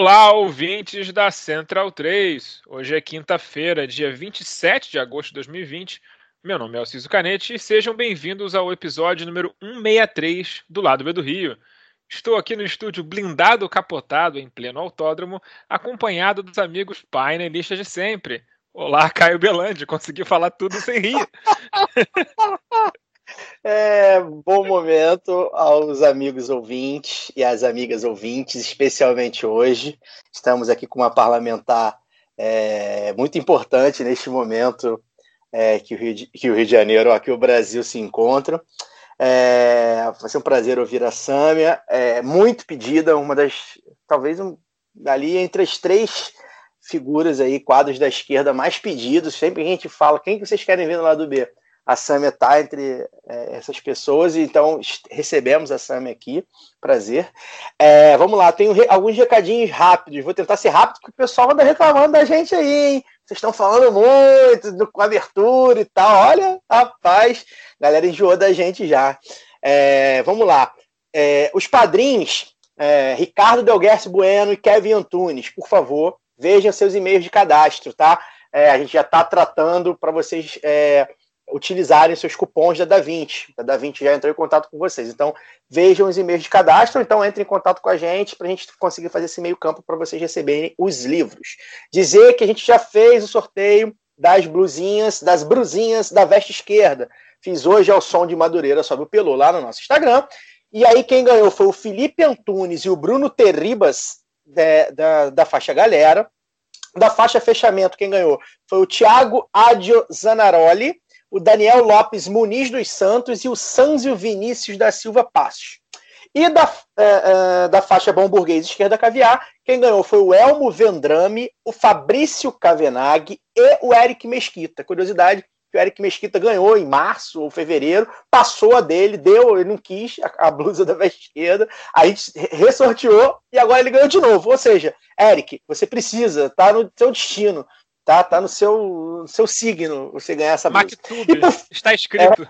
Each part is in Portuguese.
Olá, ouvintes da Central 3. Hoje é quinta-feira, dia 27 de agosto de 2020. Meu nome é Alciso Canete e sejam bem-vindos ao episódio número 163 do Lado B do Rio. Estou aqui no estúdio blindado capotado em pleno autódromo, acompanhado dos amigos painelistas de sempre. Olá, Caio Belandi, conseguiu falar tudo sem rir. É, bom momento aos amigos ouvintes e às amigas ouvintes, especialmente hoje. Estamos aqui com uma parlamentar é, muito importante neste momento é, que, o Rio de, que o Rio de Janeiro, aqui o Brasil se encontram. É, vai ser um prazer ouvir a Sâmia. É, muito pedida, uma das, talvez um, ali entre as três figuras aí, quadros da esquerda mais pedidos. Sempre que a gente fala, quem que vocês querem ver no lado B? A Sâmia está entre é, essas pessoas, então recebemos a Sâmia aqui, prazer. É, vamos lá, tenho re alguns recadinhos rápidos, vou tentar ser rápido, porque o pessoal anda reclamando da gente aí, hein? Vocês estão falando muito do, com abertura e tal. Olha, rapaz, a galera enjoou da gente já. É, vamos lá. É, os padrinhos, é, Ricardo Delguerce Bueno e Kevin Antunes, por favor, vejam seus e-mails de cadastro, tá? É, a gente já está tratando para vocês utilizarem seus cupons da Da20. A Da20 já entrou em contato com vocês. Então, vejam os e-mails de cadastro, então entrem em contato com a gente para a gente conseguir fazer esse meio campo para vocês receberem os livros. Dizer que a gente já fez o sorteio das blusinhas, das brusinhas da veste esquerda. Fiz hoje ao som de Madureira sobe o pelô lá no nosso Instagram. E aí quem ganhou foi o Felipe Antunes e o Bruno Terribas da, da, da faixa galera. Da faixa fechamento, quem ganhou foi o Thiago Adio Zanaroli o Daniel Lopes Muniz dos Santos e o Sanzio Vinícius da Silva Passos. E da, é, é, da faixa Bom Burguês Esquerda Caviar, quem ganhou foi o Elmo Vendrame, o Fabrício Cavenaghi e o Eric Mesquita. Curiosidade, que o Eric Mesquita ganhou em março ou fevereiro, passou a dele, deu, ele não quis a, a blusa da veste esquerda, a gente ressorteou e agora ele ganhou de novo. Ou seja, Eric, você precisa, tá no seu destino tá? Tá no seu, seu signo você ganhar essa. E por, está escrito.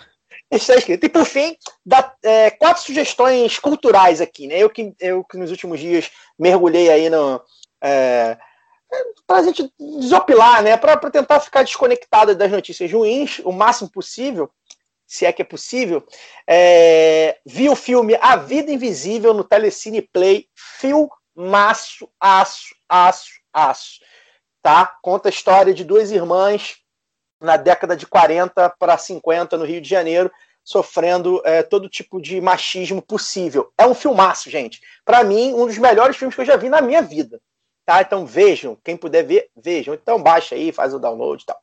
É, está escrito. E por fim, dá, é, quatro sugestões culturais aqui, né? Eu que, eu que nos últimos dias mergulhei aí no. É, para a gente desopilar, né? Para tentar ficar desconectado das notícias ruins o máximo possível, se é que é possível. É, vi o filme A Vida Invisível no Telecine Play. Filmaço, aço, aço, aço tá? Conta a história de duas irmãs na década de 40 para 50 no Rio de Janeiro, sofrendo é, todo tipo de machismo possível. É um filmaço, gente. Para mim, um dos melhores filmes que eu já vi na minha vida. Tá? Então vejam, quem puder ver, vejam. Então baixa aí, faz o download e tal.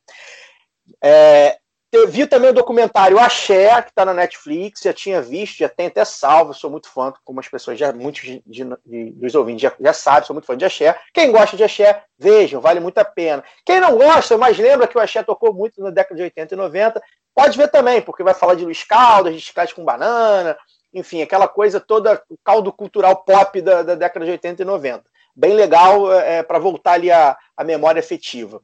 É, vi também o documentário Axé, que está na Netflix, já tinha visto, já tem até salvo, sou muito fã, como as pessoas já, muitos de, de, dos ouvintes já, já sabem, sou muito fã de Axé. Quem gosta de Axé, vejam, vale muito a pena. Quem não gosta, mas lembra que o Axé tocou muito na década de 80 e 90, pode ver também, porque vai falar de Luiz Caldas, de chiclete com banana, enfim, aquela coisa toda, o caldo cultural pop da, da década de 80 e 90. Bem legal é, para voltar ali a, a memória afetiva.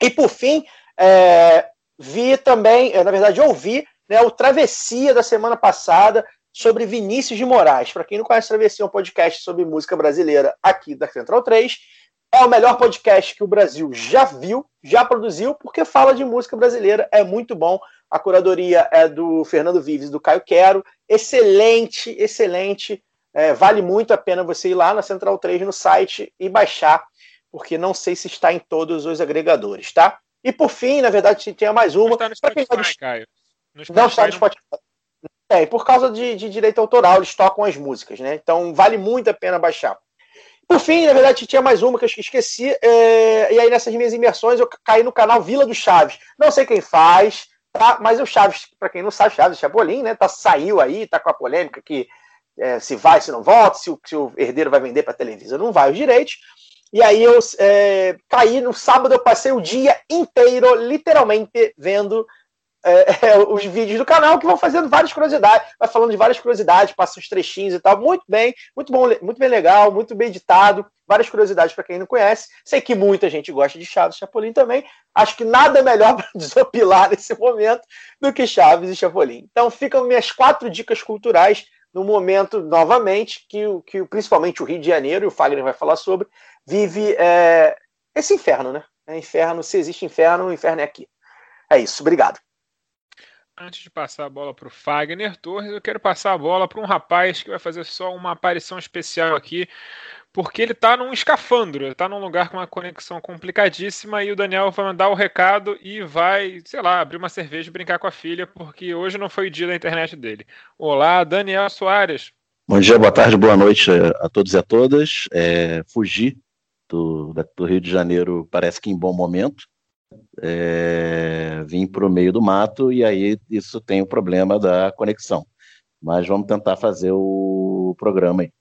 E por fim, é, vi também, eh, na verdade, ouvi né, o Travessia da semana passada sobre Vinícius de Moraes. Para quem não conhece Travessia, é um podcast sobre música brasileira aqui da Central 3. É o melhor podcast que o Brasil já viu, já produziu, porque fala de música brasileira, é muito bom. A curadoria é do Fernando Vives, do Caio Quero. Excelente, excelente. É, vale muito a pena você ir lá na Central 3 no site e baixar porque não sei se está em todos os agregadores, tá? E por fim, na verdade, tinha mais uma. Não está no Pra quem Spotify, vai- Caio. No Não está no não- Spotify. É, e por causa de, de direito autoral, eles tocam as músicas, né? Então vale muito a pena baixar. Por fim, na verdade, tinha mais uma que eu esqueci. é, e aí, nessas minhas imersões, eu caí no canal Vila do Chaves. Não sei quem faz, tá? Mas o Chaves, para quem não sabe, Chaves Chapolin, né? Tá, saiu aí, tá com a polêmica que é, se vai, se não volta, se o, se o herdeiro vai vender para televisão, não vai os direitos. E aí eu é, caí no sábado, eu passei o dia inteiro, literalmente, vendo é, os vídeos do canal que vão fazendo várias curiosidades, vai falando de várias curiosidades, passa uns trechinhos e tal, muito bem, muito bom, muito bem legal, muito bem editado, várias curiosidades para quem não conhece. Sei que muita gente gosta de Chaves e Chapolin também. Acho que nada melhor para desopilar nesse momento do que Chaves e Chapolin. Então ficam minhas quatro dicas culturais no momento, novamente, que, que principalmente o Rio de Janeiro, e o Fagner vai falar sobre, vive é, esse inferno, né? É inferno, se existe inferno, o inferno é aqui. É isso, obrigado. Antes de passar a bola para o Fagner Torres, eu quero passar a bola para um rapaz que vai fazer só uma aparição especial aqui, porque ele está num escafandro, ele está num lugar com uma conexão complicadíssima e o Daniel vai mandar o recado e vai, sei lá, abrir uma cerveja e brincar com a filha, porque hoje não foi o dia da internet dele. Olá, Daniel Soares. Bom dia, boa tarde, boa noite a todos e a todas. É, fugi do, do Rio de Janeiro, parece que em bom momento. É, vim para o meio do mato e aí isso tem o problema da conexão. Mas vamos tentar fazer o programa aí.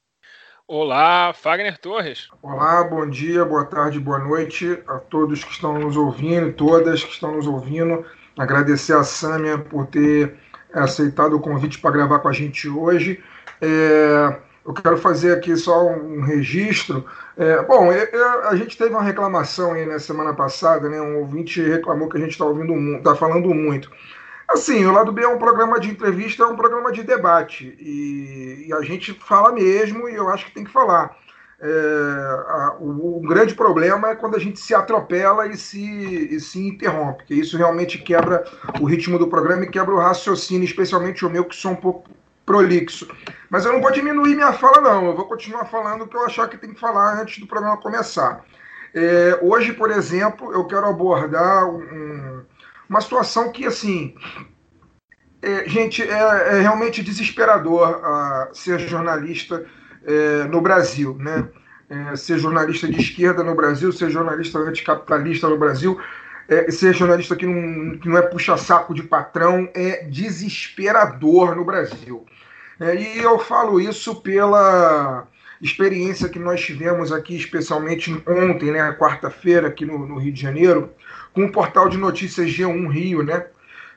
Olá, Fagner Torres. Olá, bom dia, boa tarde, boa noite a todos que estão nos ouvindo, todas que estão nos ouvindo. Agradecer a Sâmia por ter aceitado o convite para gravar com a gente hoje. É, eu quero fazer aqui só um registro. É, bom, eu- eu- a gente teve uma reclamação aí na semana passada, né? Um ouvinte reclamou que a gente está ouvindo, está falando muito. Assim, o Lado B é um programa de entrevista, é um programa de debate. E, e a gente fala mesmo, e eu acho que tem que falar. É, a- o, o grande problema é quando a gente se atropela e se, e se interrompe, que isso realmente quebra o ritmo do programa e quebra o raciocínio, especialmente o meu, que sou um pouco prolixo. Mas eu não vou diminuir minha fala, não. Eu vou continuar falando o que eu achar que tem que falar antes do programa começar. É, hoje, por exemplo, eu quero abordar um- uma situação que, assim, é, gente, é, é realmente desesperador ah, ser jornalista é, no Brasil, né? É, ser jornalista de esquerda no Brasil, ser jornalista anticapitalista no Brasil, é, ser jornalista que não, que não é puxa-saco de patrão é desesperador no Brasil. E eu falo isso pela experiência que nós tivemos aqui, especialmente ontem, né, quarta-feira, aqui no, no Rio de Janeiro, com o portal de notícias G1 Rio, né,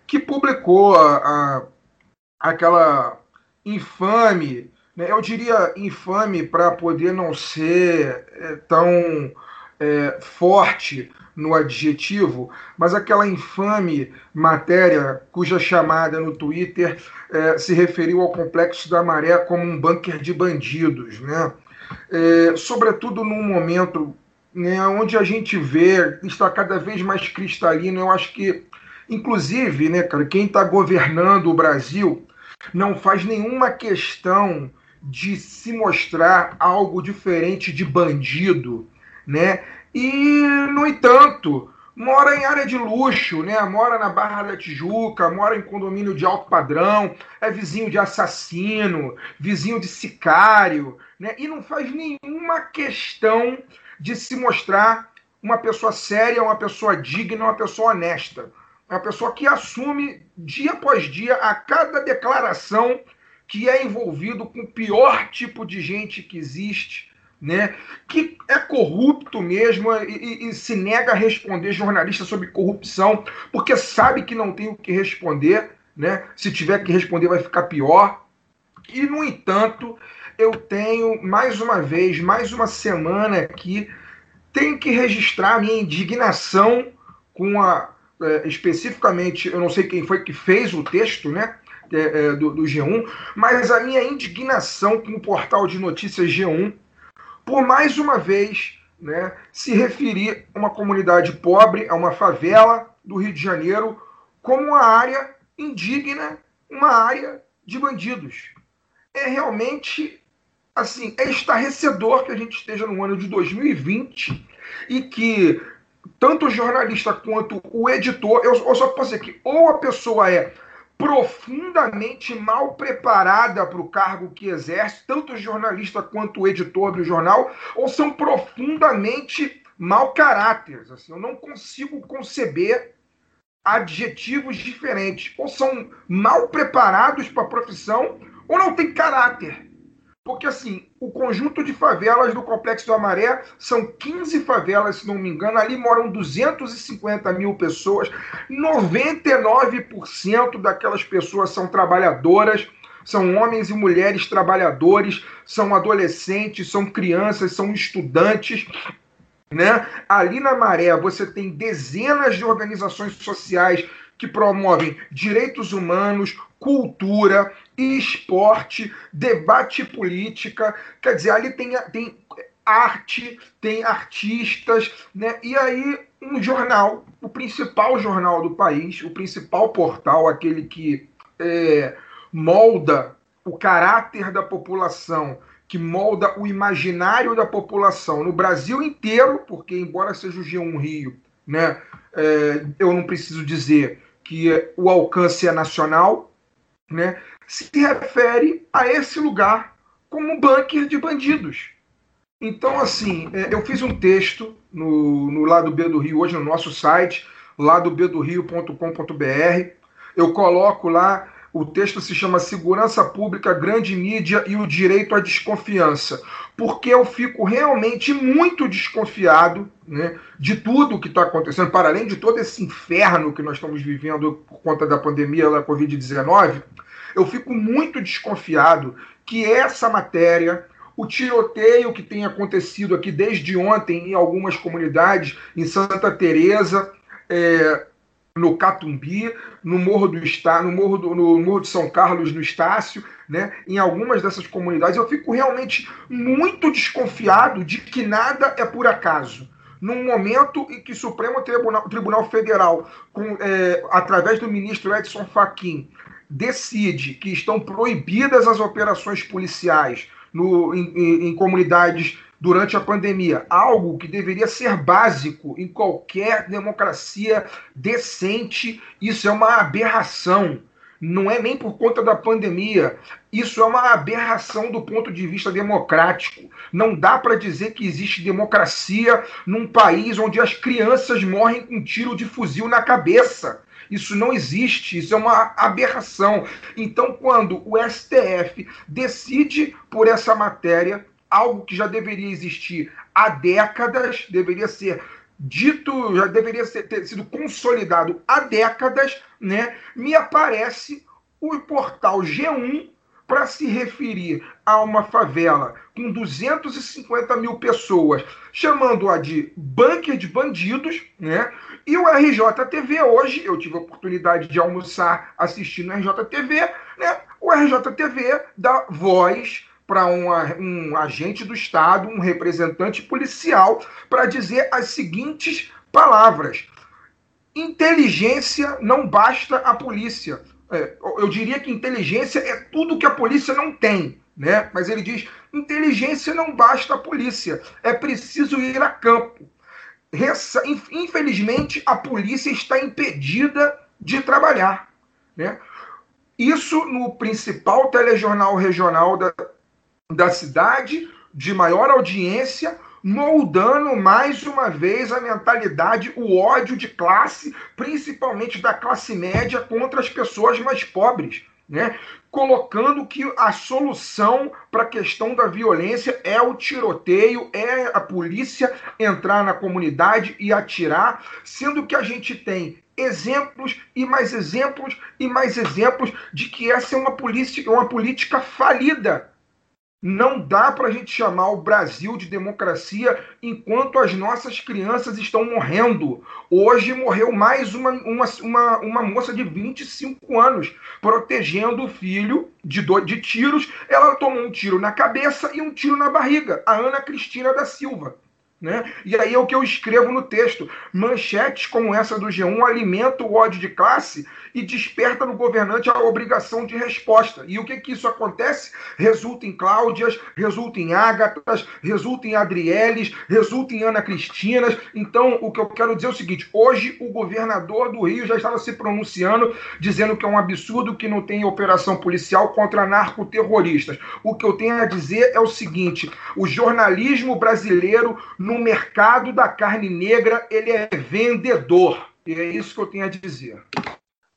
que publicou a, a- aquela infame, né, eu diria infame para poder não ser é, tão é, forte no adjetivo, mas aquela infame matéria cuja chamada no Twitter é, se referiu ao complexo da Maré como um bunker de bandidos, né? É, sobretudo num momento né, onde a gente vê está cada vez mais cristalino. Eu acho que, inclusive, né, cara, quem está governando o Brasil não faz nenhuma questão de se mostrar algo diferente de bandido, né? E, no entanto, mora em área de luxo, né? Mora na Barra da Tijuca, mora em condomínio de alto padrão, é vizinho de assassino, vizinho de sicário, né? E não faz nenhuma questão de se mostrar uma pessoa séria, uma pessoa digna, uma pessoa honesta. Uma pessoa que assume dia após dia a cada declaração que é envolvido com o pior tipo de gente que existe, né? Que é corrupto mesmo e, e- se nega a responder jornalista sobre corrupção, porque sabe que não tem o que responder, né? Se tiver que responder vai ficar pior. E no entanto, eu tenho mais uma vez, mais uma semana aqui, tenho que registrar a minha indignação com a é, especificamente, eu não sei quem foi que fez o texto, né? é, é, do, do G1, mas a minha indignação com o portal de notícias G1 por mais uma vez né, se referir a uma comunidade pobre, a uma favela do Rio de Janeiro, como uma área indigna, uma área de bandidos. É realmente assim, é estarrecedor que a gente esteja no ano de 2020 e que tanto o jornalista quanto o editor, eu, eu só posso dizer que ou a pessoa é profundamente mal preparada para o cargo que exerce, tanto jornalista quanto editor do jornal, ou são profundamente mau caráteres. Assim, eu não consigo conceber adjetivos diferentes. Ou são mal preparados para a profissão, ou não tem caráter. Porque, assim, o conjunto de favelas do Complexo do Amaré são 15 favelas, se não me engano. Ali moram 250 mil pessoas. 99% daquelas pessoas são trabalhadoras, são homens e mulheres trabalhadores, são adolescentes, são crianças, são estudantes. Né? Ali na Maré você tem dezenas de organizações sociais que promovem direitos humanos, cultura, esporte, debate política. Quer dizer, ali tem, tem arte, tem artistas, né? E aí um jornal, o principal jornal do país, o principal portal, aquele que é, molda o caráter da população, que molda o imaginário da população no Brasil inteiro, porque embora seja o G1 Rio, né, é, eu não preciso dizer que o alcance é nacional, né, se refere a esse lugar como bunker de bandidos. Então, assim, é, eu fiz um texto no, no Lado B do Rio, hoje no nosso site, ladobdorio.com.br. Eu coloco lá o texto se chama Segurança Pública, Grande Mídia e o Direito à Desconfiança. Porque eu fico realmente muito desconfiado né, de tudo que está acontecendo, para além de todo esse inferno que nós estamos vivendo por conta da pandemia da Covid-19, eu fico muito desconfiado que essa matéria, o tiroteio que tem acontecido aqui desde ontem em algumas comunidades, em Santa Teresa, é, no Catumbi, no Morro do Estado, no Morro, do, no Morro de São Carlos, no Estácio, né? em algumas dessas comunidades, eu fico realmente muito desconfiado de que nada é por acaso. Num momento em que o Supremo Tribunal, Tribunal Federal, com, é, através do ministro Edson Fachin, decide que estão proibidas as operações policiais no, em, em, em comunidades durante a pandemia, algo que deveria ser básico em qualquer democracia decente, isso é uma aberração. Não é nem por conta da pandemia. Isso é uma aberração do ponto de vista democrático. Não dá para dizer que existe democracia num país onde as crianças morrem com um tiro de fuzil na cabeça. Isso não existe, isso é uma aberração. Então, quando o STF decide por essa matéria, algo que já deveria existir há décadas, deveria ser dito, já deveria ser, ter sido consolidado há décadas, né? Me aparece o portal G1 para se referir a uma favela com 250 mil pessoas, chamando-a de bunker de bandidos, né? E o RJTV hoje, eu tive a oportunidade de almoçar assistindo o RJTV, né? O RJTV dá voz para um, um agente do Estado, um representante policial, para dizer as seguintes palavras: inteligência não basta a polícia. É, eu diria que inteligência é tudo que a polícia não tem. Né? Mas ele diz: inteligência não basta a polícia, é preciso ir a campo. Infelizmente, a polícia está impedida de trabalhar. Né? Isso no principal telejornal regional da, da cidade, de maior audiência, moldando mais uma vez a mentalidade, o ódio de classe, principalmente da classe média contra as pessoas mais pobres. Né? colocando que a solução para a questão da violência é o tiroteio, é a polícia entrar na comunidade e atirar, sendo que a gente tem exemplos e mais exemplos e mais exemplos de que essa é uma política, uma política falida não dá para a gente chamar o Brasil de democracia enquanto as nossas crianças estão morrendo. Hoje morreu mais uma, uma, uma, uma moça de 25 anos protegendo o filho de, de tiros. Ela tomou um tiro na cabeça e um tiro na barriga. A Ana Cristina da Silva. Né? E aí é o que eu escrevo no texto. Manchetes como essa do G1 alimentam o ódio de classe e desperta no governante a obrigação de resposta. E o que que isso acontece? Resulta em Cláudias, resulta em Ágatas, resulta em Adrieles, resulta em Ana Cristinas. Então, o que eu quero dizer é o seguinte: hoje o governador do Rio já estava se pronunciando, dizendo que é um absurdo que não tem operação policial contra narcoterroristas. O que eu tenho a dizer é o seguinte: o jornalismo brasileiro no mercado da carne negra, ele é vendedor. E é isso que eu tenho a dizer.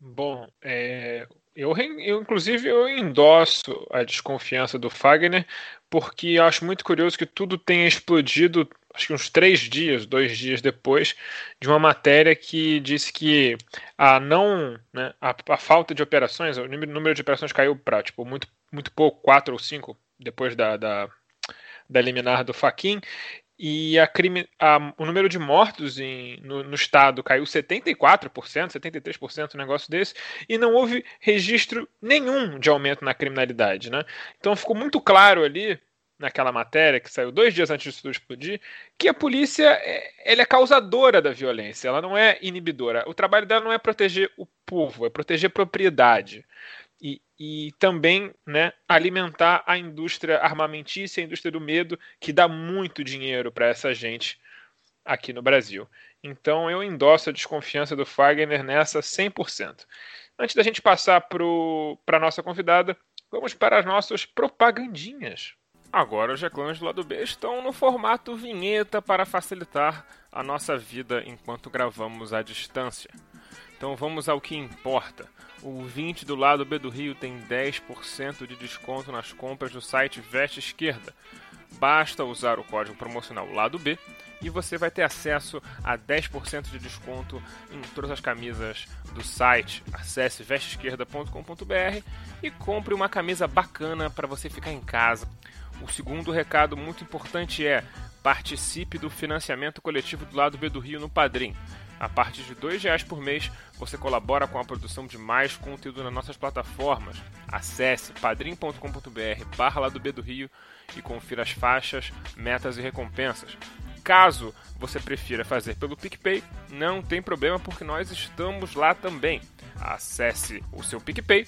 Bom, é, eu, eu, inclusive eu endosso a desconfiança do Fagner, porque acho muito curioso que tudo tenha explodido, acho que uns três dias, dois dias depois, de uma matéria que disse que a não, né, a, a falta de operações, o número, de operações caiu para tipo muito, muito pouco, quatro ou cinco depois da, da da liminar do Faquin e a crime, a, o número de mortos em, no, no, estado caiu 74%, 73%, um negócio desse, e não houve registro nenhum de aumento na criminalidade. Né? Então ficou muito claro ali, naquela matéria que saiu dois dias antes disso tudo explodir, que a polícia é, ela é causadora da violência, ela não é inibidora. O trabalho dela não é proteger o povo, é proteger propriedade e, e também né, alimentar a indústria armamentícia, a indústria do medo, que dá muito dinheiro para essa gente aqui no Brasil. Então eu endosso a desconfiança do Fagner nessa 100%. Antes da gente passar para a nossa convidada, vamos para as nossas propagandinhas. Agora os reclames do lado B estão no formato vinheta para facilitar a nossa vida enquanto gravamos à distância. Então vamos ao que importa. O 20 do lado B do Rio tem 10% de desconto nas compras do site Veste Esquerda. Basta usar o código promocional lado B e você vai ter acesso a 10% de desconto em todas as camisas do site. Acesse vesteesquerda.com.br e compre uma camisa bacana para você ficar em casa. O segundo recado muito importante é participe do financiamento coletivo do lado B do Rio no Padrim. A partir de R$ reais por mês, você colabora com a produção de mais conteúdo nas nossas plataformas. Acesse padrim.com.br barra do B do Rio e confira as faixas, metas e recompensas. Caso você prefira fazer pelo PicPay, não tem problema porque nós estamos lá também. Acesse o seu PicPay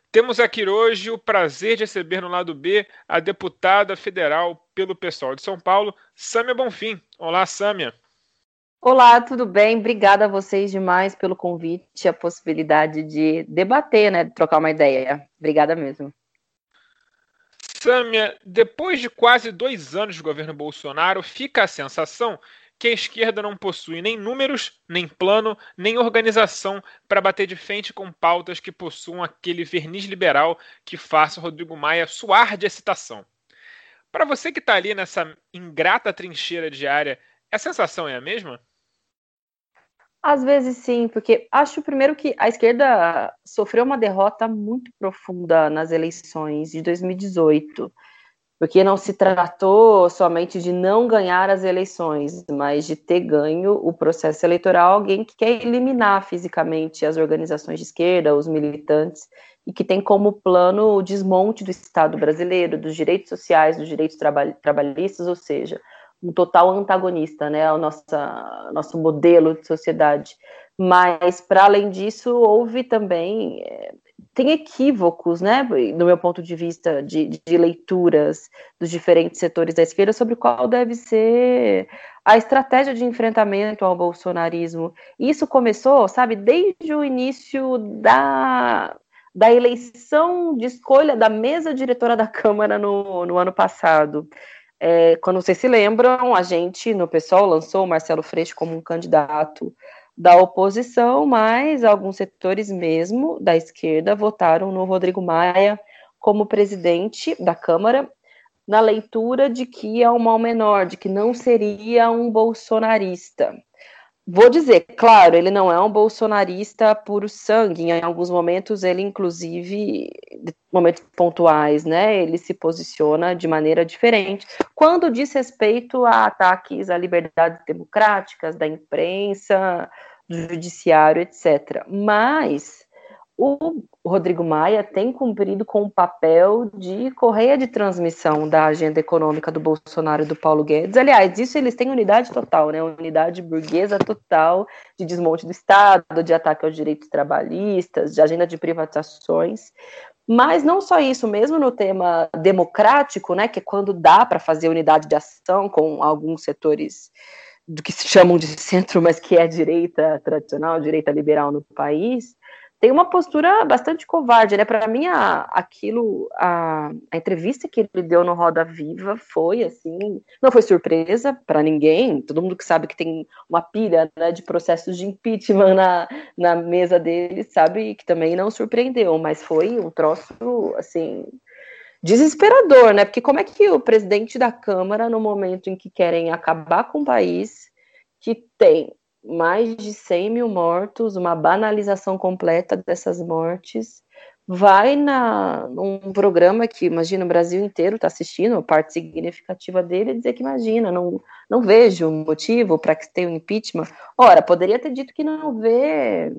temos aqui hoje o prazer de receber no lado B a deputada federal pelo pessoal de São Paulo, Sâmia Bonfim. Olá, Sâmia. Olá, tudo bem? Obrigada a vocês demais pelo convite e a possibilidade de debater, né, de trocar uma ideia. Obrigada mesmo. Sâmia, depois de quase dois anos de governo Bolsonaro, fica a sensação que a esquerda não possui nem números, nem plano, nem organização para bater de frente com pautas que possuam aquele verniz liberal que faça Rodrigo Maia suar de excitação. Para você que está ali nessa ingrata trincheira diária, a sensação é a mesma? Às vezes sim, porque acho primeiro que a esquerda sofreu uma derrota muito profunda nas eleições de 2018 porque não se tratou somente de não ganhar as eleições, mas de ter ganho o processo eleitoral alguém que quer eliminar fisicamente as organizações de esquerda, os militantes, e que tem como plano o desmonte do Estado brasileiro, dos direitos sociais, dos direitos trabalhistas, ou seja, um total antagonista né, ao nossa, nosso modelo de sociedade. Mas, para além disso, houve também é, tem equívocos, né, no meu ponto de vista, de, de, leituras dos diferentes setores da esquerda sobre qual deve ser a estratégia de enfrentamento ao bolsonarismo. Isso começou, sabe, desde o início da, da eleição de escolha da mesa diretora da Câmara no, no ano passado. É, quando vocês se lembram, a gente no PSOL lançou o Marcelo Freixo como um candidato da oposição, mas alguns setores mesmo da esquerda votaram no Rodrigo Maia como presidente da Câmara, na leitura de que é um mal menor, de que não seria um bolsonarista. Vou dizer, claro, ele não é um bolsonarista puro sangue. Em alguns momentos, ele, inclusive, momentos pontuais, né? Ele se posiciona de maneira diferente. Quando diz respeito a ataques a liberdades democráticas, da imprensa, do judiciário, etc. Mas o Rodrigo Maia tem cumprido com o papel de correia de transmissão da agenda econômica do Bolsonaro e do Paulo Guedes. Aliás, isso eles têm unidade total, né? Unidade burguesa total de desmonte do Estado, de ataque aos direitos trabalhistas, de agenda de privatizações. Mas não só isso, mesmo no tema democrático, né, que é quando dá para fazer unidade de ação com alguns setores do que se chamam de centro, mas que é direita tradicional, direita liberal no país, tem uma postura bastante covarde, né? Para mim, a, aquilo, a, a, entrevista que ele deu no Roda Viva foi assim, não foi surpresa para ninguém. Todo mundo que sabe que tem uma pilha né, de processos de impeachment na, na mesa dele sabe que também não surpreendeu, mas foi um troço assim desesperador, né? Porque como é que o presidente da Câmara, no momento em que querem acabar com o país, que tem mais de 100 mil mortos, uma banalização completa dessas mortes, vai na, num programa que, imagina, o Brasil inteiro está assistindo, parte significativa dele, dizer que, imagina, não, não vejo motivo para que tenha um impeachment. Ora, poderia ter dito que não vê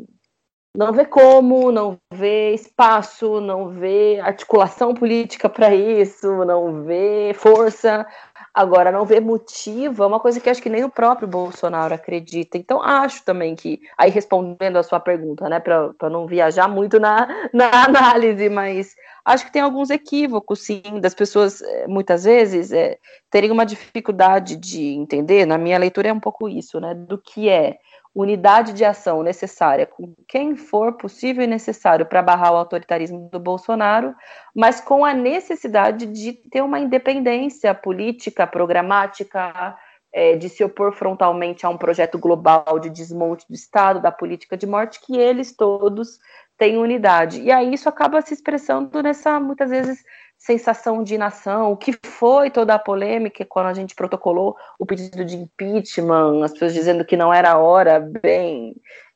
não vê como, não vê espaço, não vê articulação política para isso, não vê força. Agora, não ver motivo é uma coisa que acho que nem o próprio Bolsonaro acredita. Então, acho também que, aí respondendo a sua pergunta, né, para não viajar muito na, na análise, mas acho que tem alguns equívocos, sim, das pessoas, eh, muitas vezes, é, terem uma dificuldade de entender, na minha leitura é um pouco isso, né, do que é unidade de ação necessária com quem for possível e necessário para barrar o autoritarismo do Bolsonaro, mas com a necessidade de ter uma independência política, programática, é, de se opor frontalmente a um projeto global de desmonte do Estado, da política de morte, que eles todos têm unidade. E aí isso acaba se expressando nessa, muitas vezes, sensação de inação, o que foi toda a polêmica quando a gente protocolou o pedido de impeachment, as pessoas dizendo que não era a hora, bem,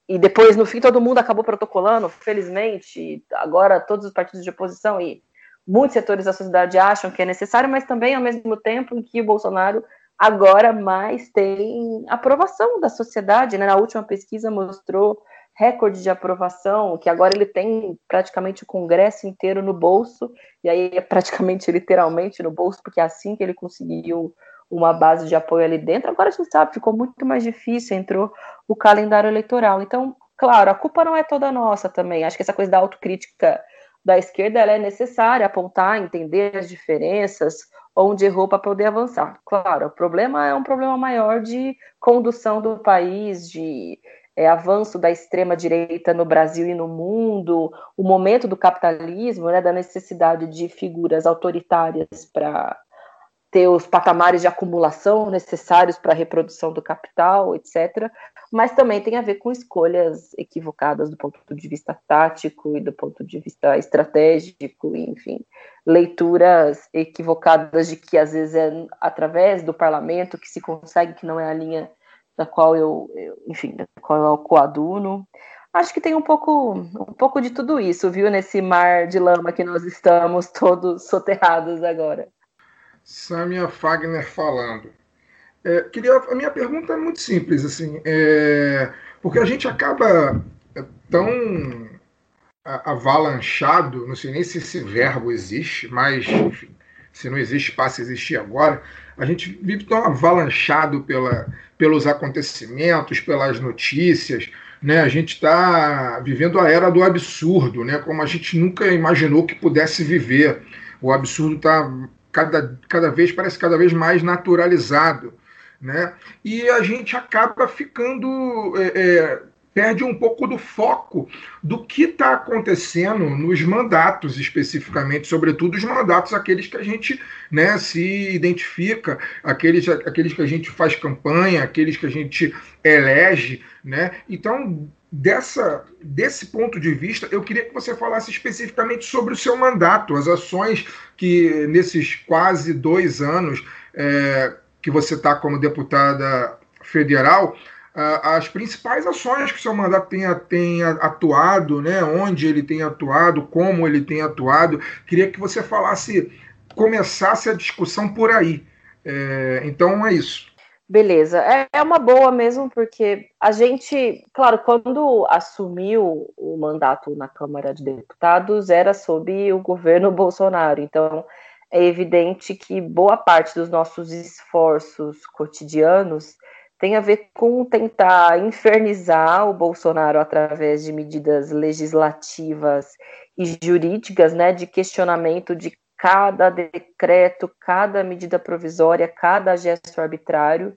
e depois, no fim, todo mundo acabou protocolando, felizmente, agora todos os partidos de oposição e muitos setores da sociedade acham que é necessário, mas também, ao mesmo tempo, em que o Bolsonaro agora mais tem aprovação da sociedade, né? Na última pesquisa mostrou recorde de aprovação, que agora ele tem praticamente o Congresso inteiro no bolso, e aí é praticamente literalmente no bolso, porque é assim que ele conseguiu uma base de apoio ali dentro. Agora a gente sabe, ficou muito mais difícil, entrou o calendário eleitoral. Então, claro, a culpa não é toda nossa também. Acho que essa coisa da autocrítica da esquerda é necessária, apontar, entender as diferenças, onde errou para poder avançar. Claro, o problema é um problema maior de condução do país, de é, avanço da extrema-direita no Brasil e no mundo, o momento do capitalismo, né, da necessidade de figuras autoritárias para ter os patamares de acumulação necessários para a reprodução do capital, etc. Mas também tem a ver com escolhas equivocadas do ponto de vista tático e do ponto de vista estratégico, enfim, leituras equivocadas de que às vezes é através do parlamento que se consegue que não é a linha da qual eu, eu, enfim, da qual eu coaduno. Acho que tem um pouco, um pouco de tudo isso, viu, nesse mar de lama que nós estamos todos soterrados agora. Samia Fagner falando. É, queria, a minha pergunta é muito simples, assim, é, porque a gente acaba é, tão avalanchado, não sei nem se esse verbo existe, mas enfim, se não existe, passa a existir agora. A gente vive tão avalanchado pela, pelos acontecimentos, pelas notícias. Né? A gente está vivendo a era do absurdo, né? como a gente nunca imaginou que pudesse viver. O absurdo está cada, cada vez, parece cada vez mais naturalizado. Né? E a gente acaba ficando é, é, perde um pouco do foco do que está acontecendo nos mandatos, especificamente, sobretudo os mandatos aqueles que a gente né, se identifica, aqueles, aqueles que a gente faz campanha, aqueles que a gente elege. Né? Então, dessa, desse ponto de vista, eu queria que você falasse especificamente sobre o seu mandato, as ações que nesses quase dois anos é, que você está como deputada federal, as principais ações que o seu mandato tenha atuado, né, onde ele tem atuado, como ele tem atuado. Queria que você falasse, começasse a discussão por aí. É, então é isso. Beleza, é, é uma boa mesmo, porque a gente, claro, quando assumiu o mandato na Câmara de Deputados, era sob o governo Bolsonaro. Então, é evidente que boa parte dos nossos esforços cotidianos tem a ver com tentar infernizar o Bolsonaro através de medidas legislativas e jurídicas, né, de questionamento de cada decreto, cada medida provisória, cada gesto arbitrário.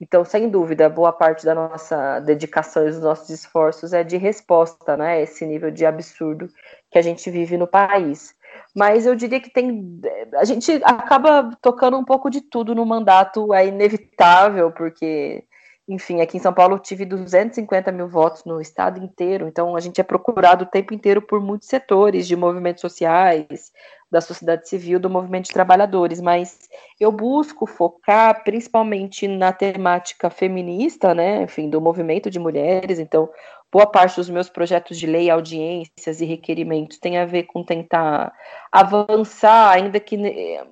Então, sem dúvida, boa parte da nossa dedicação e dos nossos esforços é de resposta né, a esse nível de absurdo que a gente vive no país. Mas eu diria que tem. A gente acaba tocando um pouco de tudo no mandato, é inevitável, porque enfim, aqui em São Paulo eu tive 250 mil votos no estado inteiro, então a gente é procurado o tempo inteiro por muitos setores de movimentos sociais, da sociedade civil, do movimento de trabalhadores, mas eu busco focar principalmente na temática feminista, né, enfim, do movimento de mulheres, então boa parte dos meus projetos de lei, audiências e requerimentos tem a ver com tentar avançar, ainda que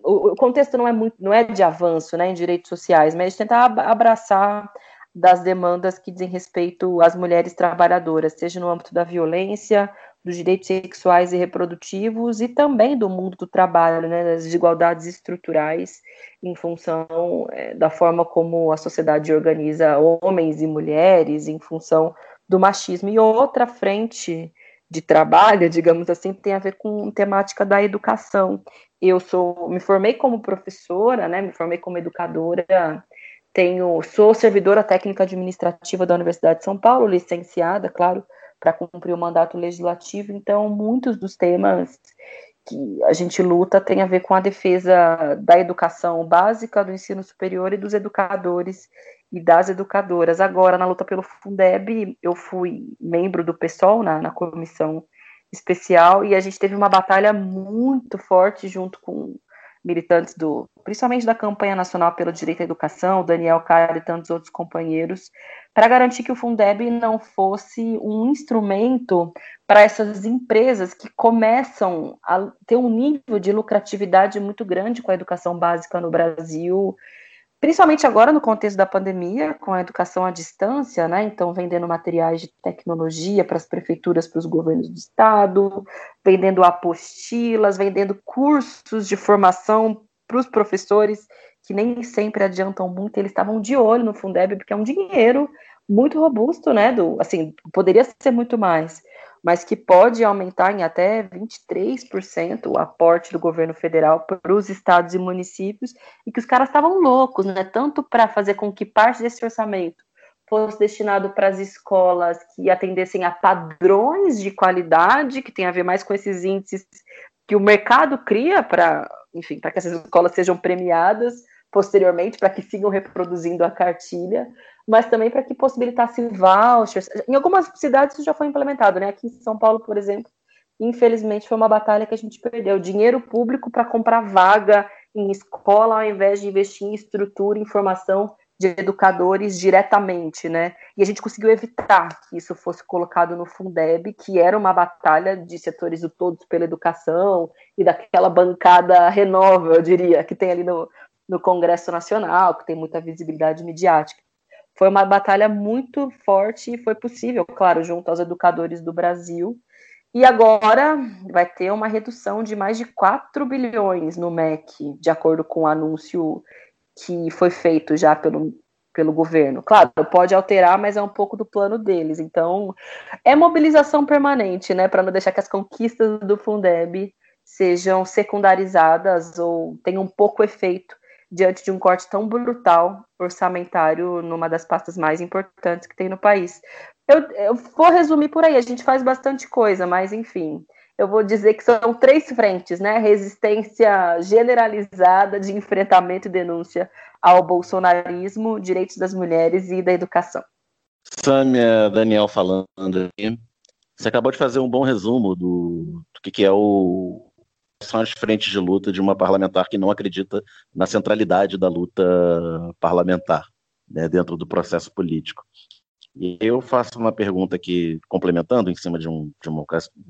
o contexto não é muito, não é de avanço, né, em direitos sociais, mas de tentar abraçar das demandas que dizem respeito às mulheres trabalhadoras, seja no âmbito da violência, dos direitos sexuais e reprodutivos e também do mundo do trabalho, né, das desigualdades estruturais em função é, da forma como a sociedade organiza homens e mulheres, em função do machismo. E outra frente de trabalho, digamos assim, tem a ver com temática da educação. Eu sou, me formei como professora, né, me formei como educadora tenho, sou servidora técnica administrativa da Universidade de São Paulo, licenciada, claro, para cumprir o mandato legislativo. Então, muitos dos temas que a gente luta tem a ver com a defesa da educação básica, do ensino superior e dos educadores e das educadoras. Agora, na luta pelo Fundeb, eu fui membro do PSOL na, na comissão especial e a gente teve uma batalha muito forte junto com militantes do, principalmente da campanha nacional pelo direito à educação, Daniel Caio e tantos outros companheiros, para garantir que o Fundeb não fosse um instrumento para essas empresas que começam a ter um nível de lucratividade muito grande com a educação básica no Brasil principalmente agora no contexto da pandemia, com a educação à distância, né? Então, vendendo materiais de tecnologia para as prefeituras, para os governos do estado, vendendo apostilas, vendendo cursos de formação para os professores, que nem sempre adiantam muito, eles estavam de olho no Fundeb, porque é um dinheiro muito robusto, né? Do, assim, poderia ser muito mais mas que pode aumentar em até 23% o aporte do governo federal para os estados e municípios, e que os caras estavam loucos, né? Tanto para fazer com que parte desse orçamento fosse destinado para as escolas que atendessem a padrões de qualidade, que tem a ver mais com esses índices que o mercado cria para, enfim, para que essas escolas sejam premiadas posteriormente, para que sigam reproduzindo a cartilha, mas também para que possibilitasse vouchers. Em algumas cidades isso já foi implementado, né? Aqui em São Paulo, por exemplo, infelizmente foi uma batalha que a gente perdeu. Dinheiro público para comprar vaga em escola, ao invés de investir em estrutura, em formação de educadores diretamente, né? E a gente conseguiu evitar que isso fosse colocado no Fundeb, que era uma batalha de setores do Todos pela Educação e daquela bancada renova, eu diria, que tem ali no, no Congresso Nacional, que tem muita visibilidade midiática foi uma batalha muito forte e foi possível, claro, junto aos educadores do Brasil. E agora vai ter uma redução de mais de 4 bilhões no MEC, de acordo com o anúncio que foi feito já pelo, pelo governo. Claro, pode alterar, mas é um pouco do plano deles. Então, é mobilização permanente, né, para não deixar que as conquistas do Fundeb sejam secundarizadas ou tenham pouco efeito diante de um corte tão brutal orçamentário numa das pastas mais importantes que tem no país. Eu, eu, vou resumir por aí, a gente faz bastante coisa, mas enfim, eu vou dizer que são três frentes, né? Resistência generalizada de enfrentamento e denúncia ao bolsonarismo, direitos das mulheres e da educação. Sâmia, Daniel falando aqui. Você acabou de fazer um bom resumo do, do que, que é o são as frentes de luta de uma parlamentar que não acredita na centralidade da luta parlamentar né, dentro do processo político. E eu faço uma pergunta aqui, complementando em cima de um, de um,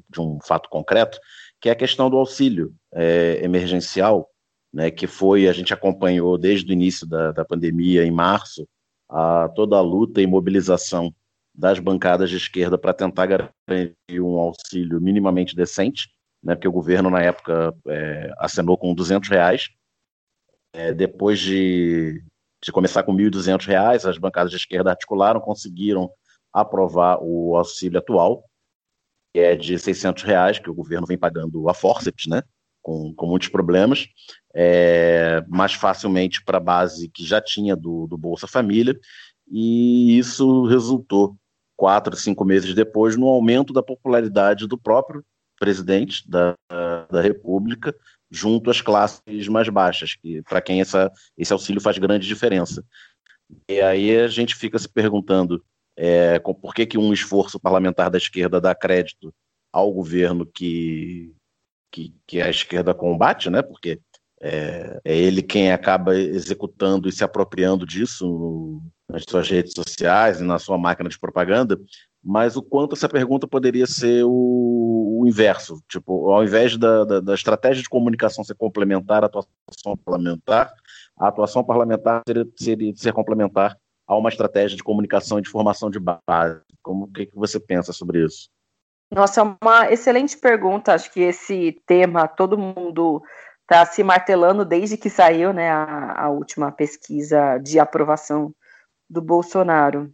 de um fato concreto, que é a questão do auxílio é, emergencial, né, que foi, a gente acompanhou desde o início da, da pandemia, em março, a toda a luta e mobilização das bancadas de esquerda para tentar garantir um auxílio minimamente decente, né, porque o governo, na época, é, acenou com 200 reais. É, depois de, de começar com 1.200 reais, as bancadas de esquerda articularam, conseguiram aprovar o auxílio atual, que é de 600 reais, que o governo vem pagando a forceps, né, com, com muitos problemas, é, mais facilmente para a base que já tinha do, do Bolsa Família, e isso resultou, quatro, cinco meses depois, no aumento da popularidade do próprio presidente da, da República, junto às classes mais baixas, que para quem essa, esse auxílio faz grande diferença. E aí a gente fica se perguntando é, por que, que um esforço parlamentar da esquerda dá crédito ao governo que, que, que a esquerda combate, né? Porque é, é, ele quem acaba executando e se apropriando disso nas suas redes sociais e na sua máquina de propaganda, mas o quanto essa pergunta poderia ser o, o inverso. Tipo, ao invés da, da, da, estratégia de comunicação ser complementar à atuação parlamentar, a atuação parlamentar seria, seria ser complementar a uma estratégia de comunicação e de formação de base. Como que, que você pensa sobre isso? Nossa, é uma excelente pergunta. Acho que esse tema todo mundo está se martelando desde que saiu né, a, a última pesquisa de aprovação do Bolsonaro.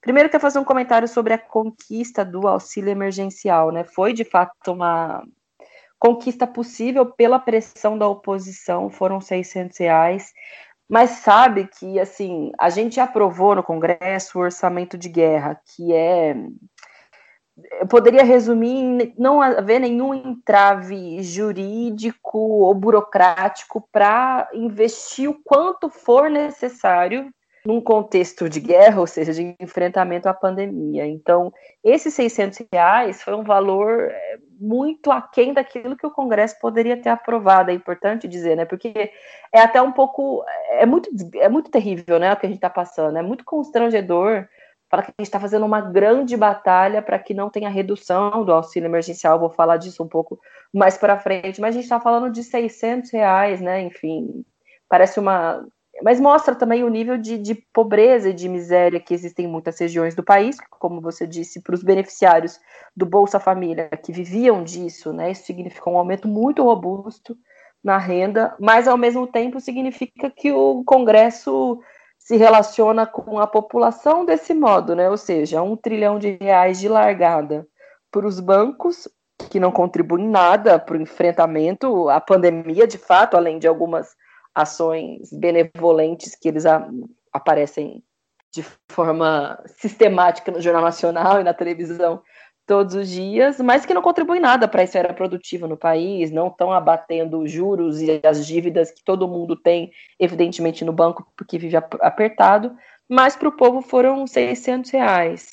Primeiro, quero fazer um comentário sobre a conquista do auxílio emergencial. Né? Foi, de fato, uma conquista possível pela pressão da oposição, foram 600 reais. Mas sabe que, assim, a gente aprovou no Congresso o orçamento de guerra, que é eu poderia resumir em não haver nenhum entrave jurídico ou burocrático para investir o quanto for necessário num contexto de guerra, ou seja, de enfrentamento à pandemia. Então, esses 600 reais foi um valor é, muito aquém daquilo que o Congresso poderia ter aprovado, é importante dizer, né? Porque é até um pouco, é muito, é muito terrível, né, o que a gente está passando, é muito constrangedor fala que a gente está fazendo uma grande batalha para que não tenha redução do auxílio emergencial, vou falar disso um pouco mais para frente, mas a gente está falando de 600 reais, né, enfim, parece uma mas mostra também o nível de, de, pobreza e de miséria que existem em muitas regiões do país, como você disse, para os beneficiários do Bolsa Família que viviam disso, né? Isso significa um aumento muito robusto na renda, mas ao mesmo tempo significa que o Congresso se relaciona com a população desse modo, né? Ou seja, um trilhão de reais de largada para os bancos que não contribuem nada para o enfrentamento à pandemia, de fato, além de algumas ações benevolentes que eles a, aparecem de forma sistemática no Jornal Nacional e na televisão todos os dias, mas que não contribuem nada para a esfera produtiva no país, não estão abatendo juros e as dívidas que todo mundo tem, evidentemente, no banco, porque vive apertado, mas para o povo foram 600 reais.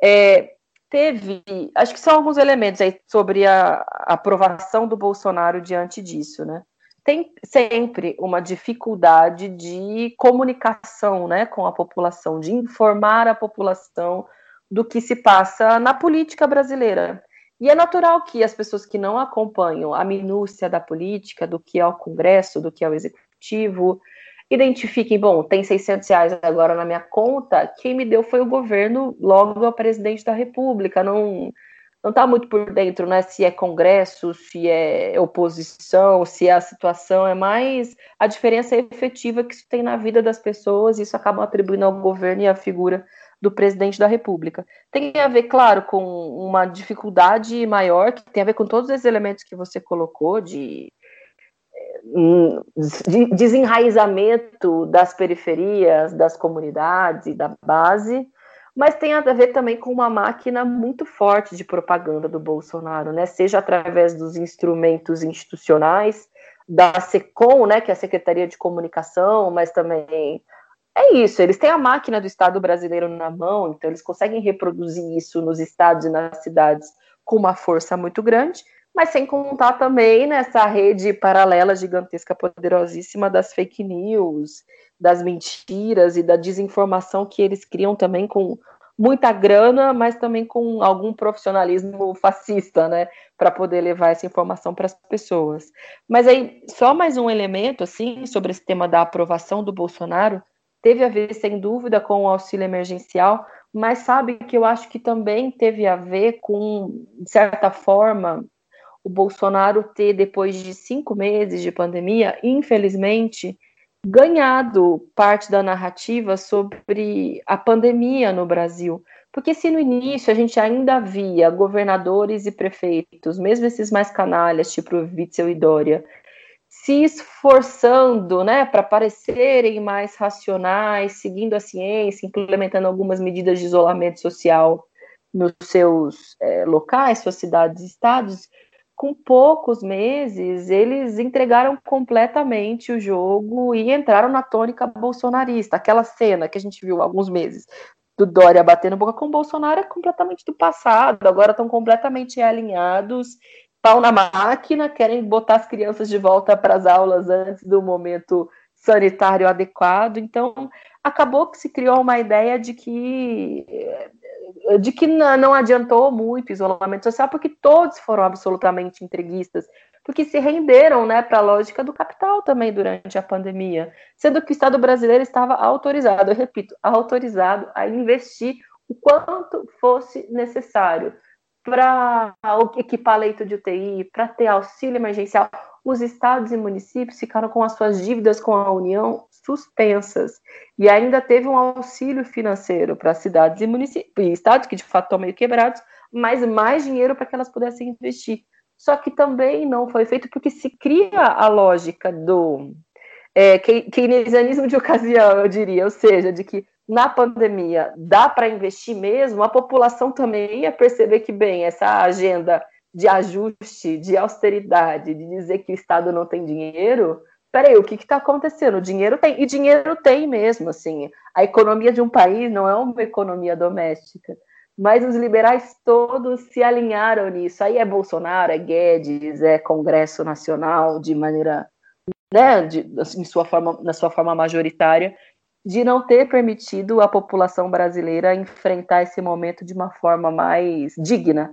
É, teve, acho que são alguns elementos aí sobre a, a aprovação do Bolsonaro diante disso, né? Tem sempre uma dificuldade de comunicação né, com a população, de informar a população do que se passa na política brasileira. E é natural que as pessoas que não acompanham a minúcia da política, do que é o Congresso, do que é o Executivo, identifiquem, bom, tem 600 reais agora na minha conta, quem me deu foi o governo, logo a presidente da República, não não está muito por dentro, né? Se é Congresso, se é oposição, se é a situação, é mais a diferença efetiva que isso tem na vida das pessoas, e isso acaba atribuindo ao governo e à figura do presidente da República. Tem a ver, claro, com uma dificuldade maior, que tem a ver com todos esses elementos que você colocou, de, de desenraizamento das periferias, das comunidades e da base, mas tem a ver também com uma máquina muito forte de propaganda do Bolsonaro, né? Seja através dos instrumentos institucionais, da SECOM, né, que é a Secretaria de Comunicação, mas também é isso, eles têm a máquina do Estado brasileiro na mão, então eles conseguem reproduzir isso nos estados e nas cidades com uma força muito grande, mas sem contar também nessa rede paralela gigantesca, poderosíssima das fake news, das mentiras e da desinformação que eles criam também com muita grana, mas também com algum profissionalismo fascista, né, para poder levar essa informação para as pessoas. Mas aí, só mais um elemento, assim, sobre esse tema da aprovação do Bolsonaro, teve a ver, sem dúvida, com o auxílio emergencial, mas sabe que eu acho que também teve a ver com, de certa forma, o Bolsonaro ter, depois de cinco meses de pandemia, infelizmente, ganhado parte da narrativa sobre a pandemia no Brasil. Porque se no início a gente ainda via governadores e prefeitos, mesmo esses mais canalhas, tipo Witzel e Dória, se esforçando né, para parecerem mais racionais, seguindo a ciência, implementando algumas medidas de isolamento social nos seus é, locais, suas cidades e estados, com poucos meses, eles entregaram completamente o jogo e entraram na tônica bolsonarista. Aquela cena que a gente viu há alguns meses do Dória batendo boca com o Bolsonaro é completamente do passado, agora estão completamente alinhados pau na máquina, querem botar as crianças de volta para as aulas antes do momento sanitário adequado. Então, acabou que se criou uma ideia de que de que não adiantou muito o isolamento social, porque todos foram absolutamente entreguistas, porque se renderam né, para a lógica do capital também durante a pandemia, sendo que o Estado brasileiro estava autorizado, eu repito, autorizado a investir o quanto fosse necessário para equipar leito de UTI, para ter auxílio emergencial, os estados e municípios ficaram com as suas dívidas com a União suspensas. E ainda teve um auxílio financeiro para cidades e municípios, e estados que de fato estão meio quebrados, mas mais dinheiro para que elas pudessem investir. Só que também não foi feito porque se cria a lógica do é, keynesianismo de ocasião, eu diria, ou seja, de que na pandemia dá para investir mesmo, a população também ia perceber que, bem, essa agenda de ajuste, de austeridade, de dizer que o Estado não tem dinheiro, peraí, o que está acontecendo? O dinheiro tem, e dinheiro tem mesmo, assim, a economia de um país não é uma economia doméstica, mas os liberais todos se alinharam nisso, aí é Bolsonaro, é Guedes, é Congresso Nacional, de maneira, né, de, em sua forma, na sua forma majoritária, de não ter permitido a população brasileira enfrentar esse momento de uma forma mais digna.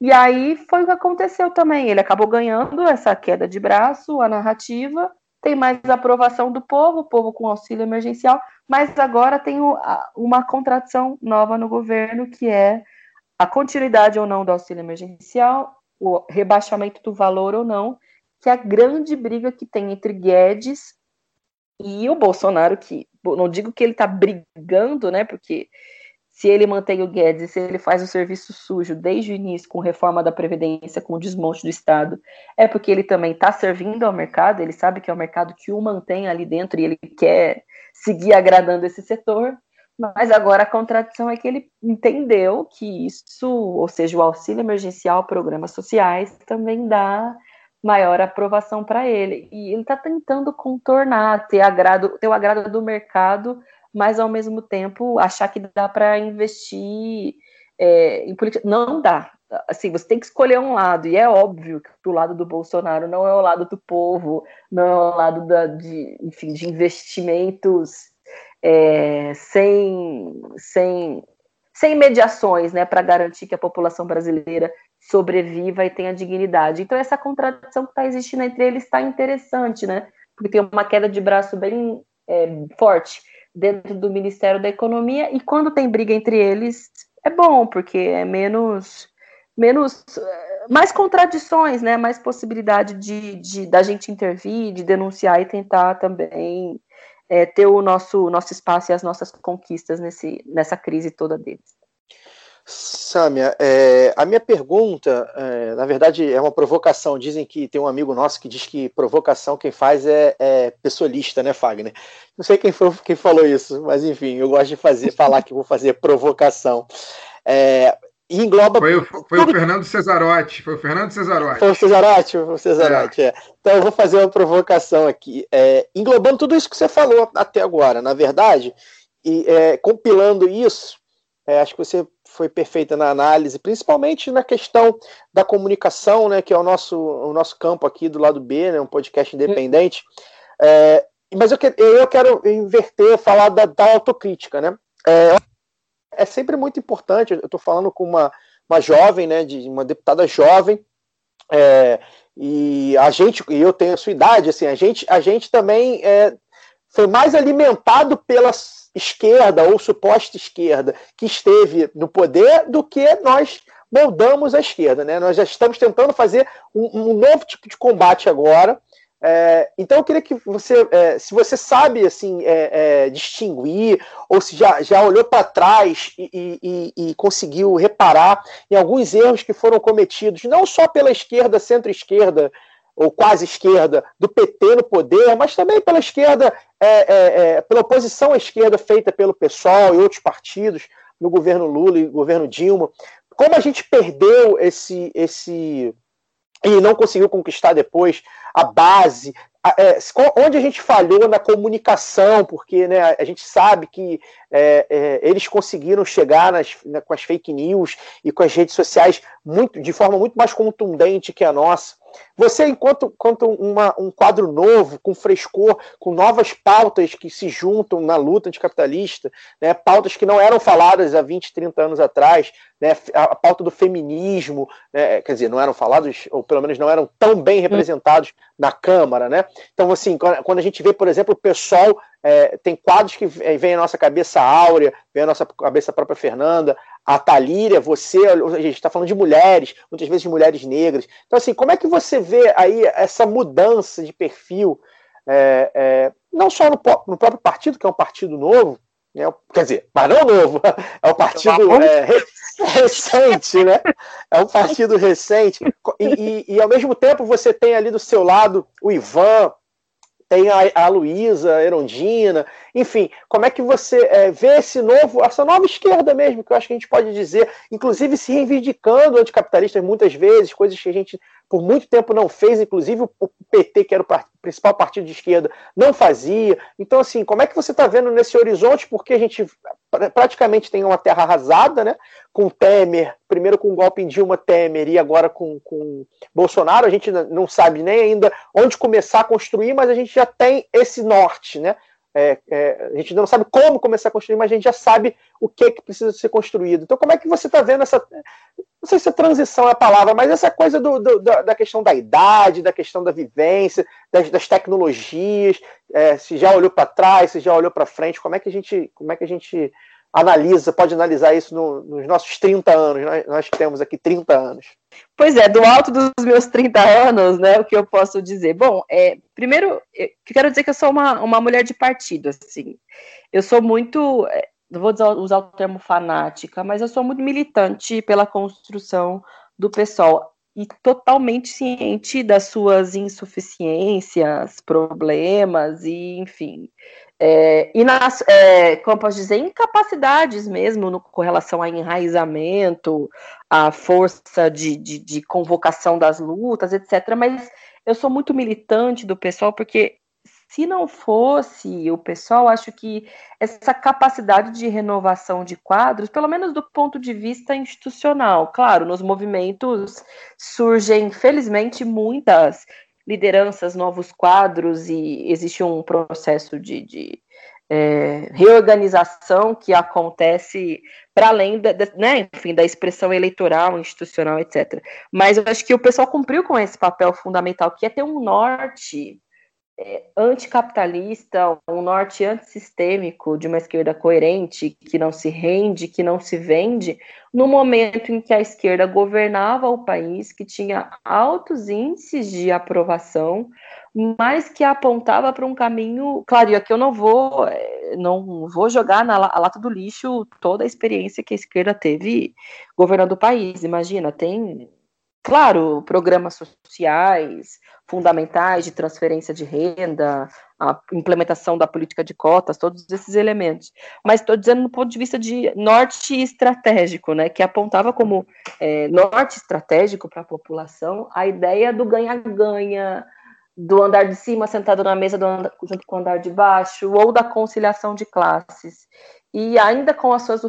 E aí foi o que aconteceu também. Ele acabou ganhando essa queda de braço, a narrativa, tem mais aprovação do povo, o povo com auxílio emergencial, mas agora tem uma contradição nova no governo, que é a continuidade ou não do auxílio emergencial, o rebaixamento do valor ou não, que é a grande briga que tem entre Guedes e o Bolsonaro, que não digo que ele está brigando, né? Porque se ele mantém o Guedes, se ele faz o serviço sujo desde o início com reforma da Previdência, com o desmonte do Estado, é porque ele também está servindo ao mercado, ele sabe que é o mercado que o mantém ali dentro e ele quer seguir agradando esse setor. Mas agora a contradição é que ele entendeu que isso, ou seja, o auxílio emergencial, programas sociais, também dá maior aprovação para ele. E ele está tentando contornar, ter, agrado, ter o agrado do mercado, mas ao mesmo tempo achar que dá para investir é, em política. Não dá. Assim, você tem que escolher um lado, e é óbvio que o lado do Bolsonaro não é o lado do povo, não é o lado da, de, enfim, de investimentos é, sem, sem, sem mediações né, para garantir que a população brasileira sobreviva e tenha dignidade. Então, essa contradição que está existindo entre eles está interessante, né? Porque tem uma queda de braço bem é, forte dentro do Ministério da Economia, e quando tem briga entre eles, é bom, porque é menos. menos é, mais contradições, né? Mais possibilidade de, de da gente intervir, de denunciar e tentar também é, ter o nosso, nosso espaço e as nossas conquistas nesse, nessa crise toda deles. Sâmia, é, a minha pergunta, é, na verdade, é uma provocação. Dizem que tem um amigo nosso que diz que provocação quem faz é, é pessoalista, né, Fagner? Não sei quem, foi, quem falou isso, mas enfim, eu gosto de fazer, falar que vou fazer provocação. É, e engloba. Foi, o- foi o Fernando Cesarotti. Foi o Fernando Cesarotti. Foi o Cesarotti? O Cesarotti, é. Então eu vou fazer uma provocação aqui. É, englobando tudo isso que você falou até agora, na verdade, e é, compilando isso, é, acho que você foi perfeita na análise, principalmente na questão da comunicação, né, que é o nosso, o nosso campo aqui do lado B, né, um podcast independente. É, mas eu, que- eu quero inverter, falar da, da autocrítica, né? É, é sempre muito importante. Eu estou falando com uma, uma jovem, né, de uma deputada jovem, é, e a gente, e eu tenho a sua idade, assim, a gente, a gente também é, foi mais alimentado pela esquerda ou suposta esquerda que esteve no poder do que nós moldamos a esquerda, né? Nós já estamos tentando fazer um, um novo tipo de combate agora. É, então eu queria que você, é, se você sabe assim é, é, distinguir ou se já, já olhou para trás e, e- e- e conseguiu reparar em alguns erros que foram cometidos, não só pela esquerda, centro-esquerda ou quase esquerda do PT no poder, mas também pela esquerda, é, é, é, pela oposição à esquerda feita pelo PSOL e outros partidos no governo Lula e governo Dilma. Como a gente perdeu esse, esse e não conseguiu conquistar depois a base, é, onde a gente falhou na comunicação, porque né, a gente sabe que é, é, eles conseguiram chegar nas- na- com as fake news e com as redes sociais muito, de forma muito mais contundente que a nossa. Você, enquanto, enquanto uma- um quadro novo, com frescor, com novas pautas que se juntam na luta anticapitalista, né, pautas que não eram faladas há 20, 30 anos atrás, né, a, pauta do feminismo, né, quer dizer, não eram falados, ou pelo menos não eram tão bem representados na Câmara. Né? Então, assim, quando a gente vê, por exemplo, o pessoal, é, tem quadros que vem à nossa cabeça a Áurea, vem à nossa cabeça a própria Fernanda, a Talíria, você, a gente está falando de mulheres, muitas vezes de mulheres negras. Então, assim, como é que você vê aí essa mudança de perfil, é, é, não só no, no próprio partido, que é um partido novo, né, quer dizer, mas não novo, é um partido é, re- recente, né? É um partido recente. E, e- e, ao mesmo tempo você tem ali do seu lado o Ivan, tem a, a Luísa Erondina, enfim, como é que você é, vê esse novo, essa nova esquerda mesmo, que eu acho que a gente pode dizer, inclusive se reivindicando anticapitalistas muitas vezes, coisas que a gente por muito tempo não fez, inclusive o PT, que era o principal partido de esquerda, não fazia. Então, assim, como é que você está vendo nesse horizonte? Porque a gente pra- praticamente tem uma terra arrasada, né? Com Temer, primeiro com o golpe em Dilma Temer e agora com, com Bolsonaro, a gente não sabe nem ainda onde começar a construir, mas a gente já tem esse norte, né? É, é, a gente não sabe como começar a construir, mas a gente já sabe o que, que precisa ser construído. Então, como é que você está vendo essa. Não sei se a transição é a palavra, mas essa coisa do, do- da, da questão da idade, da questão da vivência, das, das tecnologias, é, se já olhou para trás, se já olhou para frente, como é que a gente, como é que a gente analisa, pode analisar isso no- nos nossos 30 anos? Nós, nós temos aqui 30 anos. Pois é, do alto dos meus 30 anos, né, o que eu posso dizer? Bom, é, primeiro, eu quero dizer que eu sou uma, uma mulher de partido, assim. Eu sou muito, é, não vou usar o termo fanática, mas eu sou muito militante pela construção do pessoal e totalmente ciente das suas insuficiências, problemas e, enfim, é, e nas, é, como posso dizer, incapacidades mesmo no, com relação a enraizamento, a força de, de, de convocação das lutas, etc. Mas eu sou muito militante do pessoal, porque se não fosse o pessoal, acho que essa capacidade de renovação de quadros, pelo menos do ponto de vista institucional, claro, nos movimentos surgem, felizmente, muitas lideranças, novos quadros, e existe um processo de, de é, reorganização que acontece para além da, da, né, enfim, da expressão eleitoral, institucional, etc. Mas eu acho que o pessoal cumpriu com esse papel fundamental, que é ter um norte é, anticapitalista, um norte antissistêmico de uma esquerda coerente, que não se rende, que não se vende, no momento em que a esquerda governava o país, que tinha altos índices de aprovação, mas que apontava para um caminho. Claro, e aqui eu não vou, não vou jogar na lata do lixo toda a experiência que a esquerda teve governando o país. Imagina, tem, claro, programas sociais fundamentais de transferência de renda, a implementação da política de cotas, todos esses elementos. Mas estou dizendo no ponto de vista de norte estratégico, né, que apontava como é, norte estratégico para a população a ideia do ganha-ganha, do andar de cima sentado na mesa andar, junto com o andar de baixo, ou da conciliação de classes. E ainda com as suas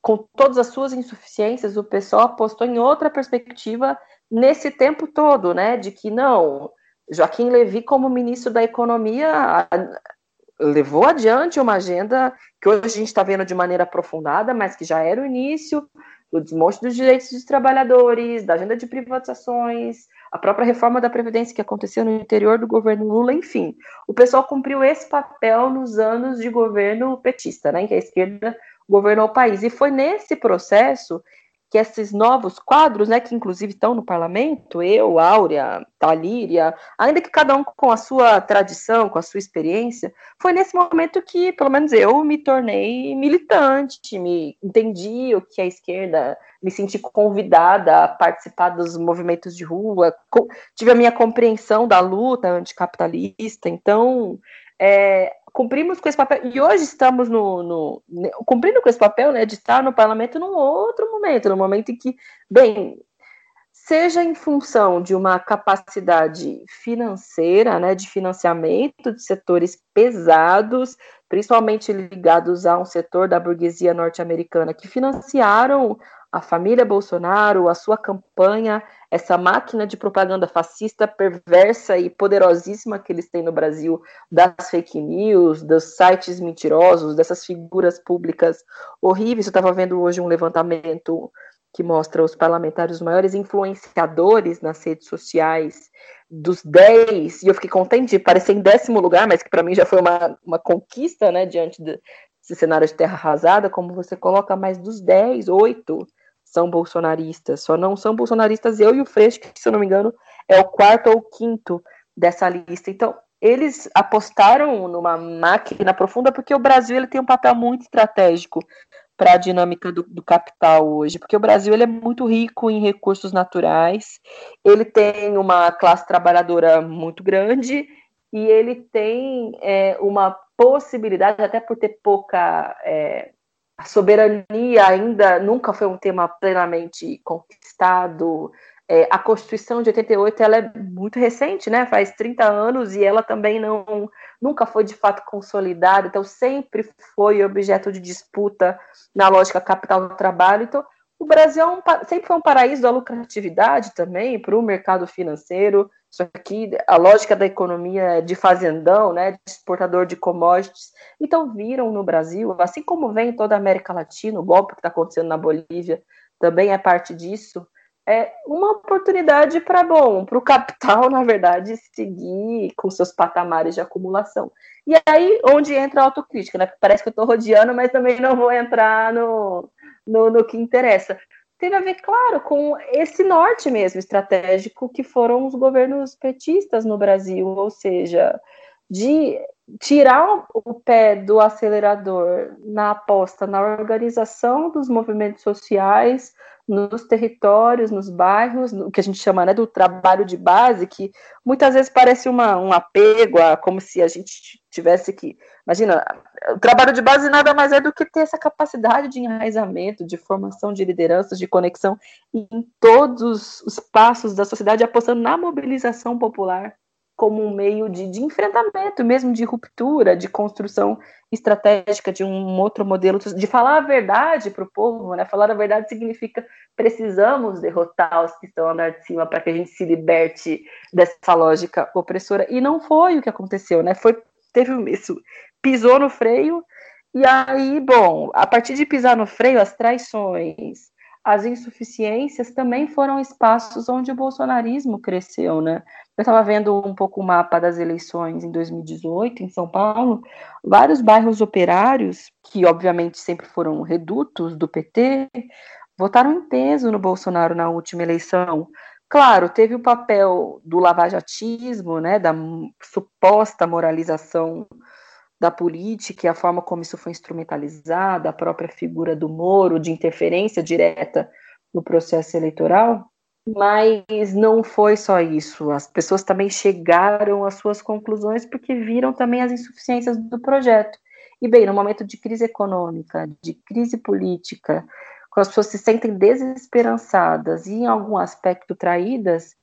com todas as suas insuficiências, o pessoal apostou em outra perspectiva nesse tempo todo, né? De que não, Joaquim Levy, como ministro da Economia, levou adiante uma agenda que hoje a gente está vendo de maneira aprofundada, mas que já era o início do desmonte dos direitos dos trabalhadores, da agenda de privatizações, a própria reforma da Previdência que aconteceu no interior do governo Lula, enfim. O pessoal cumpriu esse papel nos anos de governo petista, né, em que a esquerda governou o país. E foi nesse processo que esses novos quadros, né, que inclusive estão no parlamento, eu, Áurea, Talíria, ainda que cada um com a sua tradição, com a sua experiência, foi nesse momento que, pelo menos eu, me tornei militante, me entendi o que é a esquerda, me senti convidada a participar dos movimentos de rua, tive a minha compreensão da luta anticapitalista, então é, cumprimos com esse papel, e hoje estamos no, no, cumprindo com esse papel, né, de estar no parlamento num outro momento, no momento em que, bem, seja em função de uma capacidade financeira, né, de financiamento de setores pesados, principalmente ligados a um setor da burguesia norte-americana, que financiaram a família Bolsonaro, a sua campanha, essa máquina de propaganda fascista perversa e poderosíssima que eles têm no Brasil, das fake news, dos sites mentirosos, dessas figuras públicas horríveis. Eu estava vendo hoje um levantamento que mostra os parlamentares os maiores influenciadores nas redes sociais dos 10, e eu fiquei contente de parecer em décimo lugar, mas que para mim já foi uma, uma conquista, né, diante desse cenário de terra arrasada, como você coloca mais dos 10, 8 são bolsonaristas. Só não são bolsonaristas eu e o Freixo, que, se eu não me engano, é o quarto ou quinto dessa lista. Então, eles apostaram numa máquina profunda porque o Brasil ele tem um papel muito estratégico para a dinâmica do, do, capital hoje, porque o Brasil ele é muito rico em recursos naturais, ele tem uma classe trabalhadora muito grande e ele tem é, uma possibilidade, até por ter pouca é, a soberania ainda nunca foi um tema plenamente conquistado. É, a Constituição de 88 ela é muito recente, né? Faz 30 anos e ela também não nunca foi de fato consolidada, então sempre foi objeto de disputa na lógica capital do trabalho. Então, o Brasil é um, sempre foi um paraíso da lucratividade também para o mercado financeiro. Isso aqui, a lógica da economia de fazendão, né, de exportador de commodities. Então, viram no Brasil, assim como vem em toda a América Latina, o golpe que está acontecendo na Bolívia também é parte disso, é uma oportunidade para, bom, para o capital, na verdade, seguir com seus patamares de acumulação. E aí, onde entra a autocrítica, né? Parece que eu estou rodeando, mas também não vou entrar no, no, no que interessa. Teve a ver, claro, com esse norte mesmo estratégico que foram os governos petistas no Brasil, ou seja, de tirar o pé do acelerador na aposta na organização dos movimentos sociais, nos territórios, nos bairros, o que a gente chama né, do trabalho de base, que muitas vezes parece uma, um apego, a, como se a gente tivesse que. Imagina, o trabalho de base nada mais é do que ter essa capacidade de enraizamento, de formação de lideranças, de conexão em todos os passos da sociedade, apostando na mobilização popular como um meio de, de enfrentamento, mesmo de ruptura, de construção estratégica de um outro modelo, de falar a verdade para o povo, né? Falar a verdade significa precisamos derrotar os que estão andar de cima para que a gente se liberte dessa lógica opressora. E não foi o que aconteceu, né? Foi teve isso, pisou no freio e aí, bom, a partir de pisar no freio, as traições, as insuficiências também foram espaços onde o bolsonarismo cresceu, né? Eu estava vendo um pouco o mapa das eleições em 2018 em São Paulo, vários bairros operários, que obviamente sempre foram redutos do PT, votaram em peso no Bolsonaro na última eleição. Claro, teve o papel do lavajatismo, né, da suposta moralização da política e a forma como isso foi instrumentalizado, a própria figura do Moro, de interferência direta no processo eleitoral, Mas não foi só isso. As pessoas também chegaram às suas conclusões porque viram também as insuficiências do projeto. E bem, no momento de crise econômica, de crise política, quando as pessoas se sentem desesperançadas e em algum aspecto traídas,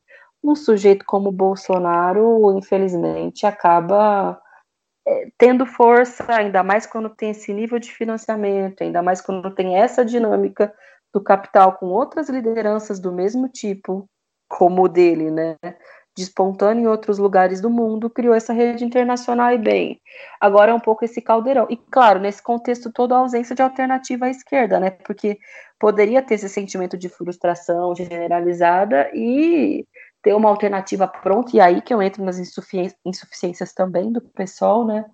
um sujeito como Bolsonaro, infelizmente, acaba tendo força, ainda mais quando tem esse nível de financiamento, ainda mais quando tem essa dinâmica do capital com outras lideranças do mesmo tipo, como o dele, né? Despontando em outros lugares do mundo, criou essa rede internacional e bem. Agora é um pouco esse caldeirão. E claro, nesse contexto todo a ausência de alternativa à esquerda, né? Porque poderia ter esse sentimento de frustração generalizada e ter uma alternativa pronta, e aí que eu entro nas insuficiências também do pessoal, né?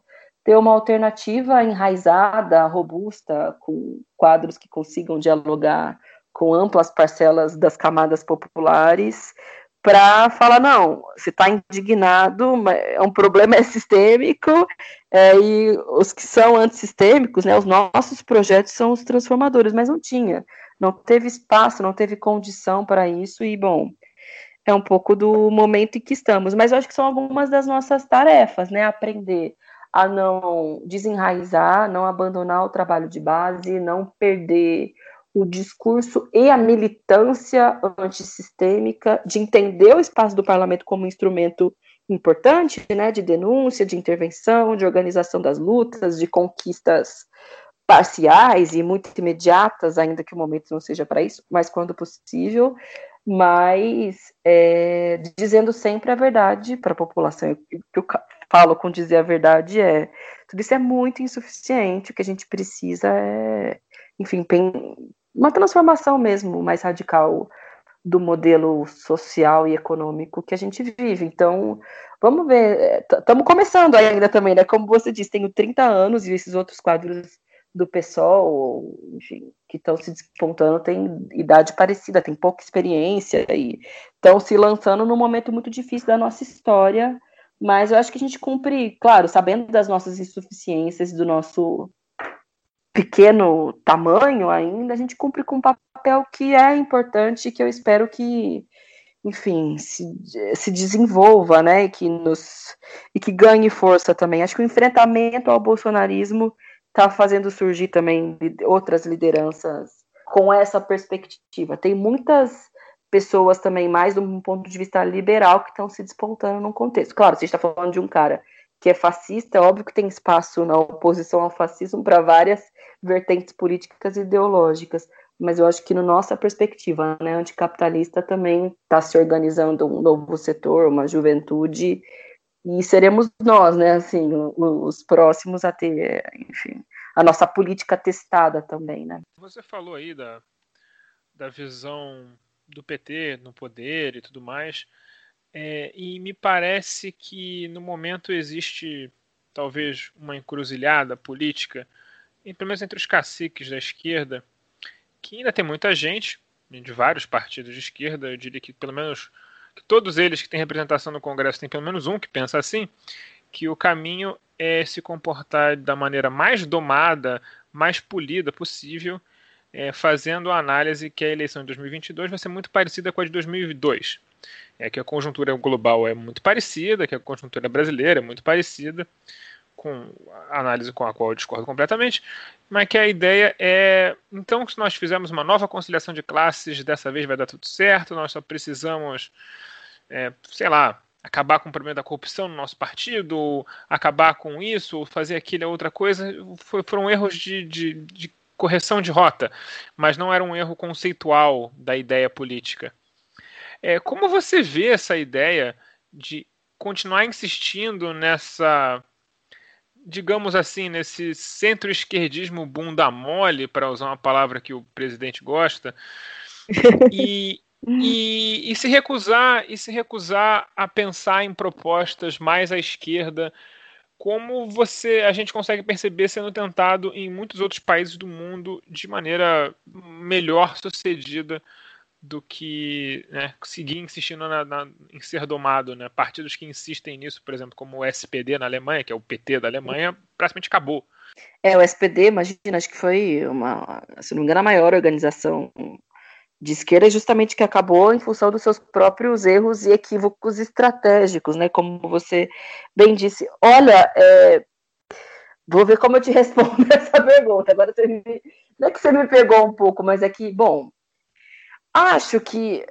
Ter uma alternativa enraizada, robusta, com quadros que consigam dialogar com amplas parcelas das camadas populares, para falar, não, você está indignado, é um problema é sistêmico, é, e os que são antissistêmicos, né, os nossos projetos são os transformadores, mas não tinha, não teve espaço, não teve condição para isso, e bom, é um pouco do momento em que estamos. Mas eu acho que são algumas das nossas tarefas, né? Aprender a não desenraizar, não abandonar o trabalho de base, não perder o discurso e a militância antissistêmica, de entender o espaço do parlamento como um instrumento importante, né, de denúncia, de intervenção, de organização das lutas, de conquistas parciais e muito imediatas, ainda que o momento não seja para isso, mas quando possível, mas é, dizendo sempre a verdade para a população. O que eu falo com dizer a verdade é tudo isso é muito insuficiente, o que a gente precisa é, enfim, uma transformação mesmo mais radical do modelo social e econômico que a gente vive. Então, vamos ver, estamos começando ainda também, né? Como você disse, tenho 30 anos e esses outros quadros do pessoal, enfim, que estão se despontando têm idade parecida, têm pouca experiência e estão se lançando num momento muito difícil da nossa história, mas eu acho que a gente cumpre, claro, sabendo das nossas insuficiências, do nosso pequeno tamanho ainda, a gente cumpre com um papel que é importante que eu espero que, enfim, se, se desenvolva, né, e que nos e que ganhe força também. Acho que o enfrentamento ao bolsonarismo está fazendo surgir também outras lideranças com essa perspectiva. Tem muitas pessoas também, mais um ponto de vista liberal, que estão se despontando num contexto. Claro, você está falando de um cara que é fascista, óbvio que tem espaço na oposição ao fascismo para várias vertentes políticas e ideológicas, mas eu acho que na nossa perspectiva, né, anticapitalista também está se organizando um novo setor, uma juventude e seremos nós, né, assim, os próximos a ter, enfim, a nossa política testada também, né. Você falou aí da, da visão do PT no poder e tudo mais, é, e me parece que no momento existe talvez uma encruzilhada política, pelo menos entre os caciques da esquerda, que ainda tem muita gente de vários partidos de esquerda, eu diria que pelo menos que todos eles que têm representação no Congresso tem pelo menos um que pensa assim, que o caminho é se comportar da maneira mais domada, mais polida possível, é, fazendo a análise que a eleição de 2022 vai ser muito parecida com a de 2002. É que a conjuntura global é muito parecida, que a conjuntura brasileira é muito parecida, com a análise com a qual eu discordo completamente, mas que a ideia é, então, se nós fizermos uma nova conciliação de classes, dessa vez vai dar tudo certo, nós só precisamos, é, sei lá, acabar com o problema da corrupção no nosso partido, acabar com isso, fazer aquilo outra coisa, foi, foram erros de, de, de correção de rota, mas não era um erro conceitual da ideia política. É, como você vê essa ideia de continuar insistindo nessa digamos assim, nesse centro-esquerdismo bunda mole, para usar uma palavra que o presidente gosta, e, e, e, se recusar e se recusar a pensar em propostas mais à esquerda, como você a gente consegue perceber sendo tentado em muitos outros países do mundo de maneira melhor sucedida do que né, seguir insistindo na, na, em ser domado. Né? Partidos que insistem nisso, por exemplo, como o SPD na Alemanha, que é o PT da Alemanha, praticamente acabou. É, o SPD, imagina, acho que foi uma, se não me engano, a maior organização de esquerda, justamente que acabou em função dos seus próprios erros e equívocos estratégicos, né? Como você bem disse. Olha, é, vou ver como eu te respondo essa pergunta. Agora você me, não é que você me pegou um pouco, mas é que, bom, acho que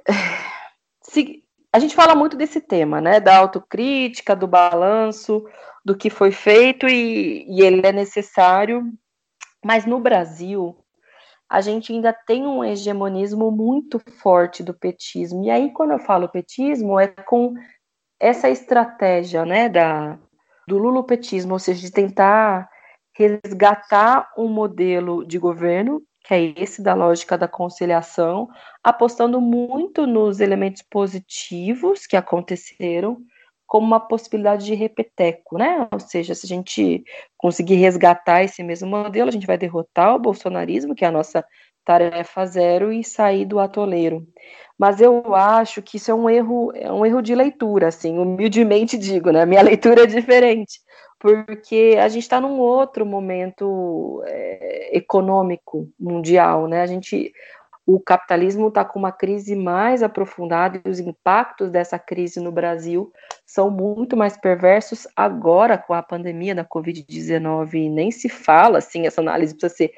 se, a gente fala muito desse tema, né? Da autocrítica, do balanço, do que foi feito e, e ele é necessário, mas no Brasil a gente ainda tem um hegemonismo muito forte do petismo. E aí, quando eu falo petismo, é com essa estratégia né, da, do lulopetismo, ou seja, de tentar resgatar um modelo de governo, que é esse da lógica da conciliação, apostando muito nos elementos positivos que aconteceram, como uma possibilidade de repeteco, né? Ou seja, se a gente conseguir resgatar esse mesmo modelo, a gente vai derrotar o bolsonarismo, que é a nossa tarefa zero, e sair do atoleiro. Mas eu acho que isso é um erro, é um erro de leitura, assim, humildemente digo, né? Minha leitura é diferente, porque a gente está num outro momento é, econômico mundial, né? A gente o capitalismo está com uma crise mais aprofundada e os impactos dessa crise no Brasil são muito mais perversos agora com a pandemia da Covid-19. Nem se fala, assim, essa análise precisa ser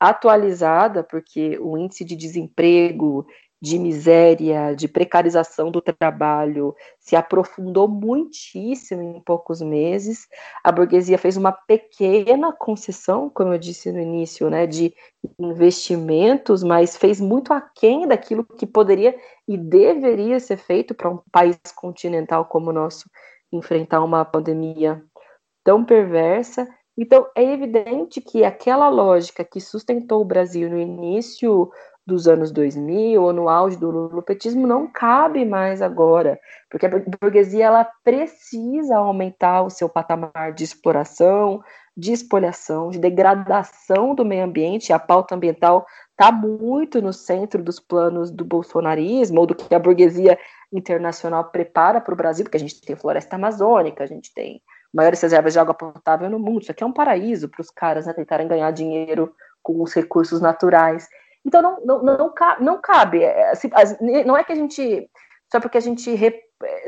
atualizada, porque o índice de desemprego de miséria, de precarização do trabalho, se aprofundou muitíssimo em poucos meses. A burguesia fez uma pequena concessão, como eu disse no início, né, de investimentos, mas fez muito aquém daquilo que poderia e deveria ser feito para um país continental como o nosso enfrentar uma pandemia tão perversa. Então, é evidente que aquela lógica que sustentou o Brasil no início dos anos 2000 ou no auge do lulopetismo não cabe mais agora, porque a burguesia ela precisa aumentar o seu patamar de exploração, de espoliação, de degradação do meio ambiente. A pauta ambiental está muito no centro dos planos do bolsonarismo ou do que a burguesia internacional prepara para o Brasil, porque a gente tem floresta amazônica, a gente tem maiores reservas de água potável no mundo. Isso aqui é um paraíso para os caras né, tentarem ganhar dinheiro com os recursos naturais. Então não, não, não, não cabe. É, não é que a gente. Só porque a gente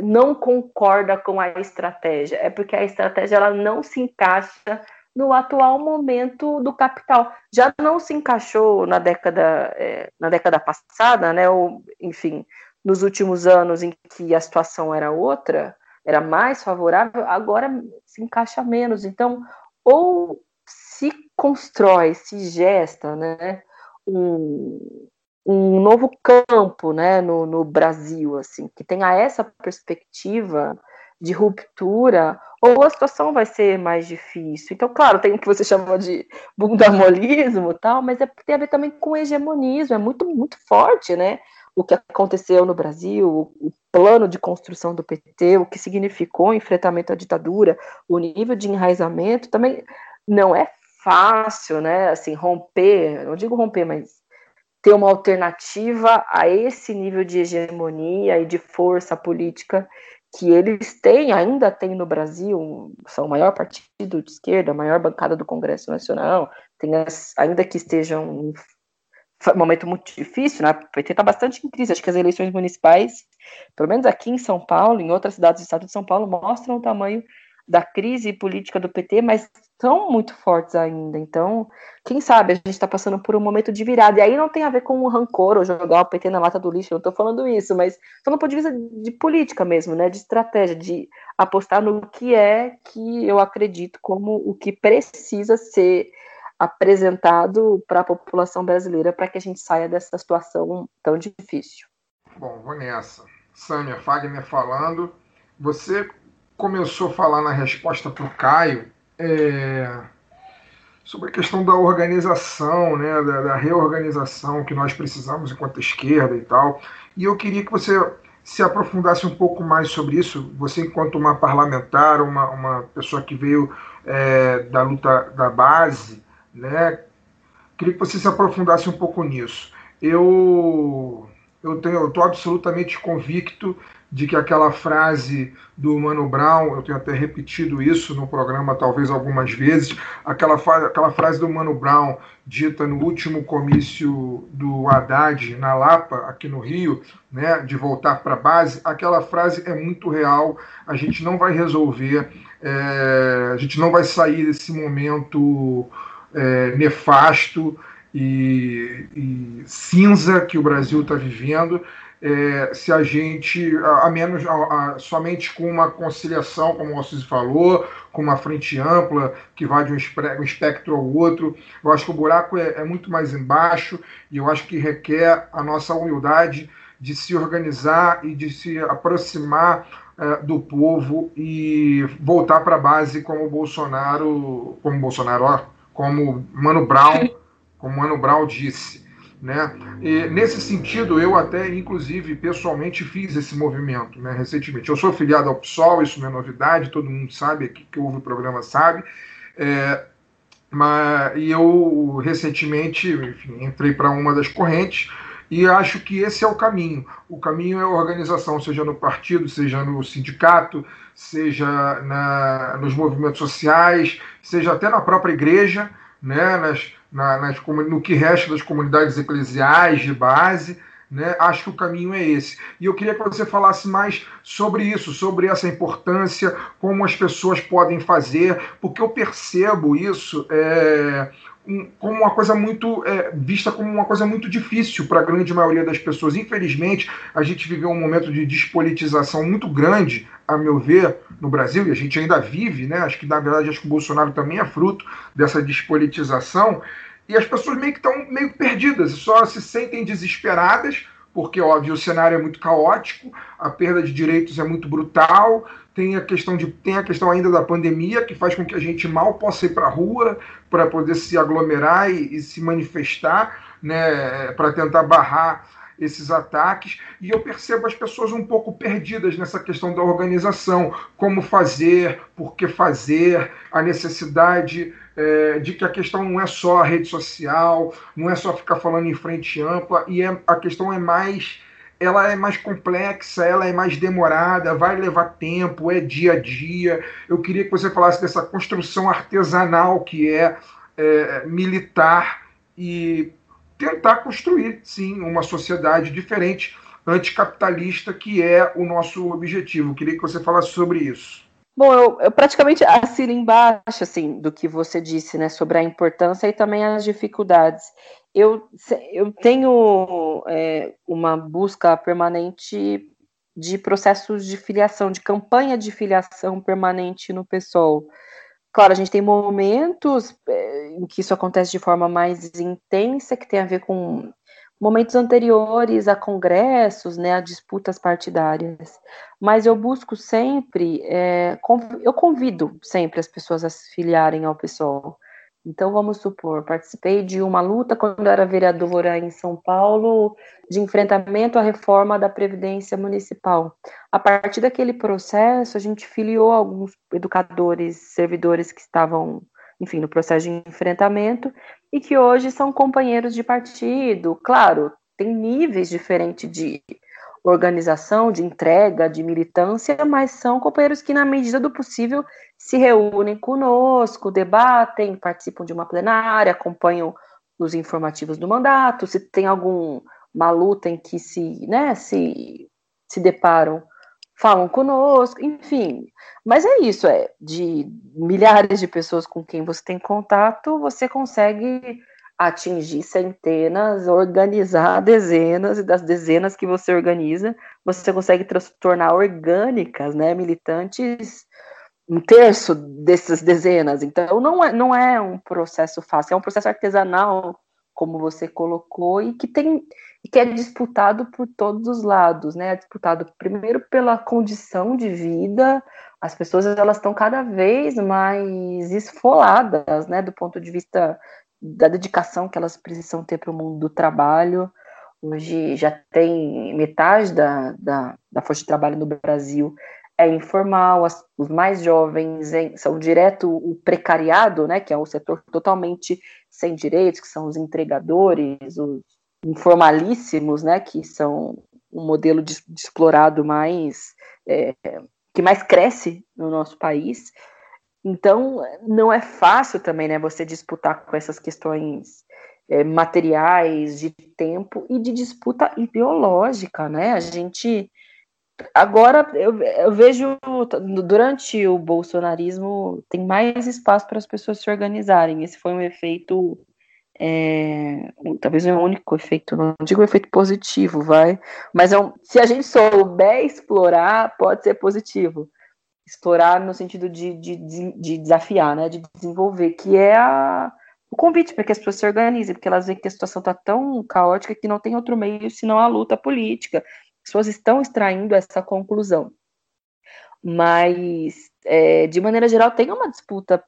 não concorda com a estratégia, é porque a estratégia ela não se encaixa no atual momento do capital. Já não se encaixou na década, é, na década passada, né? Ou, enfim, nos últimos anos em que a situação era outra, era mais favorável, agora se encaixa menos. Então, ou se constrói, se gesta, né? Um, um novo campo né, no, no Brasil, assim, que tenha essa perspectiva de ruptura, ou a situação vai ser mais difícil. Então, claro, tem o que você chamou de bundamolismo tal, mas é, tem a ver também com hegemonismo, é muito, muito forte, né? O que aconteceu no Brasil, o plano de construção do PT, o que significou o enfrentamento à ditadura, o nível de enraizamento, também não é fácil, né? Assim, romper, não digo romper, mas ter uma alternativa a esse nível de hegemonia e de força política que eles têm, ainda têm no Brasil, são o maior partido de esquerda, a maior bancada do Congresso Nacional, tem as, ainda que estejam um momento muito difícil, né? O PT está bastante em crise. Acho que as eleições municipais, pelo menos aqui em São Paulo, em outras cidades do estado de São Paulo, mostram o tamanho da crise política do PT, mas são muito fortes ainda. Então, quem sabe a gente está passando por um momento de virada. E aí não tem a ver com o rancor ou jogar o PT na lata do lixo, eu não estou falando isso, mas estou no ponto de vista de política mesmo, né? De estratégia, de apostar no que é que eu acredito como o que precisa ser apresentado para a população brasileira para que a gente saia dessa situação tão difícil. Bom, vou nessa. Sâmia Fagner falando. Você começou a falar na resposta para o Caio é, sobre a questão da organização, né, da, da, reorganização que nós precisamos enquanto esquerda e tal. E eu queria que você se aprofundasse um pouco mais sobre isso, você enquanto uma parlamentar, uma, uma pessoa que veio é, da luta da base, né, queria que você se aprofundasse um pouco nisso. Eu eu tenho, eu estou absolutamente convicto de que aquela frase do Mano Brown, eu tenho até repetido isso no programa talvez algumas vezes, aquela, aquela frase do Mano Brown dita no último comício do Haddad na Lapa, aqui no Rio, né, de voltar para a base, aquela frase é muito real, a gente não vai resolver, é, a gente não vai sair desse momento é, nefasto e, e cinza que o Brasil está vivendo é, se a gente, a, a menos, a, a, somente com uma conciliação, como o Alciso falou, com uma frente ampla que vai de um, um espectro ao outro, eu acho que o buraco é, é, muito mais embaixo e eu acho que requer a nossa humildade de se organizar e de se aproximar é, do povo e voltar para a base como o Bolsonaro, como Bolsonaro, como Mano Brown, como Mano Brown disse. Né? E, nesse sentido, eu até, inclusive, pessoalmente fiz esse movimento né, recentemente. Eu sou filiado ao PSOL, isso não é novidade, todo mundo sabe aqui que ouve o programa sabe. É, mas, e eu recentemente enfim, entrei para uma das correntes e acho que esse é o caminho. O caminho é a organização, seja no partido, seja no sindicato, seja na, nos movimentos sociais, seja até na própria igreja, né, nas, na, nas, no que resta das comunidades eclesiais de base. Né? Acho que o caminho é esse. E eu queria que você falasse mais sobre isso, sobre essa importância, como as pessoas podem fazer, porque eu percebo isso é, como uma coisa muito é, vista como uma coisa muito difícil para a grande maioria das pessoas. Infelizmente, a gente viveu um momento de despolitização muito grande, a meu ver, no Brasil, e a gente ainda vive, né? Acho que na verdade acho que o Bolsonaro também é fruto dessa despolitização. E as pessoas meio que estão meio perdidas, só se sentem desesperadas, porque óbvio o cenário é muito caótico, a perda de direitos é muito brutal, tem a questão de tem a questão ainda da pandemia que faz com que a gente mal possa ir para a rua para poder se aglomerar e, e se manifestar, né, para tentar barrar esses ataques. E eu percebo as pessoas um pouco perdidas nessa questão da organização, como fazer, por que fazer, a necessidade é, de que a questão não é só a rede social, não é só ficar falando em frente ampla e é, a questão é mais ela é mais complexa, ela é mais demorada, vai levar tempo, é dia a dia. Eu queria que você falasse dessa construção artesanal que é, é militar e tentar construir, sim, uma sociedade diferente, anticapitalista, que é o nosso objetivo. Eu queria que você falasse sobre isso. Bom, eu, eu, praticamente assino embaixo assim do que você disse, né, sobre a importância e também as dificuldades eu, eu tenho é, uma busca permanente de processos de filiação, de campanha de filiação permanente no PSOL. Claro, a gente tem momentos é, em que isso acontece de forma mais intensa, que tem a ver com momentos anteriores a congressos, né, a disputas partidárias. Mas eu busco sempre, é, eu convido sempre as pessoas a se filiarem ao PSOL. Então, vamos supor, participei de uma luta quando era vereadora em São Paulo de enfrentamento à reforma da Previdência Municipal. A partir daquele processo, a gente filiou alguns educadores, servidores que estavam, enfim, no processo de enfrentamento e que hoje são companheiros de partido. Claro, tem níveis diferentes de organização, de entrega, de militância, mas são companheiros que, na medida do possível, se reúnem conosco, debatem, participam de uma plenária, acompanham os informativos do mandato, se tem alguma luta em que se, né, se, se deparam, falam conosco, enfim. Mas é isso, é de milhares de pessoas com quem você tem contato, você consegue atingir centenas, organizar dezenas, e das dezenas que você organiza, você consegue tornar orgânicas, né, militantes, um terço dessas dezenas. Então, não é, não é um processo fácil, é um processo artesanal, como você colocou, e que tem e que é disputado por todos os lados, né? É disputado primeiro pela condição de vida, as pessoas elas estão cada vez mais esfoladas, né, do ponto de vista da dedicação que elas precisam ter para o mundo do trabalho. Hoje já tem metade da, da, da força de trabalho no Brasil é informal, as, os mais jovens são direto o precariado, né, que é o setor totalmente sem direitos, que são os entregadores, os, informalíssimos, né, que são um modelo de, de explorado mais é, que mais cresce no nosso país. Então, não é fácil também, né, você disputar com essas questões é, materiais, de tempo e de disputa ideológica, né? A gente agora eu, eu vejo durante o bolsonarismo tem mais espaço para as pessoas se organizarem. Esse foi um efeito é, talvez é o único efeito, não digo efeito positivo, vai, mas é um, se a gente souber explorar, pode ser positivo. Explorar no sentido de, de, de desafiar, né, de desenvolver, que é a, o convite para que as pessoas se organizem, porque elas veem que a situação está tão caótica que não tem outro meio senão a luta política. As pessoas estão extraindo essa conclusão. Mas é, de maneira geral, tem uma disputa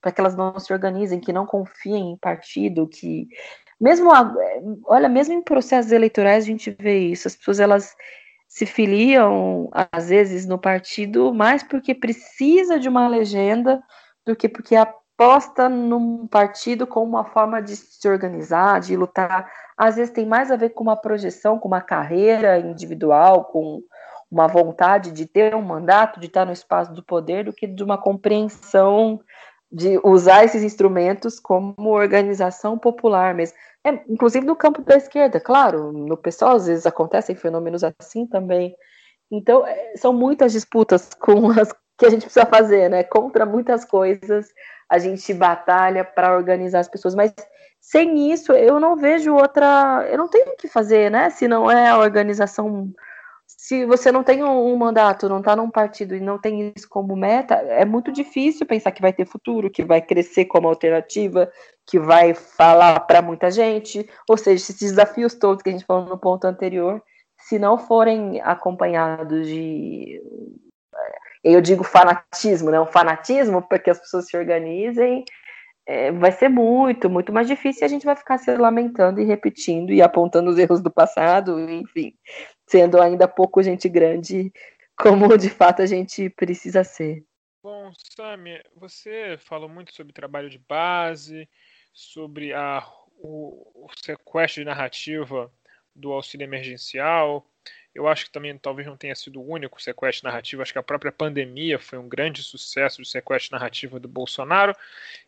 para que elas não se organizem, que não confiem em partido, que mesmo olha, mesmo em processos eleitorais a gente vê isso, as pessoas elas se filiam às vezes no partido mais porque precisa de uma legenda do que porque aposta num partido como uma forma de se organizar, de lutar. Às vezes tem mais a ver com uma projeção, com uma carreira individual, com uma vontade de ter um mandato, de estar no espaço do poder, do que de uma compreensão de usar esses instrumentos como organização popular mesmo. É, inclusive no campo da esquerda, claro, no pessoal às vezes acontecem fenômenos assim também. Então, é, são muitas disputas com as que a gente precisa fazer, né? Contra muitas coisas, a gente batalha para organizar as pessoas, mas sem isso eu não vejo outra, eu não tenho o que fazer, né? Se não é a organização se você não tem um, um mandato, não está num partido e não tem isso como meta, é muito difícil pensar que vai ter futuro, que vai crescer como alternativa, que vai falar para muita gente. Ou seja, esses desafios todos que a gente falou no ponto anterior, se não forem acompanhados de. Eu digo fanatismo, né? Um fanatismo para que as pessoas se organizem, é, vai ser muito, muito mais difícil e a gente vai ficar se lamentando e repetindo e apontando os erros do passado, enfim sendo ainda pouco gente grande, como de fato a gente precisa ser. Bom, Sami, você falou muito sobre trabalho de base, sobre a, o, o sequestro de narrativa do auxílio emergencial. Eu acho que também talvez não tenha sido o único sequestro narrativo, acho que a própria pandemia foi um grande sucesso de sequestro narrativo do Bolsonaro,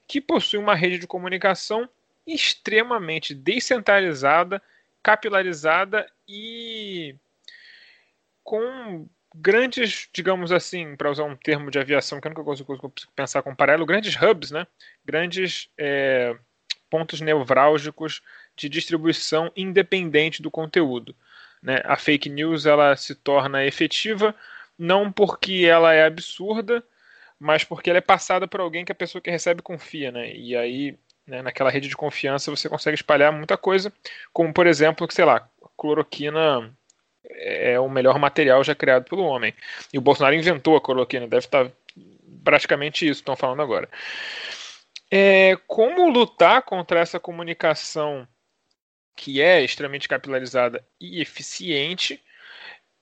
que possui uma rede de comunicação extremamente descentralizada, capilarizada e com grandes, digamos assim, para usar um termo de aviação que eu nunca consigo pensar com paralelo, grandes hubs, né? grandes é, pontos nevrálgicos de distribuição independente do conteúdo. Né? A fake news ela se torna efetiva não porque ela é absurda, mas porque ela é passada por alguém que a pessoa que recebe confia, né? E aí, né, naquela rede de confiança, você consegue espalhar muita coisa, como por exemplo, que sei lá, cloroquina é o melhor material já criado pelo homem. E o Bolsonaro inventou a cloroquina, deve estar praticamente isso que estão falando agora. É, como lutar contra essa comunicação que é extremamente capilarizada e eficiente?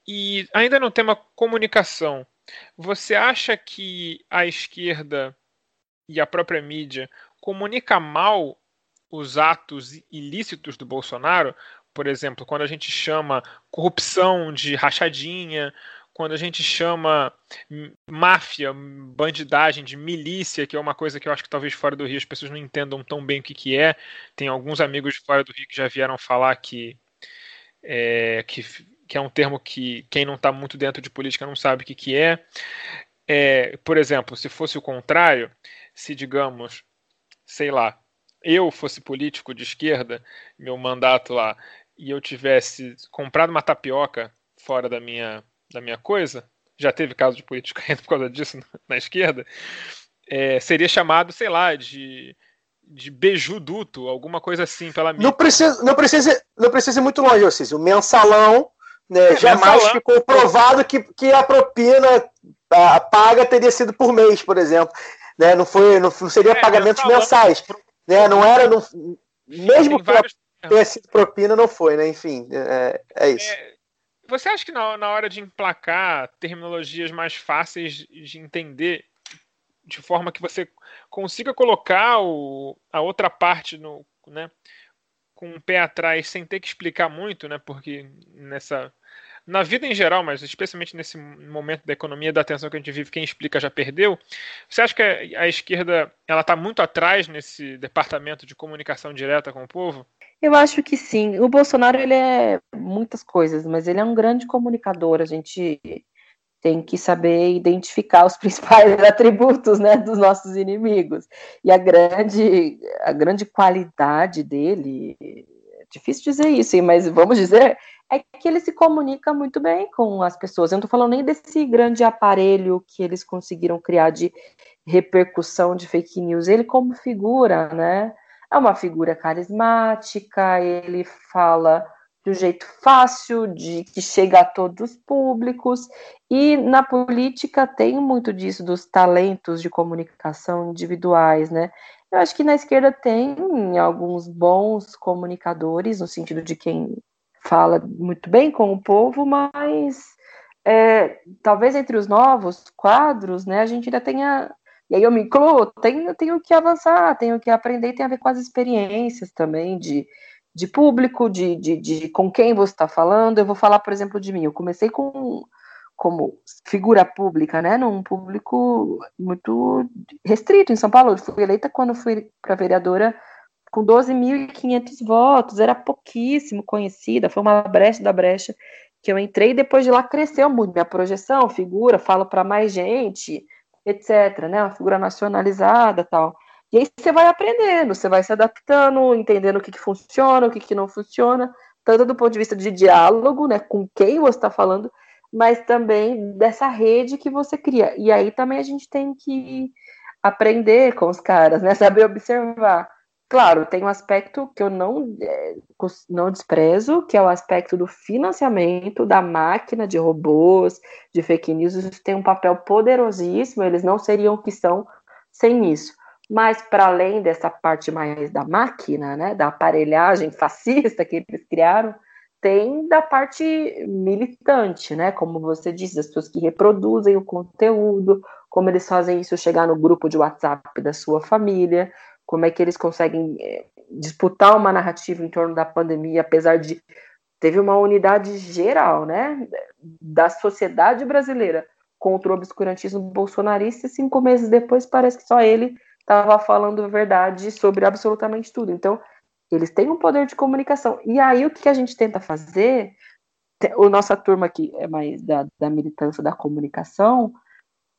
E ainda no tema comunicação, você acha que a esquerda e a própria mídia comunica mal os atos ilícitos do Bolsonaro? Por exemplo, quando a gente chama corrupção de rachadinha, quando a gente chama máfia, bandidagem de milícia, que é uma coisa que eu acho que talvez fora do Rio as pessoas não entendam tão bem o que, que é. Tem alguns amigos de fora do Rio que já vieram falar que é, que, que é um termo que quem não está muito dentro de política não sabe o que, que é. é. Por exemplo, se fosse o contrário, se digamos, sei lá, eu fosse político de esquerda, meu mandato lá, e eu tivesse comprado uma tapioca fora da minha, da minha coisa, já teve caso de político por causa disso na esquerda, é, seria chamado, sei lá, de, de beijuduto, alguma coisa assim pela mídia. Não precisa, não precisa, não precisa ir muito longe, Cícero. O mensalão né, é, jamais mensalão. ficou provado que, que a propina a paga teria sido por mês, por exemplo. Né, não, foi, não, não seria é, pagamentos mensalão, mensais. Né, não era. Não, mesmo que vários ter sido propina, não foi, né? Enfim, é, é isso. É, você acha que na, na hora de emplacar terminologias mais fáceis de entender, de forma que você consiga colocar o, a outra parte no, né, com o pé atrás, sem ter que explicar muito, né? Porque nessa na vida em geral, mas especialmente nesse momento da economia da atenção que a gente vive, quem explica já perdeu. Você acha que a, esquerda ela está muito atrás nesse departamento de comunicação direta com o povo? Eu acho que sim. O Bolsonaro ele é muitas coisas, mas ele é um grande comunicador. A gente tem que saber identificar os principais atributos né, dos nossos inimigos. E a grande, a grande qualidade dele, é difícil dizer isso, mas vamos dizer, é que ele se comunica muito bem com as pessoas. Eu não estou falando nem desse grande aparelho que eles conseguiram criar de repercussão de fake news. Ele, como figura, né? É uma figura carismática, ele fala de um jeito fácil, de que chega a todos os públicos, e na política tem muito disso, dos talentos de comunicação individuais, né? Eu acho que na esquerda tem alguns bons comunicadores, no sentido de quem fala muito bem com o povo, mas é, talvez entre os novos quadros, né, a gente ainda tenha. E aí eu me incluo, tenho, tenho que avançar, tenho que aprender, tem a ver com as experiências também de, de público, de, de, de com quem você está falando. Eu vou falar, por exemplo, de mim. Eu comecei com como figura pública, né, num público muito restrito em São Paulo. Eu fui eleita quando fui para vereadora com 12.500 votos, era pouquíssimo conhecida, foi uma brecha da brecha que eu entrei depois de lá cresceu muito minha projeção, figura, falo para mais gente, etc, né, uma figura nacionalizada, tal. E aí você vai aprendendo, você vai se adaptando, entendendo o que, que funciona, o que, que não funciona, tanto do ponto de vista de diálogo, né, com quem você está falando, mas também dessa rede que você cria. E aí também a gente tem que aprender com os caras, né, saber observar Claro, tem um aspecto que eu não, é, não desprezo, que é o aspecto do financiamento da máquina de robôs, de fake news. Isso tem um papel poderosíssimo, eles não seriam o que são sem isso. Mas, para além dessa parte mais da máquina, né, da aparelhagem fascista que eles criaram, tem da parte militante, né? Como você disse, das pessoas que reproduzem o conteúdo, como eles fazem isso chegar no grupo de WhatsApp da sua família como é que eles conseguem é, disputar uma narrativa em torno da pandemia, apesar de teve uma unidade geral, né, da sociedade brasileira contra o obscurantismo bolsonarista e cinco meses depois parece que só ele estava falando a verdade sobre absolutamente tudo. Então, eles têm um poder de comunicação. E aí, o que a gente tenta fazer, o nossa turma aqui é mais da, da militância da comunicação,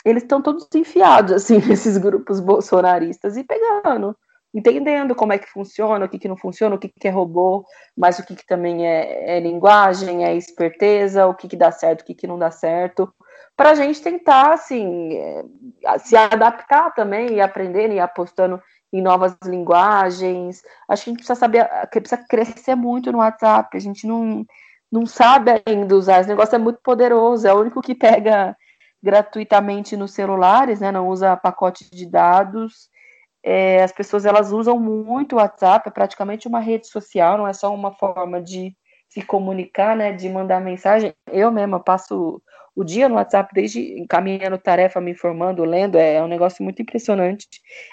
eles estão todos enfiados, assim, nesses grupos bolsonaristas e pegando, entendendo como é que funciona, o que, que não funciona, o que, que é robô, mas o que, que também é, é linguagem, é esperteza, o que, que dá certo, o que, que não dá certo, para a gente tentar, assim, é, se adaptar também e aprender e apostando em novas linguagens. Acho que a gente precisa saber, que precisa crescer muito no WhatsApp, a gente não, não sabe ainda usar, esse negócio é muito poderoso, é o único que pega gratuitamente nos celulares, né? Não usa pacote de dados. É, as pessoas elas usam muito o WhatsApp, é praticamente uma rede social, não é só uma forma de se comunicar, né? De mandar mensagem. Eu mesma passo o dia no WhatsApp, desde encaminhando tarefa, me informando, lendo, é, é um negócio muito impressionante.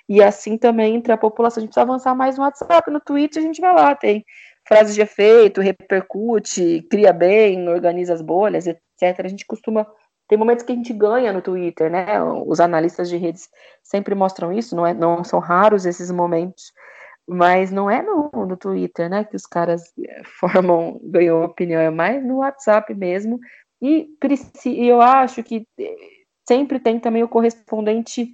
E assim também entre a população, a gente precisa avançar mais no WhatsApp, no Twitter a gente vai lá, tem frases de efeito, repercute, cria bem, organiza as bolhas, etc. A gente costuma tem momentos que a gente ganha no Twitter, né? Os analistas de redes sempre mostram isso, não, é, não são raros esses momentos, mas não é no, no Twitter, né? Que os caras eh, formam, ganham opinião, é mais no WhatsApp mesmo. E, e eu acho que eh, sempre tem também o correspondente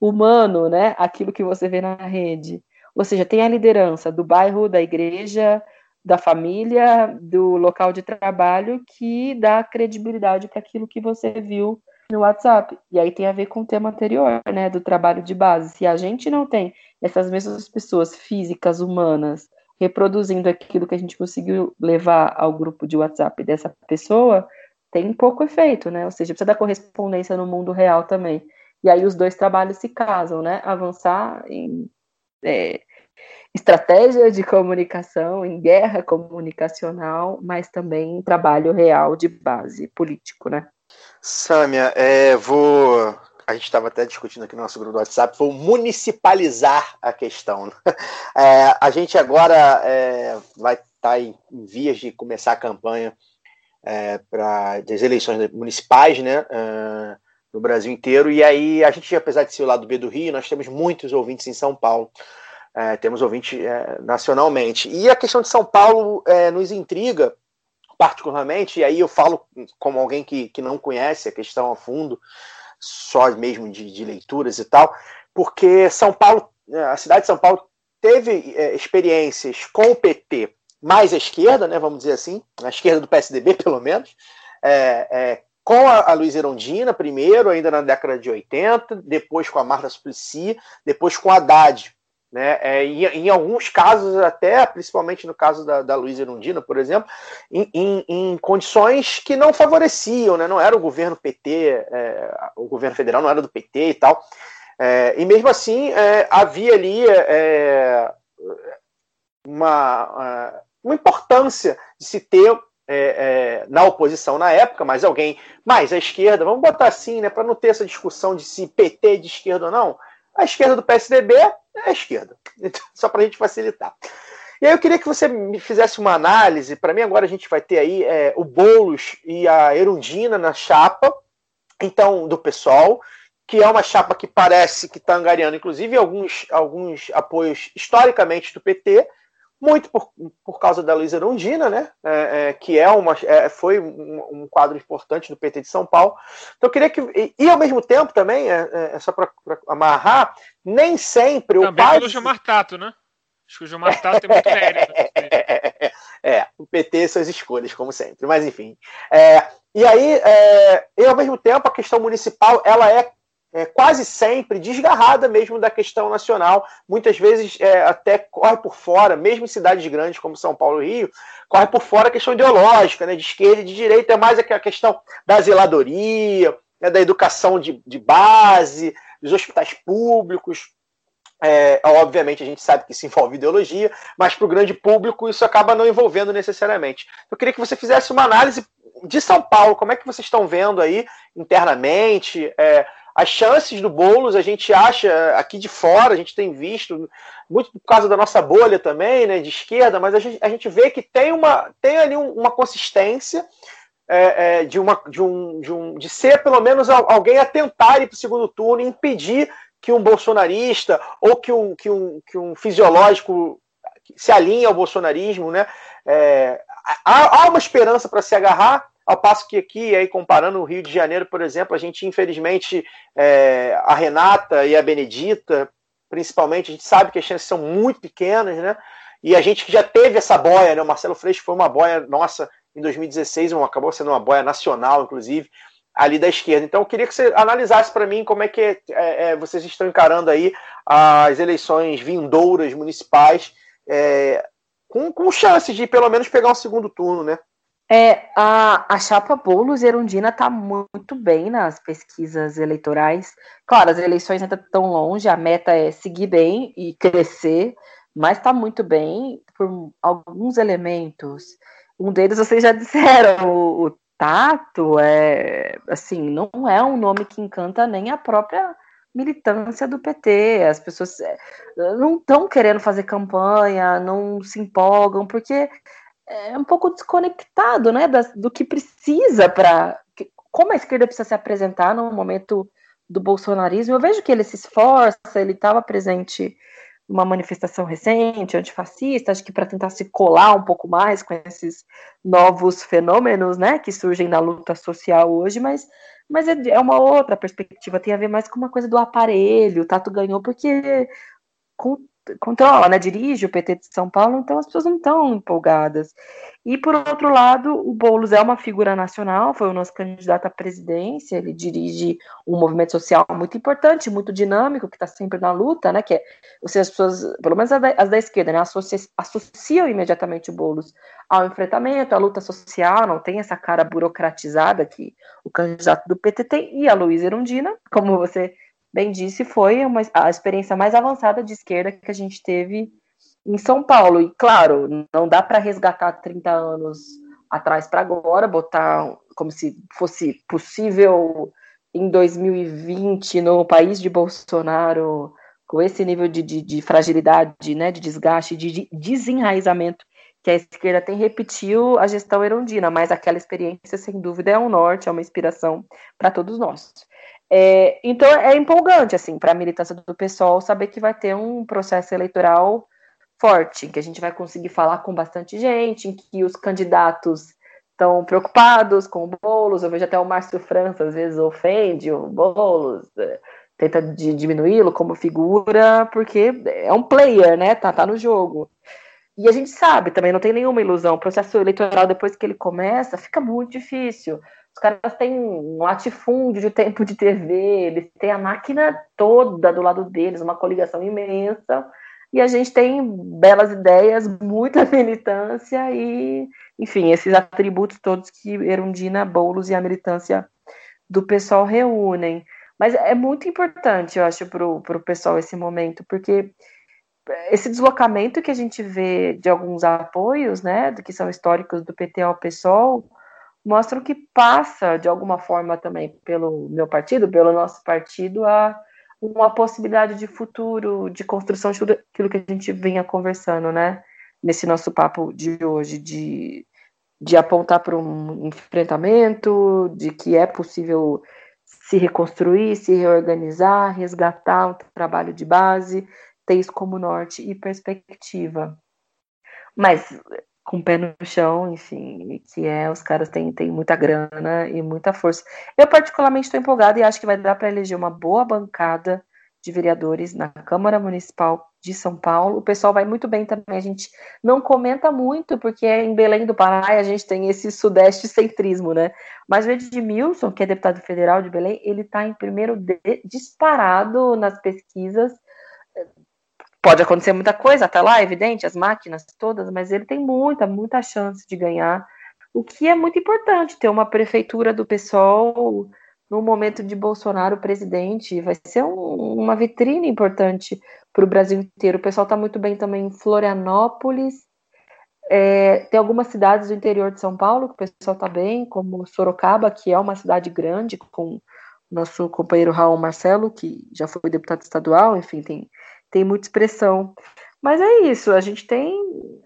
humano, né? Aquilo que você vê na rede. Ou seja, tem a liderança do bairro, da igreja, da família, do local de trabalho, que dá credibilidade para aquilo que você viu no WhatsApp. E aí tem a ver com o tema anterior, né, do trabalho de base. Se a gente não tem essas mesmas pessoas físicas, humanas, reproduzindo aquilo que a gente conseguiu levar ao grupo de WhatsApp dessa pessoa, tem pouco efeito, né? Ou seja, precisa da correspondência no mundo real também. E aí os dois trabalhos se casam, né? Avançar em é, estratégia de comunicação, em guerra comunicacional, mas também em trabalho real de base político, né? Sâmia, é, vou a gente estava até discutindo aqui no nosso grupo do WhatsApp, foi municipalizar a questão. É, a gente agora é, vai estar tá em, em, vias de começar a campanha é, para as eleições municipais, né? Uh, no Brasil inteiro. E aí, a gente, apesar de ser o lado B do Rio, nós temos muitos ouvintes em São Paulo. É, temos ouvintes é, nacionalmente. E a questão de São Paulo é, nos intriga particularmente, e aí eu falo como alguém que, que não conhece a questão a fundo, só mesmo de, de leituras e tal, porque São Paulo, a cidade de São Paulo teve é, experiências com o PT mais à esquerda, né, vamos dizer assim, na esquerda do PSDB, pelo menos, é, é, com a, a Luiz Erondina, primeiro, ainda na década de 80, depois com a Marta Suplicy, depois com a Haddad. Né? É, em, em, alguns casos, até, principalmente no caso da, da Luiz Erundina, por exemplo, em, em, em, condições que não favoreciam, né? não era o governo PT, é, o governo federal não era do PT e tal. É, e mesmo assim, é, havia ali é, uma, é, uma importância de se ter é, é, na oposição na época, mas alguém mais à esquerda, vamos botar assim, né, para não ter essa discussão de se PT de esquerda ou não, a esquerda do PSDB é a esquerda, então, só para a gente facilitar. E aí eu queria que você me fizesse uma análise, para mim agora a gente vai ter aí é, o Boulos e a Erundina na chapa, então, do PSOL, que é uma chapa que parece que está angariando, inclusive, alguns, alguns apoios historicamente do PT, muito por, por causa da Luísa Erundina, né? É, é, que é uma, é, foi um, um, quadro importante do PT de São Paulo. Então eu queria que. E, e ao mesmo tempo também, é, é, é só para amarrar, nem sempre também o pai. pelo Gilmar Tato, né? Acho que o Gilmar Tato tem muito mérito. é, o PT suas escolhas, como sempre. Mas enfim. e aí, e ao mesmo tempo, a questão municipal ela é é, quase sempre desgarrada mesmo da questão nacional, muitas vezes é, até corre por fora, mesmo em cidades grandes como São Paulo e Rio, corre por fora a questão ideológica, né, de esquerda e de direita, é mais a questão da zeladoria, né, da educação de, de base, dos hospitais públicos. É, obviamente a gente sabe que isso envolve ideologia, mas para o grande público isso acaba não envolvendo necessariamente. Eu queria que você fizesse uma análise de São Paulo, como é que vocês estão vendo aí internamente? É, as chances do Boulos a gente acha aqui de fora, a gente tem visto, muito por causa da nossa bolha também, né, de esquerda, mas a gente, a gente vê que tem, uma, tem ali uma consistência é, é, de, uma, de, um, de, um, de ser pelo menos alguém a tentar ir para o segundo turno e impedir que um bolsonarista ou que um, que um, que um fisiológico se alinhe ao bolsonarismo, né? É, há, há uma esperança para se agarrar, ao passo que aqui, aí comparando o Rio de Janeiro, por exemplo, a gente infelizmente é, a Renata e a Benedita, principalmente, a gente sabe que as chances são muito pequenas, né? E a gente já teve essa boia, né? O Marcelo Freixo foi uma boia nossa em 2016, acabou sendo uma boia nacional, inclusive, ali da esquerda. Então, eu queria que você analisasse para mim como é que é, é, vocês estão encarando aí as eleições vindouras municipais, é, com, com chances de pelo menos pegar um segundo turno, né? É, a, a chapa Boulos Erundina está muito bem nas pesquisas eleitorais. Claro, as eleições ainda estão longe, a meta é seguir bem e crescer, mas está muito bem por alguns elementos. Um deles vocês já disseram, o, o Tato é assim, não é um nome que encanta nem a própria militância do PT. As pessoas é, não estão querendo fazer campanha, não se empolgam, porque é um pouco desconectado, né, das, do que precisa para como a esquerda precisa se apresentar no momento do bolsonarismo. Eu vejo que ele se esforça, ele estava presente numa manifestação recente, antifascista, acho que para tentar se colar um pouco mais com esses novos fenômenos, né, que surgem na luta social hoje, mas mas é, é uma outra perspectiva, tem a ver mais com uma coisa do aparelho, o Tato ganhou porque com controla, né, dirige o PT de São Paulo, então as pessoas não estão empolgadas. E, por outro lado, o Boulos é uma figura nacional, foi o nosso candidato à presidência, ele dirige um movimento social muito importante, muito dinâmico, que está sempre na luta, né, que é, ou seja, as pessoas, pelo menos as da, as da esquerda, né, associam, associam imediatamente o Boulos ao enfrentamento, à luta social, não tem essa cara burocratizada que o candidato do PT tem, e a Luísa Erundina, como você bem disse, foi uma, a experiência mais avançada de esquerda que a gente teve em São Paulo. E, claro, não dá para resgatar 30 anos atrás para agora, botar como se fosse possível em 2020, no país de Bolsonaro, com esse nível de, de, de fragilidade, né, de desgaste, de, de desenraizamento que a esquerda tem, repetiu a gestão erundina, mas aquela experiência, sem dúvida, é um norte, é uma inspiração para todos nós. É, então é empolgante assim para a militância do pessoal saber que vai ter um processo eleitoral forte, que a gente vai conseguir falar com bastante gente, em que os candidatos estão preocupados com o Boulos. Eu vejo até o Márcio França às vezes ofende o Boulos, é, tenta diminuí-lo como figura, porque é um player, né? Tá, tá no jogo. E a gente sabe também, não tem nenhuma ilusão. O processo eleitoral, depois que ele começa, fica muito difícil. Os caras têm um latifúndio de tempo de TV, eles têm a máquina toda do lado deles, uma coligação imensa, e a gente tem belas ideias, muita militância e, enfim, esses atributos todos que Erundina, Boulos e a militância do pessoal reúnem. Mas é muito importante, eu acho, para o pessoal esse momento, porque esse deslocamento que a gente vê de alguns apoios, né, que são históricos do PT ao PSOL, mostram que passa, de alguma forma, também pelo meu partido, pelo nosso partido, a uma possibilidade de futuro, de construção de tudo aquilo que a gente vinha conversando, né? Nesse nosso papo de hoje, de, de apontar para um enfrentamento, de que é possível se reconstruir, se reorganizar, resgatar um trabalho de base, ter isso como norte e perspectiva. Mas com o pé no chão, enfim, que é os caras têm, têm muita grana e muita força. Eu particularmente estou empolgada e acho que vai dar para eleger uma boa bancada de vereadores na Câmara Municipal de São Paulo. O pessoal vai muito bem também. A gente não comenta muito, porque em Belém do Pará a gente tem esse sudeste centrismo, né? Mas o Edmilson, que é deputado federal de Belém, ele está em primeiro de, disparado nas pesquisas Pode acontecer muita coisa, até lá, é evidente, as máquinas todas, mas ele tem muita, muita chance de ganhar. O que é muito importante, ter uma prefeitura do PSOL no momento de Bolsonaro presidente, vai ser um, uma vitrine importante para o Brasil inteiro. O pessoal está muito bem também em Florianópolis, é, tem algumas cidades do interior de São Paulo que o pessoal está bem, como Sorocaba, que é uma cidade grande, com nosso companheiro Raul Marcelo, que já foi deputado estadual, enfim, tem tem muita expressão. Mas é isso, a gente tem.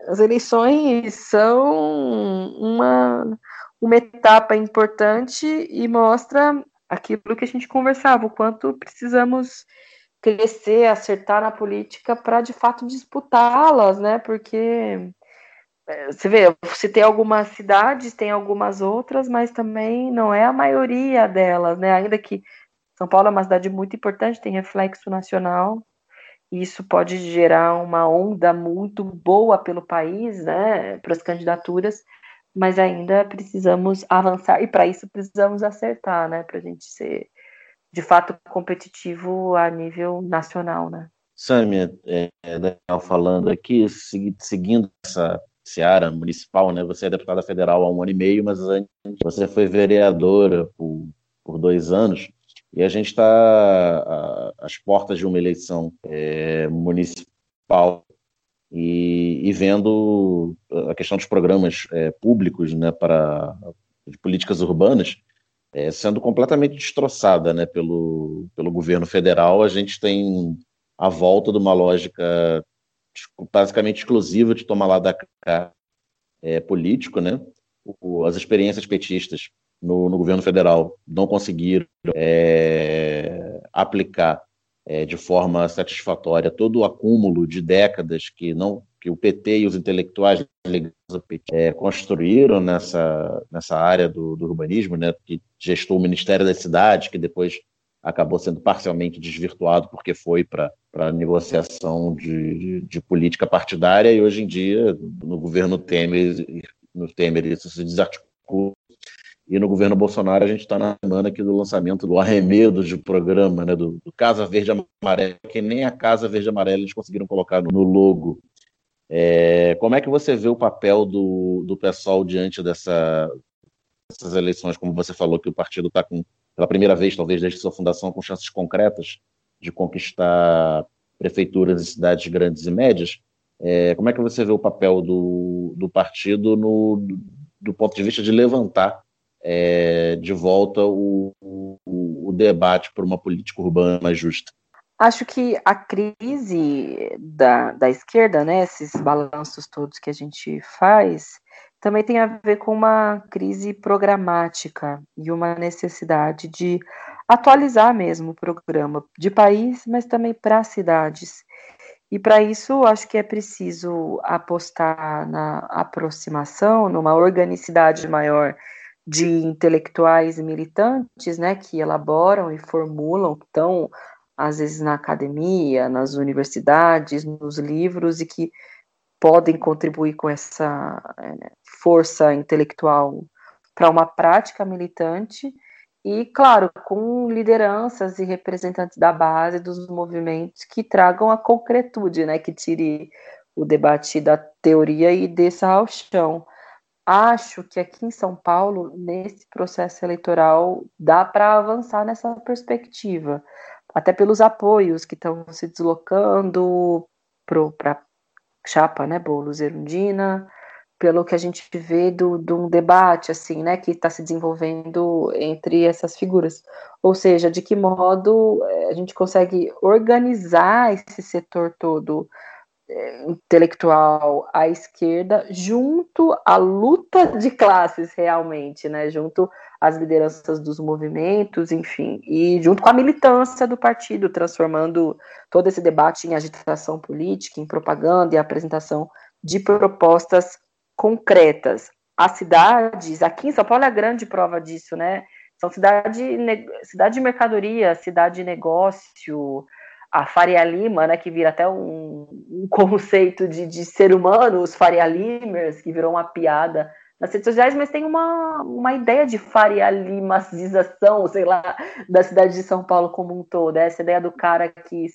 As eleições são uma, uma etapa importante e mostra aquilo que a gente conversava, o quanto precisamos crescer, acertar na política para de fato disputá-las, né? Porque é, você vê, se tem algumas cidades, tem algumas outras, mas também não é a maioria delas, né? Ainda que São Paulo é uma cidade muito importante, tem reflexo nacional, isso pode gerar uma onda muito boa pelo país, né, para as candidaturas, mas ainda precisamos avançar e para isso precisamos acertar, né, para a gente ser de fato competitivo a nível nacional, né. Sâmia, é, Daniel falando aqui, seguindo essa seara municipal, né, você é deputada federal há um ano e meio, mas antes você foi vereadora por, por dois anos, e a gente está às portas de uma eleição é, municipal e, e, vendo a questão dos programas é, públicos né, para de políticas urbanas é, sendo completamente destroçada né, pelo, pelo governo federal. A gente tem a volta de uma lógica basicamente exclusiva de tomar lá da cá é, político, né? O, as experiências petistas no, no governo federal não conseguiram é, aplicar é, de forma satisfatória todo o acúmulo de décadas que não que o PT e os intelectuais ligados ao PT é, construíram nessa, nessa área do, do, urbanismo, né, que gestou o Ministério das Cidades, que depois acabou sendo parcialmente desvirtuado porque foi para negociação de, de, de, política partidária e hoje em dia no governo Temer, no Temer isso se desarticula e no governo Bolsonaro a gente está na semana aqui do lançamento do arremedo de programa, né, do, do Casa Verde Amarela, que nem a Casa Verde Amarela eles conseguiram colocar no logo. É, como é que você vê o papel do, do pessoal diante dessa, dessas eleições? Como você falou que o partido está com, pela primeira vez, talvez desde sua fundação, com chances concretas de conquistar prefeituras em cidades grandes e médias. É, como é que você vê o papel do, do partido no, do ponto de vista de levantar é, de volta o, o, o, debate por uma política urbana mais justa? Acho que a crise da, da esquerda, né, esses balanços todos que a gente faz, também tem a ver com uma crise programática e uma necessidade de atualizar mesmo o programa de país, mas também para cidades. E para isso, acho que é preciso apostar na aproximação, numa organicidade maior de intelectuais e militantes, né, que elaboram e formulam, estão às vezes na academia, nas universidades, nos livros e que podem contribuir com essa é, força intelectual para uma prática militante e, claro, com lideranças e representantes da base dos movimentos que tragam a concretude, né, que tire o debate da teoria e desça ao chão. Acho que aqui em São Paulo, nesse processo eleitoral, dá para avançar nessa perspectiva, até pelos apoios que estão se deslocando para chapa, né, Boulos Erundina, pelo que a gente vê do, de um debate, assim, né, que está se desenvolvendo entre essas figuras. Ou seja, de que modo eh, a gente consegue organizar esse setor todo intelectual à esquerda junto à luta de classes realmente, né, junto às lideranças dos movimentos, enfim, e junto com a militância do partido, transformando todo esse debate em agitação política, em propaganda e apresentação de propostas concretas. As cidades, aqui em São Paulo é a grande prova disso, né? São cidade, cidade de mercadoria, cidade de negócio, a Faria Lima, né, que vira até um, um conceito de, de, ser humano, os Faria Limers, que virou uma piada nas redes sociais, mas tem uma, uma ideia de Faria Limazização, sei lá, da cidade de São Paulo como um todo, essa ideia do cara que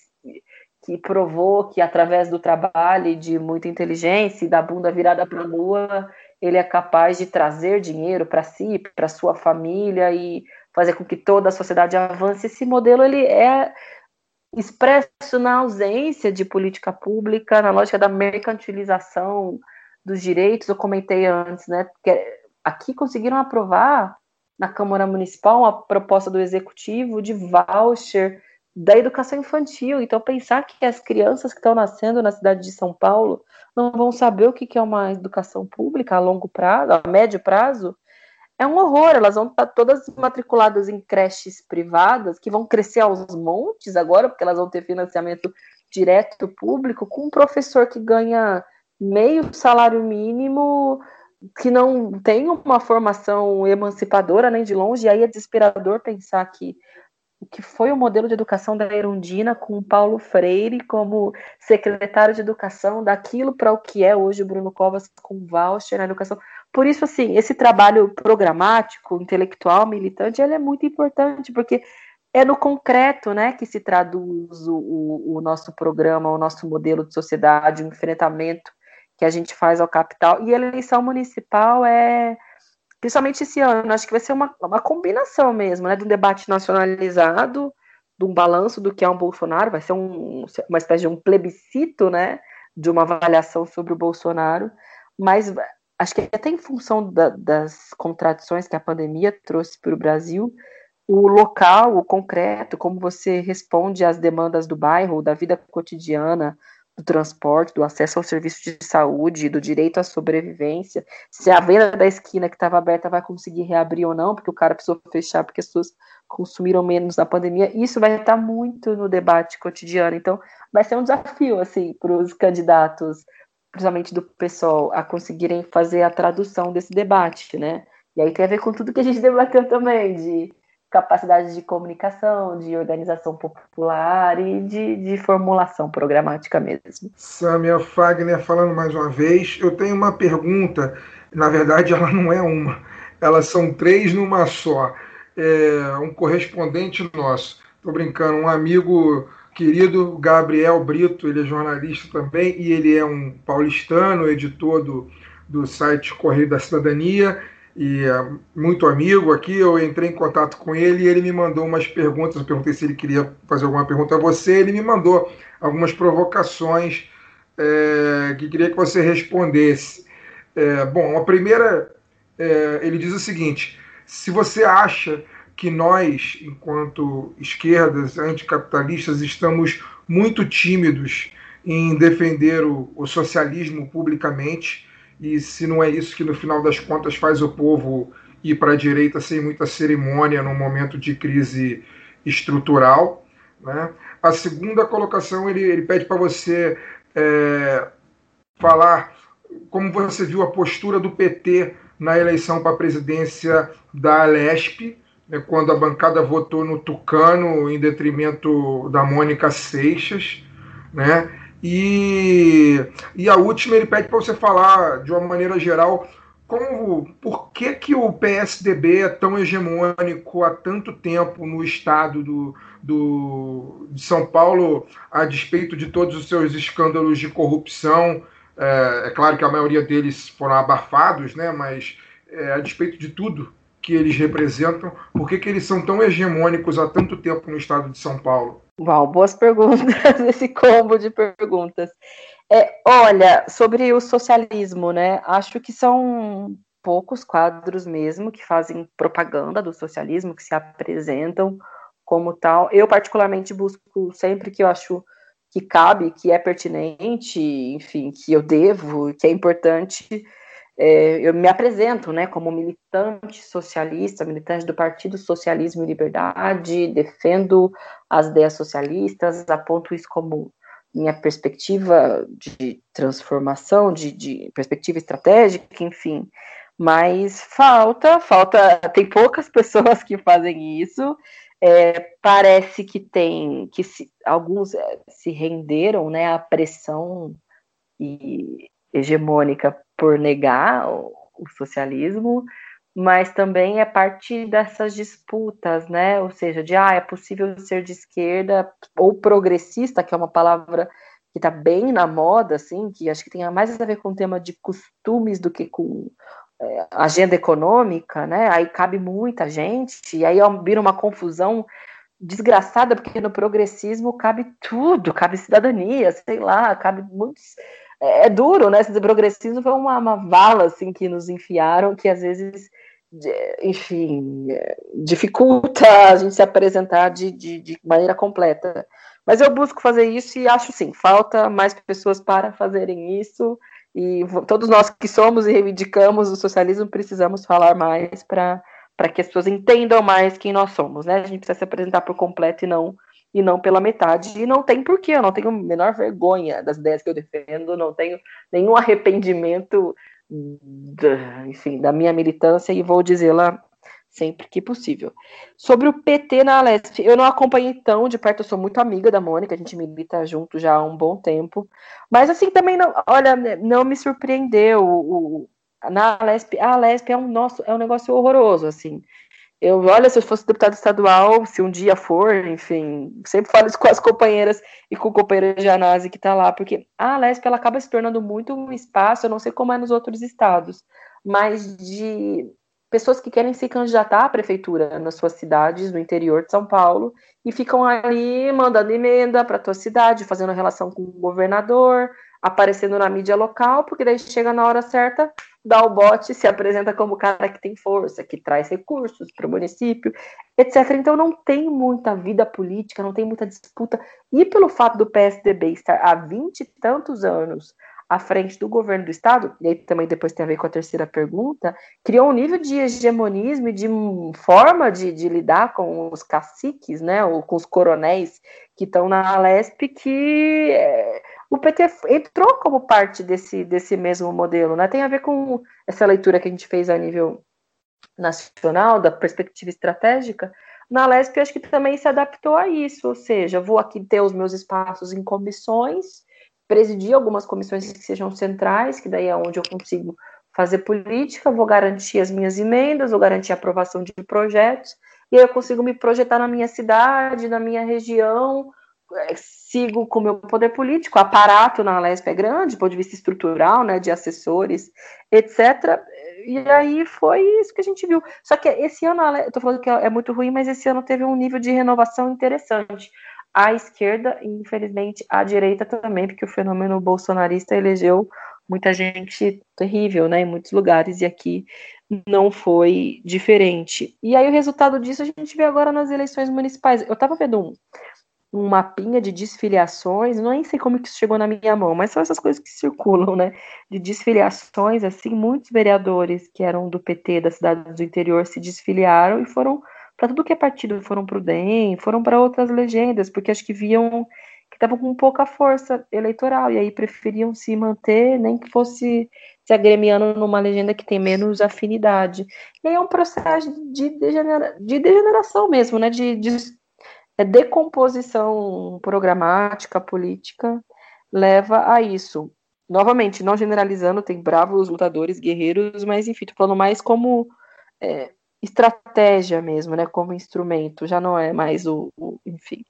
que provou que através do trabalho e de muita inteligência e da bunda virada para a lua, ele é capaz de trazer dinheiro para si, para sua família e fazer com que toda a sociedade avance. Esse modelo ele é expresso na ausência de política pública, na lógica da mercantilização dos direitos. Eu comentei antes, né? Aqui conseguiram aprovar na Câmara Municipal uma proposta do executivo de voucher da educação infantil. Então, pensar que as crianças que estão nascendo na cidade de São Paulo não vão saber o que é uma educação pública a longo prazo, a médio prazo, é um horror. Elas vão estar todas matriculadas em creches privadas, que vão crescer aos montes agora, porque elas vão ter financiamento direto público, com um professor que ganha meio salário mínimo, que não tem uma formação emancipadora nem de longe, e aí é desesperador pensar que o que foi o modelo de educação da Erundina com o Paulo Freire como secretário de educação, daquilo para o que é hoje o Bruno Covas com voucher na educação. Por isso, assim, esse trabalho programático, intelectual, militante, ele é muito importante, porque é no concreto né, que se traduz o, o, nosso programa, o nosso modelo de sociedade, o enfrentamento que a gente faz ao capital. E a eleição municipal é principalmente esse ano, acho que vai ser uma, uma combinação mesmo, né, de um debate nacionalizado, de um balanço do que é um Bolsonaro, vai ser um, uma espécie de um plebiscito, né, de uma avaliação sobre o Bolsonaro, mas acho que até em função da, das contradições que a pandemia trouxe para o Brasil, o local, o concreto, como você responde às demandas do bairro, da vida cotidiana, do transporte, do acesso ao serviço de saúde, do direito à sobrevivência, se a venda da esquina que estava aberta vai conseguir reabrir ou não, porque o cara precisou fechar porque as pessoas consumiram menos na pandemia, isso vai estar muito no debate cotidiano. Então, vai ser um desafio assim para os candidatos, principalmente do pessoal, a conseguirem fazer a tradução desse debate, né? E aí tem a ver com tudo que a gente debateu também, de capacidade de comunicação, de organização popular e de, de formulação programática mesmo. Samia Fagner falando mais uma vez, eu tenho uma pergunta, na verdade ela não é uma, elas são três numa só. É um correspondente nosso, estou brincando, um amigo querido, Gabriel Brito, ele é jornalista também e ele é um paulistano, editor do, do site Correio da Cidadania, e é muito amigo aqui. Eu entrei em contato com ele e ele me mandou umas perguntas. Eu perguntei se ele queria fazer alguma pergunta a você. Ele me mandou algumas provocações é, que queria que você respondesse. É, bom, a primeira, é, ele diz o seguinte: se você acha que nós, enquanto esquerdas anticapitalistas, estamos muito tímidos em defender o, o socialismo publicamente, e se não é isso que no final das contas faz o povo ir para a direita sem muita cerimônia num momento de crise estrutural. Né? A segunda colocação ele, ele pede para você é, falar como você viu a postura do PT na eleição para a presidência da Alesp, né, quando a bancada votou no Tucano em detrimento da Mônica Seixas, né? E, e a última ele pede para você falar de uma maneira geral como, por que, que o PSDB é tão hegemônico há tanto tempo no estado do, do, de São Paulo, a despeito de todos os seus escândalos de corrupção? É, é claro que a maioria deles foram abafados, né, mas é, a despeito de tudo que eles representam, por que, que eles são tão hegemônicos há tanto tempo no estado de São Paulo? Uau, boas perguntas, esse combo de perguntas. É, olha, sobre o socialismo, né? Acho que são poucos quadros mesmo que fazem propaganda do socialismo, que se apresentam como tal. Eu, particularmente, busco sempre que eu acho que cabe, que é pertinente, enfim, que eu devo, que é importante, é, eu me apresento né, como militante socialista, militante do Partido Socialismo e Liberdade, defendo as ideias socialistas, aponto isso como minha perspectiva de transformação, de, de perspectiva estratégica, enfim. Mas falta, falta, tem poucas pessoas que fazem isso. É, parece que tem, que se, alguns é, se renderam né, à pressão e, hegemônica por negar o, o socialismo, mas também é parte dessas disputas, né? Ou seja, de ah, é possível ser de esquerda ou progressista, que é uma palavra que está bem na moda, assim, que acho que tem mais a ver com o tema de costumes do que com é, agenda econômica, né? Aí cabe muita gente, e aí vira uma confusão desgraçada, porque no progressismo cabe tudo, cabe cidadania, sei lá, cabe muitos é, é, duro, né? Esse progressismo foi uma, uma vala assim que nos enfiaram, que às vezes, enfim, é, dificulta a gente se apresentar de, de, de maneira completa. Mas eu busco fazer isso e acho sim, falta mais pessoas para fazerem isso. E todos nós que somos e reivindicamos o socialismo precisamos falar mais para que as pessoas entendam mais quem nós somos, né? A gente precisa se apresentar por completo e não e não pela metade. E não tem porquê, eu não tenho a menor vergonha das ideias que eu defendo, não tenho nenhum arrependimento, da, enfim, da minha militância e vou dizê-la sempre que possível. Sobre o PT na Alesp, eu não acompanhei tão de perto, eu sou muito amiga da Mônica, a gente milita junto já há um bom tempo, mas assim também não, olha, não me surpreendeu o, na Alesp, a Alesp é um nosso, é um negócio horroroso, assim. Eu, olha, se eu fosse deputado estadual, se um dia for, enfim, sempre falo isso com as companheiras e com o companheiro análise que está lá, porque a Alesp ela acaba se tornando muito um espaço, eu não sei como é nos outros estados, mas de pessoas que querem se candidatar à prefeitura nas suas cidades no interior de São Paulo e ficam ali mandando emenda para a tua cidade, fazendo relação com o governador, aparecendo na mídia local, porque daí chega na hora certa, dá o bote, se apresenta como cara que tem força, que traz recursos para o município, etc. Então não tem muita vida política, não tem muita disputa. E pelo fato do PSDB estar há vinte e tantos anos à frente do governo do Estado, e aí também depois tem a ver com a terceira pergunta, criou um nível de hegemonismo e de forma de, de lidar com os caciques, né, ou com os coronéis que estão na Alesp, que é, o PT entrou como parte desse, desse mesmo modelo, né? Tem a ver com essa leitura que a gente fez a nível nacional, da perspectiva estratégica. Na LESP, acho que também se adaptou a isso, ou seja, vou aqui ter os meus espaços em comissões, presidir algumas comissões que sejam centrais, que daí é onde eu consigo fazer política, vou garantir as minhas emendas, vou garantir a aprovação de projetos, e aí eu consigo me projetar na minha cidade, na minha região, é, sigo com o meu poder político, o aparato na Lesp é grande, do ponto de vista estrutural, né, de assessores, etc. E aí foi isso que a gente viu. Só que esse ano, tô falando que é muito ruim, mas esse ano teve um nível de renovação interessante. A esquerda, infelizmente, a direita também, porque o fenômeno bolsonarista elegeu muita gente terrível, né, em muitos lugares, e aqui não foi diferente. E aí o resultado disso a gente vê agora nas eleições municipais. Eu estava vendo um, um mapinha de desfiliações, não nem sei como que isso chegou na minha mão, mas são essas coisas que circulam, né? De desfiliações, assim, muitos vereadores que eram do PT da cidade do interior se desfiliaram e foram para tudo que é partido, foram para o DEM, foram para outras legendas, porque acho que viam que estavam com pouca força eleitoral, e aí preferiam se manter, nem que fosse se agremiando numa legenda que tem menos afinidade. E aí é um processo de, degenera de degeneração mesmo, né? De, de é decomposição programática, política, leva a isso. Novamente, não generalizando, tem bravos lutadores, guerreiros, mas enfim, tô falando mais como é, estratégia mesmo, né? Como instrumento, já não é mais o, o, enfim,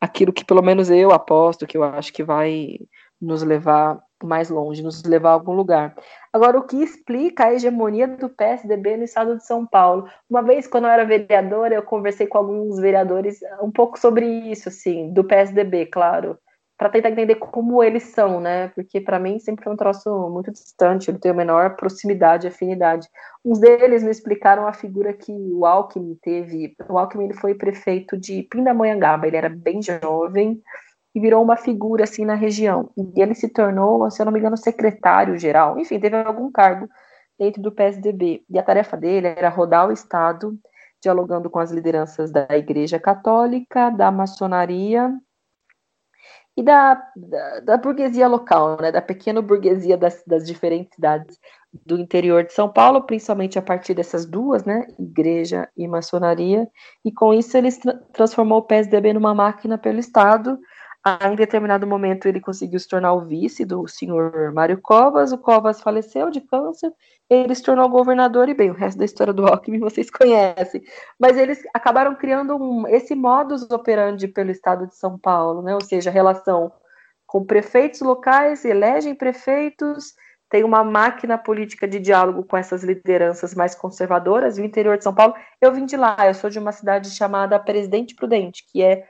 aquilo que pelo menos eu aposto, que eu acho que vai nos levar mais longe, nos levar a algum lugar. Agora, o que explica a hegemonia do PSDB no estado de São Paulo? Uma vez, quando eu era vereadora, eu conversei com alguns vereadores um pouco sobre isso, assim, do PSDB, claro, para tentar entender como eles são, né? Porque para mim sempre foi um troço muito distante, eu não tenho a menor proximidade, afinidade. Uns deles me explicaram a figura que o Alckmin teve. O Alckmin ele foi prefeito de Pindamonhangaba, ele era bem jovem e virou uma figura assim na região. E ele se tornou, se eu não me engano, secretário-geral, enfim, teve algum cargo dentro do PSDB. E a tarefa dele era rodar o Estado, dialogando com as lideranças da Igreja Católica, da maçonaria e da, da, da burguesia local, né, da pequena burguesia das, das diferentes cidades do interior de São Paulo, principalmente a partir dessas duas, né, igreja e maçonaria, e com isso ele tra transformou o PSDB numa máquina pelo Estado, em determinado momento ele conseguiu se tornar o vice do senhor Mário Covas, o Covas faleceu de câncer, ele se tornou governador e bem, o resto da história do Alckmin vocês conhecem. Mas eles acabaram criando um, esse modus operandi pelo estado de São Paulo, né? ou seja, relação com prefeitos locais, elegem prefeitos, tem uma máquina política de diálogo com essas lideranças mais conservadoras, e o interior de São Paulo, eu vim de lá, eu sou de uma cidade chamada Presidente Prudente, que é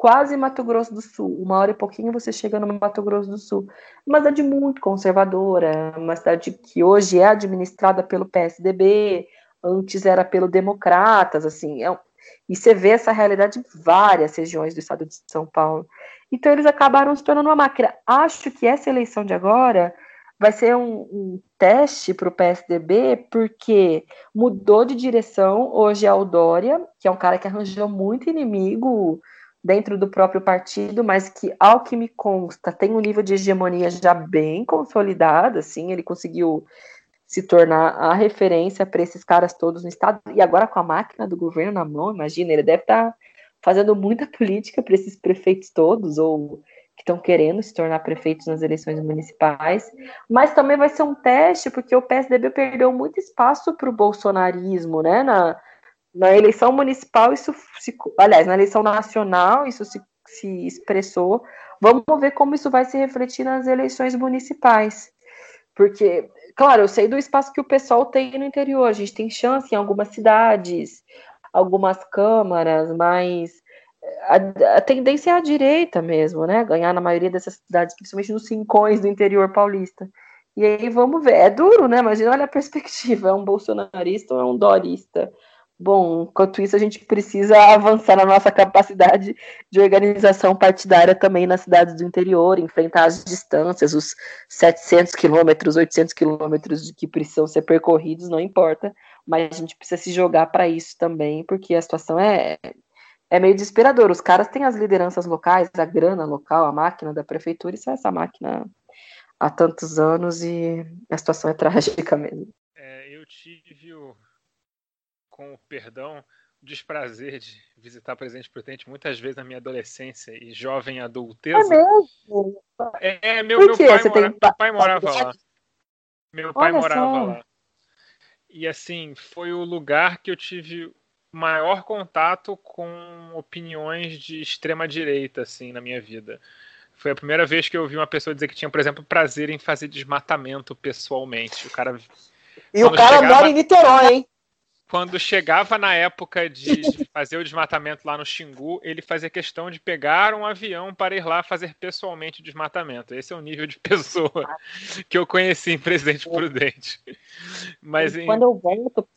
quase Mato Grosso do Sul. Uma hora e pouquinho você chega no Mato Grosso do Sul. Uma cidade muito conservadora, uma cidade que hoje é administrada pelo PSDB, antes era pelo Democratas, assim. É, e você vê essa realidade em várias regiões do estado de São Paulo. Então eles acabaram se tornando uma máquina. Acho que essa eleição de agora vai ser um, um teste para o PSDB, porque mudou de direção. Hoje é o Dória, que é um cara que arranjou muito inimigo dentro do próprio partido, mas que, ao que me consta, tem um nível de hegemonia já bem consolidado, assim, ele conseguiu se tornar a referência para esses caras todos no estado, e agora com a máquina do governo na mão, imagina, ele deve estar tá fazendo muita política para esses prefeitos todos, ou que estão querendo se tornar prefeitos nas eleições municipais, mas também vai ser um teste, porque o PSDB perdeu muito espaço para o bolsonarismo, né, na, na eleição municipal, isso se, aliás, na eleição nacional, isso se, se expressou. Vamos ver como isso vai se refletir nas eleições municipais. Porque, claro, eu sei do espaço que o pessoal tem no interior, a gente tem chance em algumas cidades, algumas câmaras, mas a, a, tendência é a direita mesmo, né? Ganhar na maioria dessas cidades, principalmente nos cincões do interior paulista. E aí vamos ver. É duro, né? Imagina, olha a perspectiva. É um bolsonarista ou é um dorista? Bom, enquanto isso, a gente precisa avançar na nossa capacidade de organização partidária também nas cidades do interior, enfrentar as distâncias, os 700 quilômetros, 800 quilômetros que precisam ser percorridos, não importa, mas a gente precisa se jogar para isso também, porque a situação é, é meio desesperadora. Os caras têm as lideranças locais, a grana local, a máquina da prefeitura, e só essa máquina há tantos anos e a situação é trágica mesmo. É, eu tive o com o perdão, o desprazer de visitar Presidente Prudente muitas vezes na minha adolescência e jovem adulteza. É mesmo? É, meu, meu, pai, mora, meu pai morava lá. Meu pai Olha morava só. lá. E assim, foi o lugar que eu tive maior contato com opiniões de extrema direita assim na minha vida. Foi a primeira vez que eu ouvi uma pessoa dizer que tinha, por exemplo, prazer em fazer desmatamento pessoalmente. O cara E o cara chegava... mora em Niterói, hein? Quando chegava na época de, fazer o desmatamento lá no Xingu, ele fazia questão de pegar um avião para ir lá fazer pessoalmente o desmatamento. Esse é o nível de pessoa que eu conheci em Presidente Prudente. Mas quando eu volto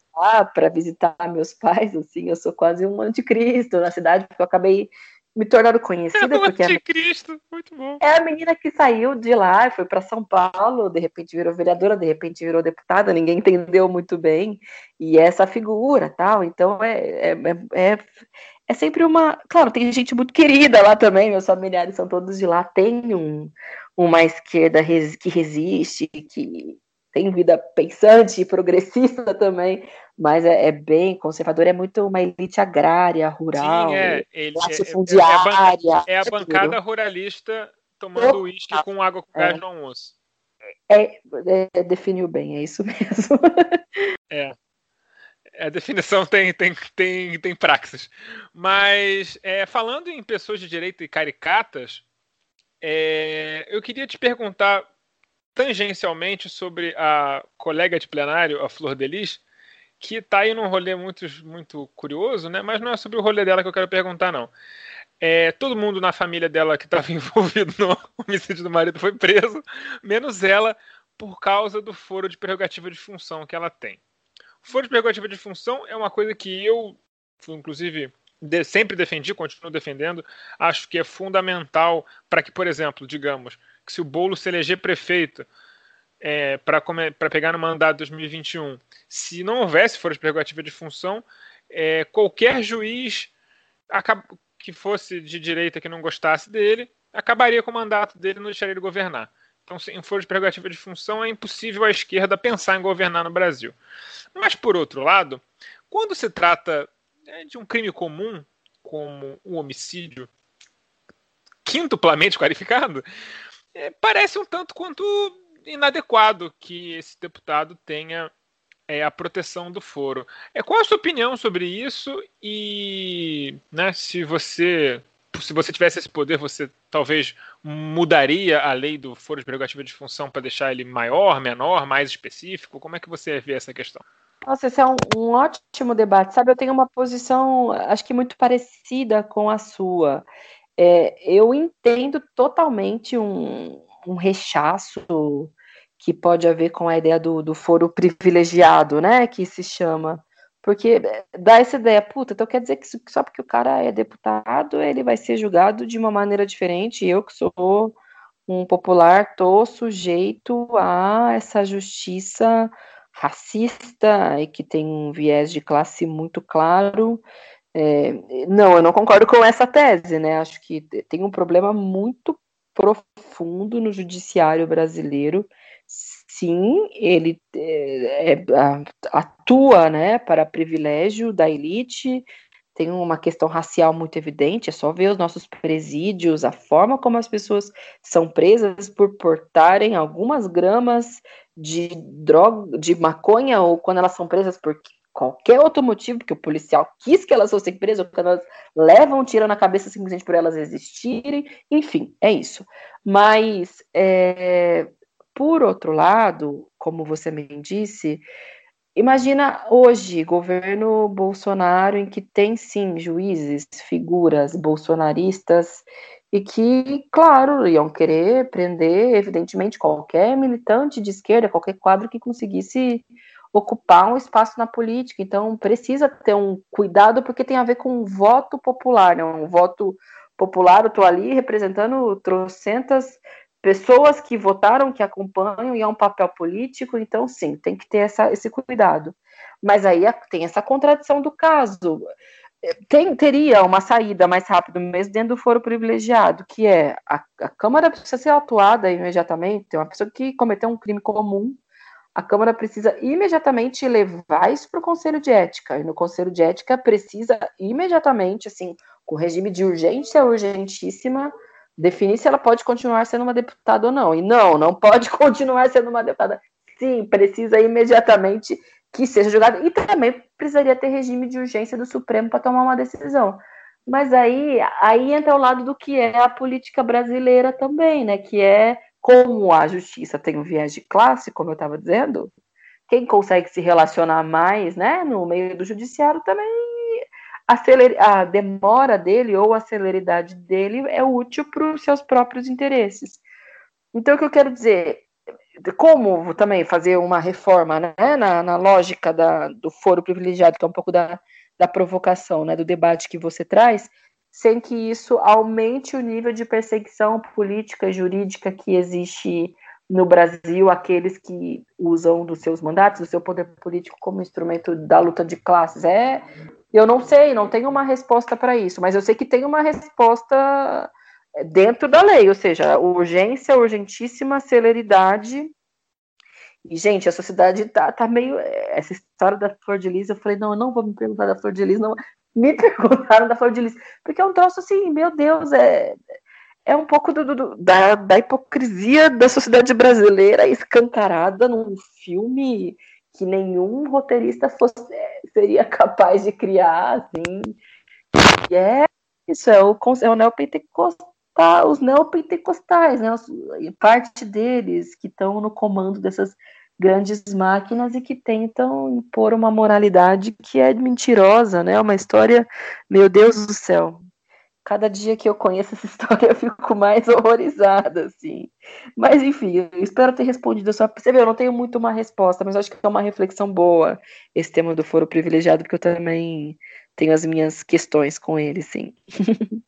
para visitar meus pais, assim, eu sou quase um anticristo na cidade, porque eu acabei me tornando conhecida. É porque anticristo, muito bom. É a menina que saiu de lá, foi para São Paulo, de repente virou vereadora, de repente virou deputada, ninguém entendeu muito bem, e é essa figura tal. Então é, é, é, é, é sempre uma. Claro, tem gente muito querida lá também, meus familiares são todos de lá, tem um, uma esquerda res, que resiste, que tem vida pensante e progressista também, mas é, é, bem conservador, é muito uma elite agrária, rural, Sim, é, ele, fundiária. É, é, a, é a bancada ruralista tomando uísque com água com gás no almoço. É, é, definiu bem, é isso mesmo. É. A definição tem, tem, tem, tem praxis. Mas, é, falando em pessoas de direita e caricatas, é, eu queria te perguntar tangencialmente sobre a colega de plenário, a Flor Delis, que está aí num rolê muito, muito curioso, né? Mas não é sobre o rolê dela que eu quero perguntar, não. É, todo mundo na família dela que estava envolvido no homicídio do marido foi preso, menos ela, por causa do foro de prerrogativa de função que ela tem. O foro de prerrogativa de função é uma coisa que eu, inclusive, sempre defendi, continuo defendendo. Acho que é fundamental para que, por exemplo, digamos, que se o Bolo se eleger prefeito é, para pegar no mandato de 2021, se não houvesse foro de prerrogativa de função, é, qualquer juiz que fosse de direita que não gostasse dele, acabaria com o mandato dele e não deixaria ele governar. Então, sem foro de prerrogativa de função, é impossível a esquerda pensar em governar no Brasil. Mas, por outro lado, quando se trata né, de um crime comum, como um homicídio quintuplamente qualificado, é, parece um tanto quanto inadequado que esse deputado tenha é, a proteção do foro. É, qual a sua opinião sobre isso e né, se você se você tivesse esse poder, você talvez mudaria a lei do foro de prerrogativa de função para deixar ele maior, menor, mais específico? Como é que você vê essa questão? Nossa, esse é um, um ótimo debate. Sabe, eu tenho uma posição, acho que muito parecida com a sua. É, eu entendo totalmente um, um rechaço que pode haver com a ideia do, do foro privilegiado, né? Que se chama. Porque dá essa ideia, puta, então quer dizer que só porque o cara é deputado, ele vai ser julgado de uma maneira diferente. Eu, que sou um popular, tô sujeito a essa justiça racista e que tem um viés de classe muito claro. É, não, eu não concordo com essa tese, né? Acho que tem um problema muito profundo no judiciário brasileiro. Sim, ele é, é, atua, né, para privilégio da elite. Tem uma questão racial muito evidente. É só ver os nossos presídios, a forma como as pessoas são presas por portarem algumas gramas de droga, de maconha, ou quando elas são presas por qualquer outro motivo, porque o policial quis que elas fossem presas, quando elas levam um tiro na cabeça simplesmente por elas existirem, enfim, é isso. Mas, é, por outro lado, como você me disse, imagina hoje, governo Bolsonaro, em que tem sim juízes, figuras bolsonaristas, e que, claro, iam querer prender, evidentemente, qualquer militante de esquerda, qualquer quadro que conseguisse ocupar um espaço na política. Então, precisa ter um cuidado, porque tem a ver com um voto popular, né? um voto popular. Eu estou ali representando trocentas pessoas que votaram, que acompanham, e é um papel político, então, sim, tem que ter essa, esse cuidado. Mas aí tem essa contradição do caso. Tem, teria uma saída mais rápida mesmo dentro do foro privilegiado, que é a, a Câmara precisa ser atuada imediatamente, uma pessoa que cometeu um crime comum, a Câmara precisa imediatamente levar isso para o Conselho de Ética. E no Conselho de Ética precisa imediatamente, assim, com regime de urgência urgentíssima, definir se ela pode continuar sendo uma deputada ou não. E não, não pode continuar sendo uma deputada. Sim, precisa imediatamente que seja julgada. E também precisaria ter regime de urgência do Supremo para tomar uma decisão. Mas aí, aí entra o lado do que é a política brasileira também, né? Que é como a justiça tem um viés de classe, como eu estava dizendo, quem consegue se relacionar mais, né, no meio do judiciário também a, a demora dele ou a celeridade dele é útil para os seus próprios interesses. Então, o que eu quero dizer, como também fazer uma reforma né, na, na lógica da, do foro privilegiado, que é um pouco da, da provocação, né, do debate que você traz, sem que isso aumente o nível de perseguição política e jurídica que existe no Brasil, aqueles que usam dos seus mandatos, do seu poder político como instrumento da luta de classes. É, eu não sei, não tenho uma resposta para isso, mas eu sei que tem uma resposta dentro da lei, ou seja, urgência, urgentíssima, celeridade. E, gente, a sociedade tá, tá meio. Essa história da Flor de Lis, eu falei, não, eu não vou me perguntar da Flor de Lis, não. Me perguntaram da Flor de Lis, porque é um troço assim, meu Deus, é, é um pouco do, do, da, da hipocrisia da sociedade brasileira escancarada num filme que nenhum roteirista fosse, seria capaz de criar, assim. E é isso, é o, é o neopentecostal os neopentecostais, né, parte deles que estão no comando dessas grandes máquinas e que tentam impor uma moralidade que é mentirosa, né? Uma história, meu Deus do céu. Cada dia que eu conheço essa história eu fico mais horrorizada, assim. Mas enfim, eu espero ter respondido a sua. Você vê, eu não tenho muito uma resposta, mas acho que é uma reflexão boa esse tema do foro privilegiado, porque eu também tenho as minhas questões com ele, sim.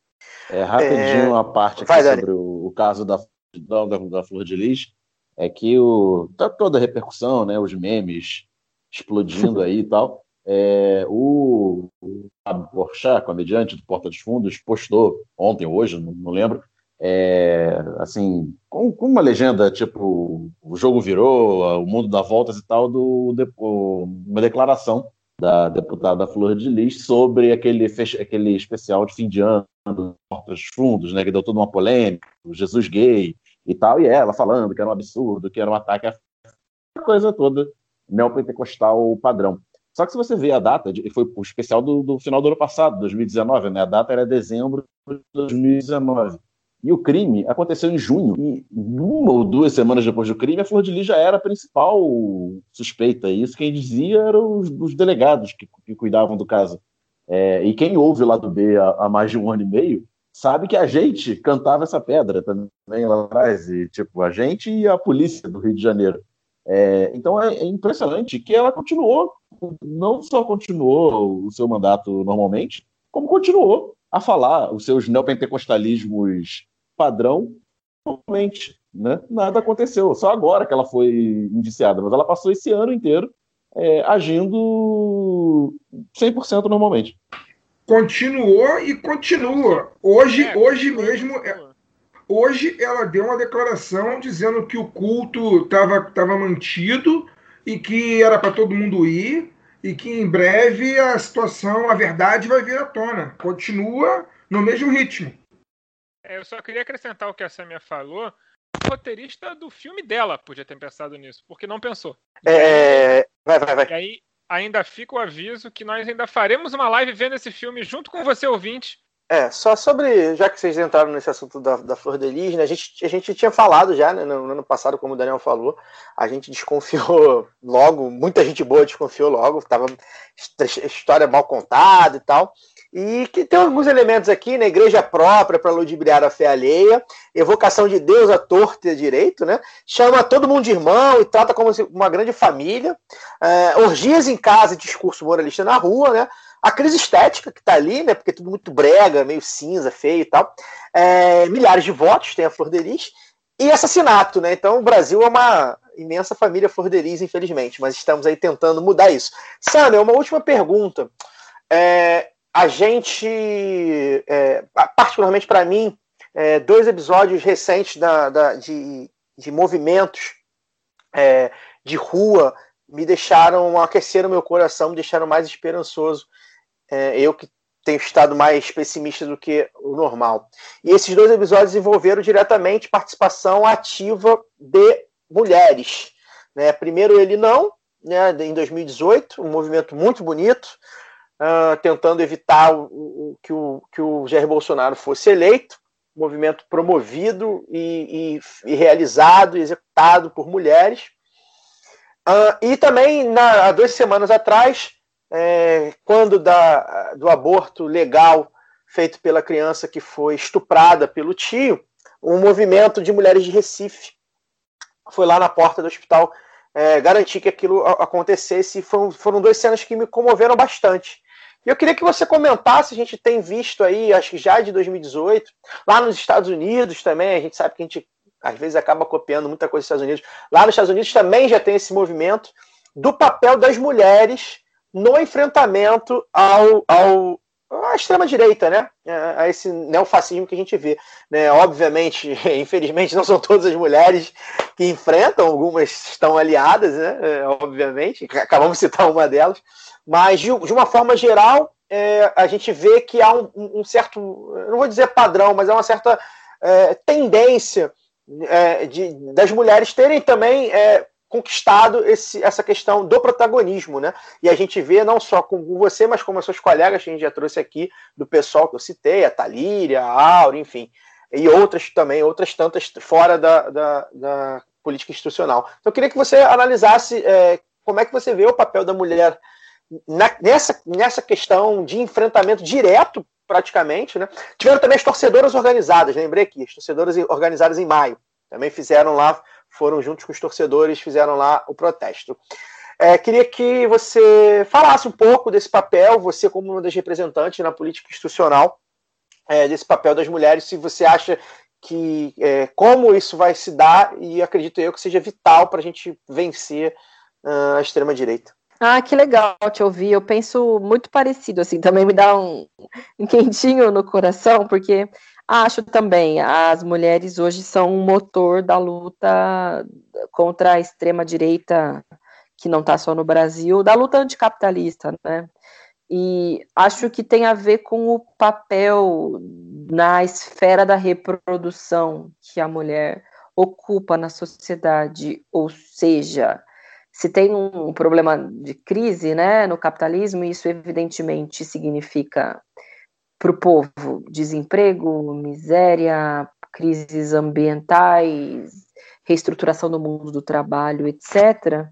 É, rapidinho é... uma parte aqui Vai, sobre o, o, caso da, da, da Flor de Lis, é que o, tá toda a repercussão, né, os memes explodindo aí e tal. É, o, o Porchat, comediante do Porta dos Fundos, postou ontem, hoje, não, não lembro, é, assim, com, com, uma legenda tipo o jogo virou, o mundo dá voltas e tal, do, de, uma declaração da deputada Flor de Lis sobre aquele, aquele especial de fim de ano Portas Fundos, né, que deu toda uma polêmica, o Jesus gay e tal, e ela falando que era um absurdo, que era um ataque a coisa toda neopentecostal padrão. Só que se você vê a data, foi o especial do, do, final do ano passado, 2019, né? A data era dezembro de 2019. E o crime aconteceu em junho. E uma ou duas semanas depois do crime, a Flor de Lis já era a principal suspeita. E isso quem dizia eram os, os delegados que, que, cuidavam do caso. É, e quem ouve o lado B há, mais de um ano e meio sabe que a gente cantava essa pedra também lá atrás. E, tipo, a gente e a polícia do Rio de Janeiro. É, então é, é impressionante que ela continuou, não só continuou o seu mandato normalmente, como continuou a falar os seus neopentecostalismos padrão normalmente. Né? Nada aconteceu, só agora que ela foi indiciada, mas ela passou esse ano inteiro é, agindo 100% normalmente. Continuou e continua. Hoje, é, hoje mesmo, é, hoje ela deu uma declaração dizendo que o culto estava tava mantido e que era para todo mundo ir e que em breve a situação, a verdade vai vir à tona. Continua no mesmo ritmo. É, eu só queria acrescentar o que a Samia falou. O roteirista do filme dela podia ter pensado nisso, porque não pensou. É. Vai, vai, vai. E aí ainda fica o aviso que nós ainda faremos uma live vendo esse filme junto com você, ouvinte. É, só sobre, já que vocês entraram nesse assunto da, da Flor de Lis, né, a, gente, a gente tinha falado já né, no, no, ano passado, como o Daniel falou, a gente desconfiou logo, muita gente boa desconfiou logo, tava história mal contada e tal. E que tem alguns elementos aqui, né? Igreja própria para ludibriar a fé alheia, evocação de Deus a torta e a direito, né? Chama todo mundo de irmão e trata como uma grande família. É, orgias em casa e discurso moralista na rua, né? A crise estética que está ali, né? Porque tudo muito brega, meio cinza, feio e tal. É, milhares de votos, tem a Flor de Lis. E assassinato, né? Então o Brasil é uma imensa família Flor de Lis, infelizmente, mas estamos aí tentando mudar isso. Samuel, uma última pergunta. É, a gente, é, particularmente para mim, é, dois episódios recentes da, da de, de, movimentos é, de rua me deixaram, aqueceram meu coração, me deixaram mais esperançoso. É, eu que tenho estado mais pessimista do que o normal. E esses dois episódios envolveram diretamente participação ativa de mulheres. Né? Primeiro, ele não, né, em 2018, um movimento muito bonito, uh, tentando evitar o, o, que, o, que o Jair Bolsonaro fosse eleito, movimento promovido e, e, e realizado executado por mulheres. Uh, e também, na, há duas semanas atrás, é, quando da, do aborto legal feito pela criança que foi estuprada pelo tio, um movimento de mulheres de Recife foi lá na porta do hospital é, garantir que aquilo acontecesse. Foram, foram duas cenas que me comoveram bastante. E eu queria que você comentasse, a gente tem visto aí, acho que já de 2018, lá nos Estados Unidos também, a gente sabe que a gente às vezes acaba copiando muita coisa dos Estados Unidos. Lá nos Estados Unidos também já tem esse movimento do papel das mulheres no enfrentamento ao, ao à extrema-direita, né? A esse neofascismo que a gente vê. Né? Obviamente, infelizmente, não são todas as mulheres que enfrentam, algumas estão aliadas, né? É, obviamente, acabamos de citar uma delas, mas de, de uma forma geral, é, a gente vê que há um, um, certo, não vou dizer padrão, mas há uma certa é, tendência é, de, das mulheres terem também é, conquistado esse, essa questão do protagonismo, né? E a gente vê não só com você, mas com as suas colegas que a gente já trouxe aqui, do pessoal que eu citei, a Talíria, a Aura, enfim, e outras também, outras tantas fora da, da, da política institucional. Então eu queria que você analisasse é, como é que você vê o papel da mulher na, nessa, nessa questão de enfrentamento direto praticamente, né? Tiveram também as torcedoras organizadas, lembrei aqui, as torcedoras organizadas em maio, também fizeram lá, foram juntos com os torcedores, fizeram lá o protesto. É, queria que você falasse um pouco desse papel, você como uma das representantes na política institucional, é, desse papel das mulheres, se você acha que é, como isso vai se dar, e acredito eu que seja vital para a gente vencer uh, a extrema-direita. Ah, que legal te ouvir. Eu penso muito parecido, assim, também me dá um, um quentinho no coração, porque acho também as mulheres hoje são um motor da luta contra a extrema-direita, que não está só no Brasil, da luta anticapitalista, né? E acho que tem a ver com o papel na esfera da reprodução que a mulher ocupa na sociedade, ou seja, se tem um problema de crise né, no capitalismo, isso evidentemente significa para o povo desemprego, miséria, crises ambientais, reestruturação do mundo do trabalho, etc.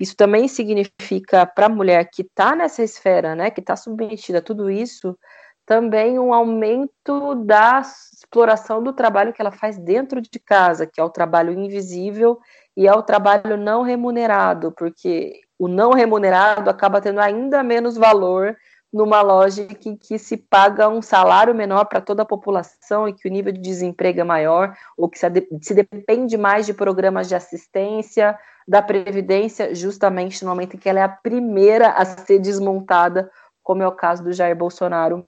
Isso também significa para a mulher que está nessa esfera, né, que está submetida a tudo isso, também um aumento da exploração do trabalho que ela faz dentro de casa, que é o trabalho invisível e é o trabalho não remunerado, porque o não remunerado acaba tendo ainda menos valor numa lógica em que se paga um salário menor para toda a população e que o nível de desemprego é maior, ou que se, depende mais de programas de assistência, da Previdência, justamente no momento em que ela é a primeira a ser desmontada, como é o caso do Jair Bolsonaro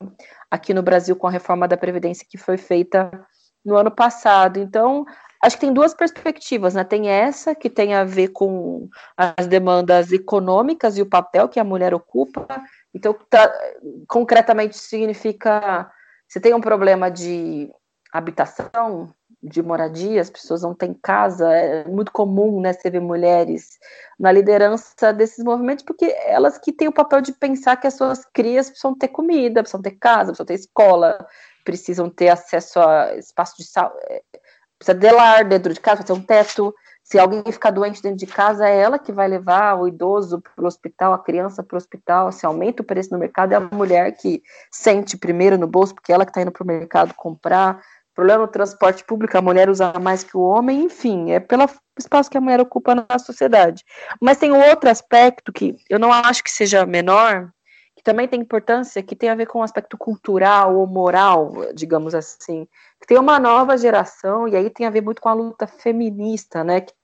aqui no Brasil com a reforma da Previdência que foi feita no ano passado. Então, acho que tem duas perspectivas, né? Tem essa que tem a ver com as demandas econômicas e o papel que a mulher ocupa. Então, tá, concretamente significa você tem um problema de habitação, de moradia, as pessoas não têm casa, é muito comum, né, você ver mulheres na liderança desses movimentos, porque elas que têm o papel de pensar que as suas crias precisam ter comida, precisam ter casa, precisam ter escola, precisam ter acesso a espaço de saúde, é, precisa de lar dentro de casa, precisa ter um teto. Se alguém ficar doente dentro de casa, é ela que vai levar o idoso para o hospital, a criança para o hospital. Se aumenta o preço no mercado, é a mulher que sente primeiro no bolso, porque é ela que está indo para o mercado comprar. Problema no transporte público, a mulher usa mais que o homem, enfim, é pelo espaço que a mulher ocupa na sociedade. Mas tem um outro aspecto que eu não acho que seja menor, que também tem importância, que tem a ver com o aspecto cultural ou moral, digamos assim, que tem uma nova geração, e aí tem a ver muito com a luta feminista, né, que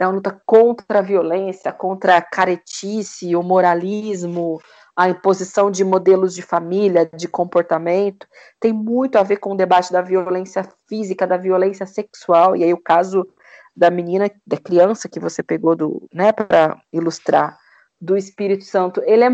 é uma luta contra a violência, contra a caretice, o moralismo, a imposição de modelos de família, de comportamento, tem muito a ver com o debate da violência física, da violência sexual, e aí o caso da menina, da criança que você pegou do, né, para ilustrar do Espírito Santo, ele é,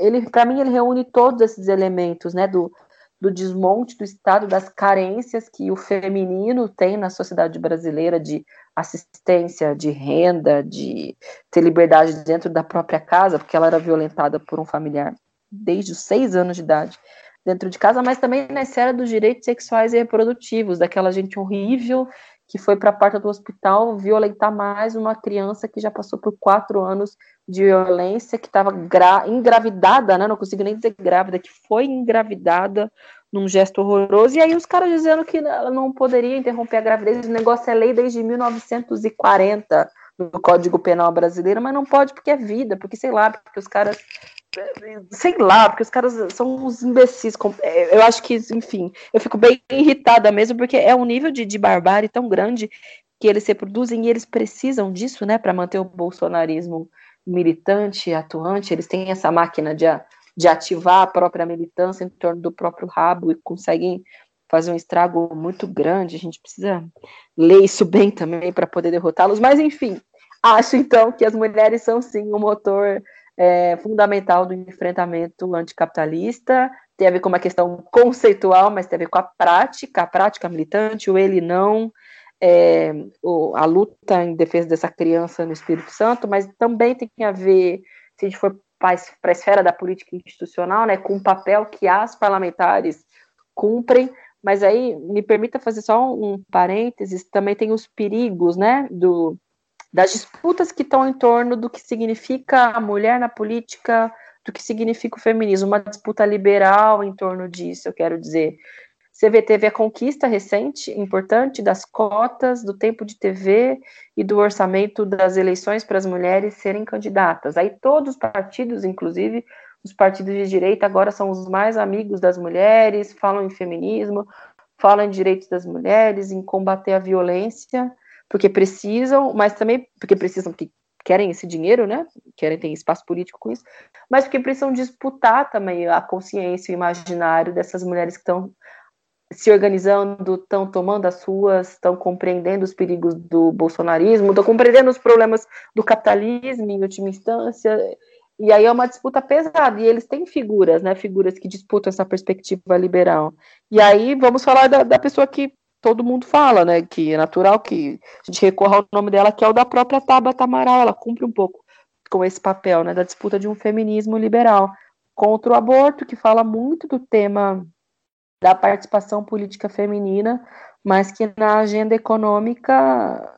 ele, para mim, ele reúne todos esses elementos, né, do, do desmonte do Estado, das carências que o feminino tem na sociedade brasileira de assistência, de renda, de ter liberdade dentro da própria casa, porque ela era violentada por um familiar desde os seis anos de idade dentro de casa, mas também na esfera dos direitos sexuais e reprodutivos, daquela gente horrível que foi para a porta do hospital violentar mais uma criança que já passou por quatro anos de violência, que estava engravidada, né? Não consigo nem dizer grávida, que foi engravidada num gesto horroroso. E aí os caras dizendo que ela não poderia interromper a gravidez. O negócio é lei desde 1940 no Código Penal brasileiro, mas não pode porque é vida, porque sei lá, porque os caras sei lá, porque os caras são uns imbecis. É, eu acho que, enfim, eu fico bem irritada mesmo, porque é um nível de, de barbárie tão grande que eles se produzem e eles precisam disso, né, para manter o bolsonarismo militante, atuante. Eles têm essa máquina de, de ativar a própria militância em torno do próprio rabo e conseguem fazer um estrago muito grande. A gente precisa ler isso bem também para poder derrotá-los. Mas, enfim, acho então que as mulheres são sim o motor é, fundamental do enfrentamento anticapitalista, tem a ver com uma questão conceitual, mas tem a ver com a prática, a prática militante, o ele não, é, o, a luta em defesa dessa criança no Espírito Santo, mas também tem a ver, se a gente for para a esfera da política institucional, né, com o papel que as parlamentares cumprem, mas aí me permita fazer só um parênteses, também tem os perigos, né, do, das disputas que estão em torno do que significa a mulher na política, do que significa o feminismo, uma disputa liberal em torno disso, eu quero dizer. Você teve a conquista recente, importante, das cotas, do tempo de TV e do orçamento das eleições para as mulheres serem candidatas. Aí todos os partidos, inclusive os partidos de direita, agora são os mais amigos das mulheres, falam em feminismo, falam em direitos das mulheres, em combater a violência porque precisam, mas também porque precisam, que querem esse dinheiro, né? Querem ter espaço político com isso, mas porque precisam disputar também a consciência o imaginário dessas mulheres que estão se organizando, estão tomando as suas, estão compreendendo os perigos do bolsonarismo, estão compreendendo os problemas do capitalismo em última instância. E aí é uma disputa pesada, e eles têm figuras, né? Figuras que disputam essa perspectiva liberal. E aí vamos falar da, da pessoa que todo mundo fala, né? Que é natural que a gente recorra ao nome dela, que é o da própria Tabata Amaral. Ela cumpre um pouco com esse papel, né? Da disputa de um feminismo liberal contra o aborto, que fala muito do tema da participação política feminina, mas que na agenda econômica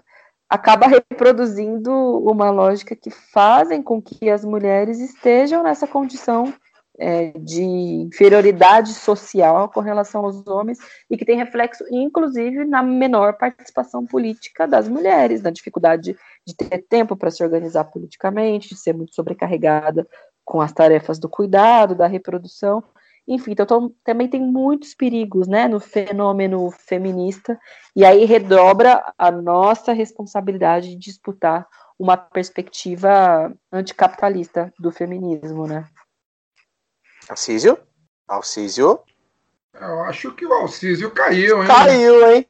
acaba reproduzindo uma lógica que fazem com que as mulheres estejam nessa condição é, de inferioridade social com relação aos homens e que tem reflexo, inclusive, na menor participação política das mulheres, na dificuldade de ter tempo para se organizar politicamente, de ser muito sobrecarregada com as tarefas do cuidado, da reprodução. Enfim, então também tem muitos perigos né, no fenômeno feminista, e aí redobra a nossa responsabilidade de disputar uma perspectiva anticapitalista do feminismo, né? Alcísio? Alcísio? Eu acho que o Alcísio caiu, hein? Caiu, hein?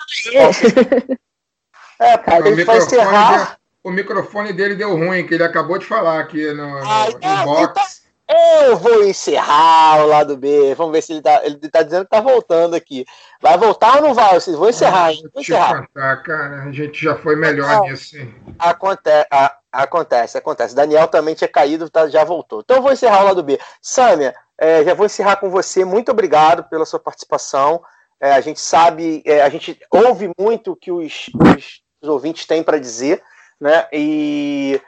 É, cara, o, ele vai encerrar. O microfone dele deu ruim, que ele acabou de falar aqui no, no, Ai, no é, box. Eu vou encerrar o lado B. Vamos ver se ele tá. Ele tá dizendo que tá voltando aqui. Vai voltar ou não vai? Vocês vão encerrar, hein? Vou encerrar. Contar, cara. A gente já foi melhor nisso. Acontece, a, acontece, acontece. Daniel também tinha caído, tá, já voltou. Então eu vou encerrar o lado B. Sâmia, é, já vou encerrar com você. Muito obrigado pela sua participação. É, a gente sabe, é, a gente ouve muito o que os, os, os ouvintes têm para dizer, né? E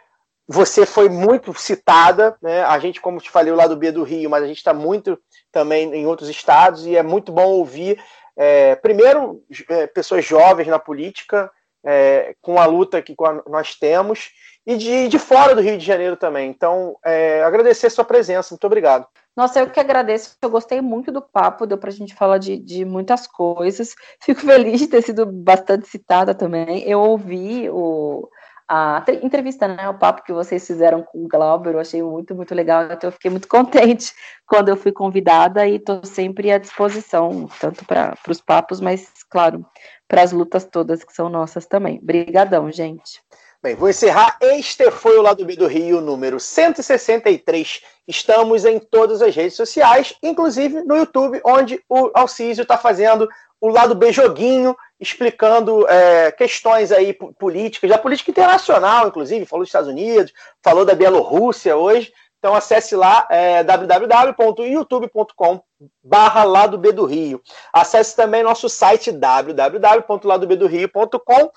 você foi muito citada, né? A gente, como te falei, o lado B do Rio, mas a gente está muito também em outros estados e é muito bom ouvir, é, primeiro, é, pessoas jovens na política, é, com a luta que nós temos, e de, de fora do Rio de Janeiro também. Então, é, agradecer a sua presença. Muito obrigado. Nossa, eu que agradeço. Eu gostei muito do papo, deu para a gente falar de, de muitas coisas. Fico feliz de ter sido bastante citada também. Eu ouvi o, a entrevista, né, o papo que vocês fizeram com o Glauber, eu achei muito, muito legal, então eu fiquei muito contente quando eu fui convidada e estou sempre à disposição, tanto para os papos, mas, claro, para as lutas todas que são nossas também. Obrigadão, gente. Bem, vou encerrar. Este foi o Lado B do Rio, número 163. Estamos em todas as redes sociais, inclusive no YouTube, onde o Alcísio está fazendo o Lado B Joguinho, explicando é, questões aí políticas, da política internacional, inclusive, falou dos Estados Unidos, falou da Bielorrússia hoje. Então acesse lá é, www.youtube.com barra Lado B do Rio. Acesse também nosso site www.ladobdorio.com.br.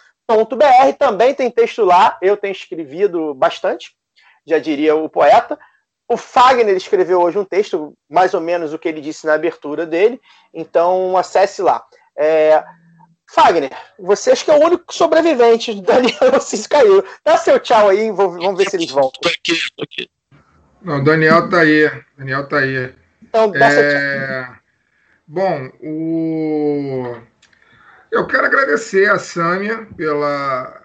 Também tem texto lá, eu tenho escrevido bastante, já diria o poeta. O Fagner escreveu hoje um texto, mais ou menos o que ele disse na abertura dele, então acesse lá. É, Fagner, você acha que é o único sobrevivente. Daniel Cis caiu. Dá seu tchau aí, vamos ver se eles voltam. Tô aqui, tô aqui. Não, o Daniel tá aí. Daniel tá aí. Então, dá seu tchau. É... Bom, o... eu quero agradecer a Sâmia pela,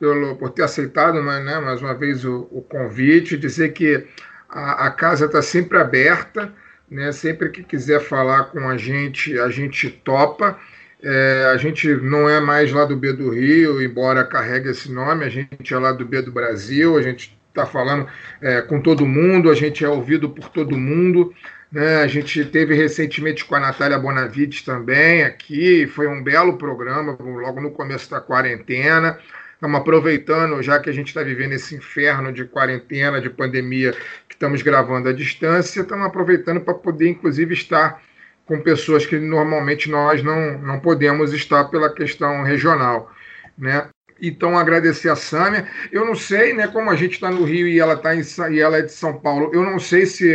pelo, por ter aceitado né, mais uma vez o, o convite, dizer que a, a casa está sempre aberta, né, sempre que quiser falar com a gente, a gente topa. É, a gente não é mais lá do B do Rio, embora carregue esse nome, a gente é lá do B do Brasil, a gente está falando é, com todo mundo, a gente é ouvido por todo mundo. Né? A gente teve recentemente com a Natália Bonavides também aqui, foi um belo programa, logo no começo da quarentena. Estamos aproveitando, já que a gente está vivendo esse inferno de quarentena, de pandemia, que estamos gravando à distância, estamos aproveitando para poder, inclusive, estar com pessoas que normalmente nós não, não podemos estar pela questão regional, né? Então agradecer a Sâmia. Eu não sei, né? Como a gente está no Rio e ela tá em, e ela é de São Paulo, eu não sei se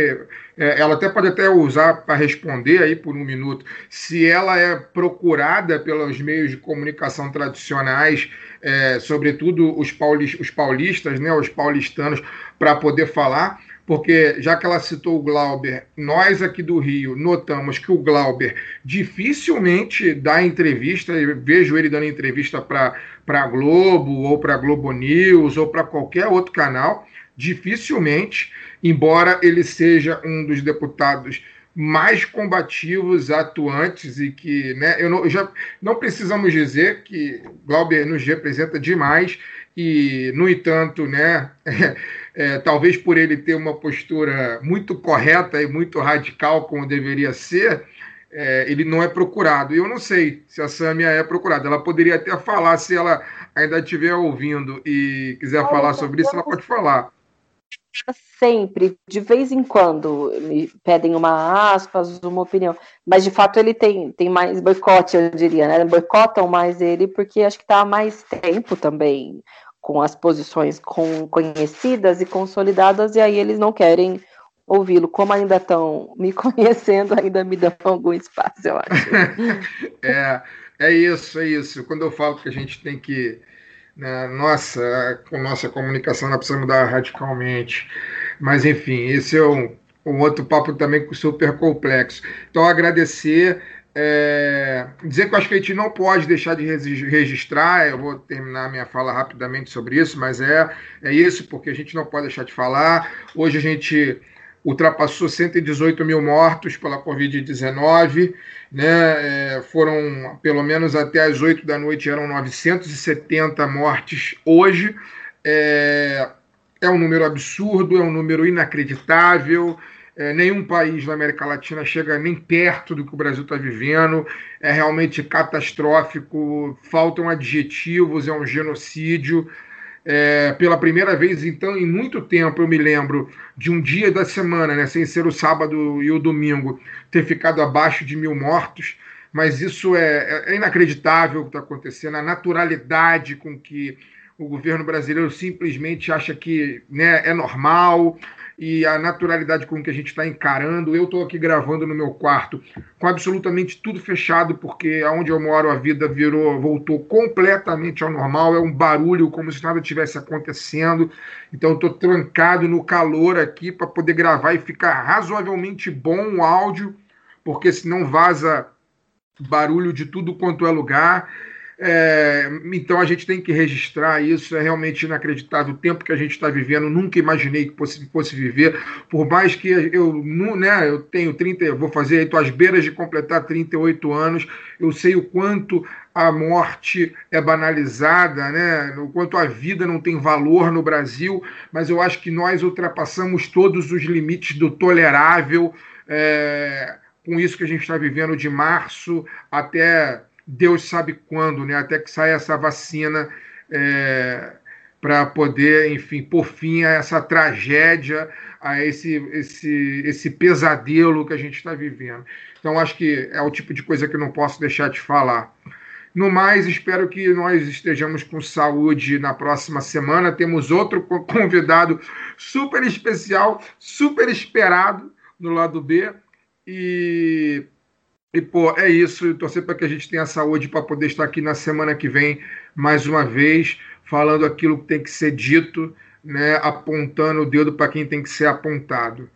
é, ela até pode até usar para responder aí por um minuto se ela é procurada pelos meios de comunicação tradicionais, é, sobretudo os, paulistas, os paulistas, né? Os paulistanos para poder falar porque já que ela citou o Glauber, nós aqui do Rio notamos que o Glauber dificilmente dá entrevista, eu vejo ele dando entrevista para a Globo, ou para a Globo News, ou para qualquer outro canal, dificilmente, embora ele seja um dos deputados mais combativos, atuantes e que, né, eu não, já não precisamos dizer que Glauber nos representa demais e, no entanto, né, é, talvez por ele ter uma postura muito correta e muito radical, como deveria ser, é, ele não é procurado. E eu não sei se a Sâmia é procurada. Ela poderia até falar, se ela ainda estiver ouvindo e quiser Olha, falar sobre isso, ela pode falar. Sempre, de vez em quando, me pedem uma aspas, uma opinião. Mas de fato ele tem, tem mais boicote, eu diria, né? Boicotam mais ele porque acho que está há mais tempo também com as posições com, conhecidas e consolidadas, e aí eles não querem ouvi-lo. Como ainda estão me conhecendo, ainda me dão algum espaço, eu acho. é, é isso, é isso. Quando eu falo que a gente tem que. Né, nossa, com nossa comunicação nós precisamos mudar radicalmente. Mas, enfim, esse é um, um outro papo também super complexo. Então, agradecer é, dizer que eu acho que a gente não pode deixar de registrar, eu vou terminar minha fala rapidamente sobre isso, mas é, é isso, porque a gente não pode deixar de falar. Hoje a gente ultrapassou 118 mil mortos pela Covid-19, né? É, foram, pelo menos até as 8 da noite, eram 970 mortes hoje. É, é um número absurdo, é um número inacreditável. É, nenhum país da América Latina chega nem perto do que o Brasil está vivendo. É realmente catastrófico, faltam adjetivos, é um genocídio. É, pela primeira vez, então, em muito tempo, eu me lembro de um dia da semana, né, sem ser o sábado e o domingo, ter ficado abaixo de mil mortos. Mas isso é, é inacreditável o que está acontecendo, a naturalidade com que o governo brasileiro simplesmente acha que né, é normal, e a naturalidade com que a gente está encarando. Eu estou aqui gravando no meu quarto com absolutamente tudo fechado, porque aonde eu moro a vida virou, voltou completamente ao normal. É um barulho como se nada tivesse acontecendo. Então estou trancado no calor aqui para poder gravar e ficar razoavelmente bom o áudio, porque senão vaza barulho de tudo quanto é lugar. É, então a gente tem que registrar isso, é realmente inacreditável o tempo que a gente está vivendo, nunca imaginei que fosse, fosse viver, por mais que eu, né, eu tenho 30, vou fazer, estou às beiras de completar 38 anos, eu sei o quanto a morte é banalizada, né, o quanto a vida não tem valor no Brasil, mas eu acho que nós ultrapassamos todos os limites do tolerável, é, com isso que a gente está vivendo de março até Deus sabe quando, né? Até que saia essa vacina é, para poder, enfim, por fim a essa tragédia, a esse, esse, esse pesadelo que a gente está vivendo. Então, acho que é o tipo de coisa que eu não posso deixar de falar. No mais, espero que nós estejamos com saúde na próxima semana. Temos outro convidado super especial, super esperado no lado B. E, e pô, é isso. Torcer para que a gente tenha saúde para poder estar aqui na semana que vem, mais uma vez, falando aquilo que tem que ser dito, né, apontando o dedo para quem tem que ser apontado.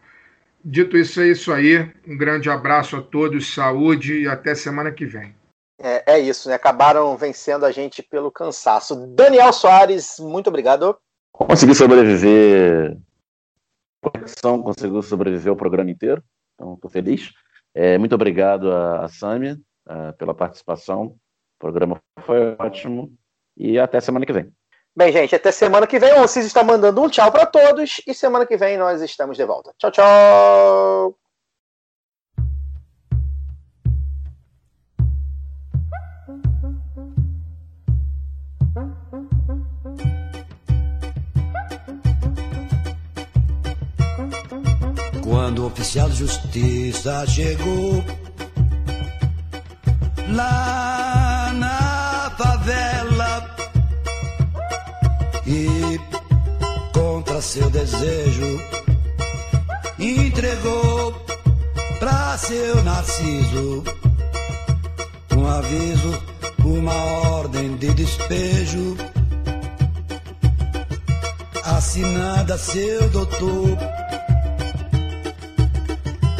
Dito isso, é isso aí. Um grande abraço a todos, saúde e até semana que vem. É, é, isso, né? Acabaram vencendo a gente pelo cansaço. Daniel Soares, muito obrigado. Consegui sobreviver. Conexão conseguiu sobreviver o programa inteiro, então estou feliz. É, muito obrigado a, a Sâmia pela participação. O programa foi ótimo. E até semana que vem. Bem, gente, até semana que vem. O Cis está mandando um tchau para todos. E semana que vem nós estamos de volta. Tchau, tchau. Quando o oficial de justiça chegou lá na favela e contra seu desejo entregou pra seu Narciso um aviso, uma ordem de despejo. Assinada seu doutor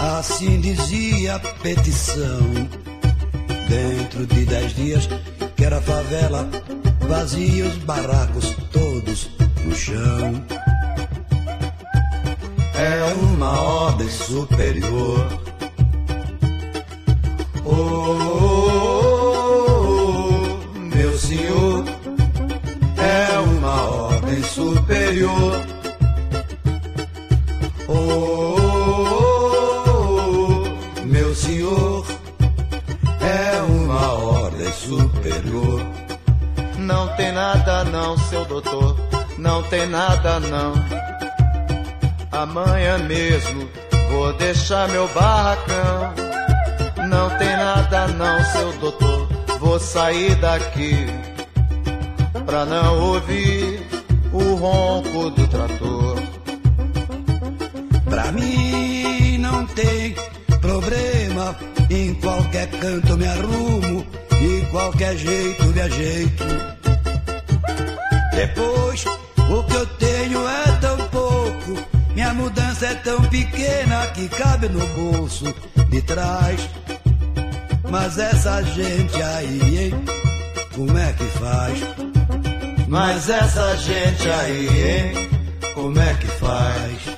Assim dizia a petição. Dentro de dez dias, que era favela, vazia os barracos todos no chão. É uma ordem superior. Oh, oh, oh, meu senhor, é uma ordem superior. Não, seu doutor, não tem nada não. Amanhã mesmo vou deixar meu barracão. Não tem nada não, seu doutor, vou sair daqui pra não ouvir o ronco do trator. Pra mim não tem problema. Em qualquer canto me arrumo, de qualquer jeito me ajeito. Depois, o que eu tenho é tão pouco. Minha mudança é tão pequena que cabe no bolso de trás. Mas essa gente aí, hein? Como é que faz? Mas essa gente aí, hein? Como é que faz?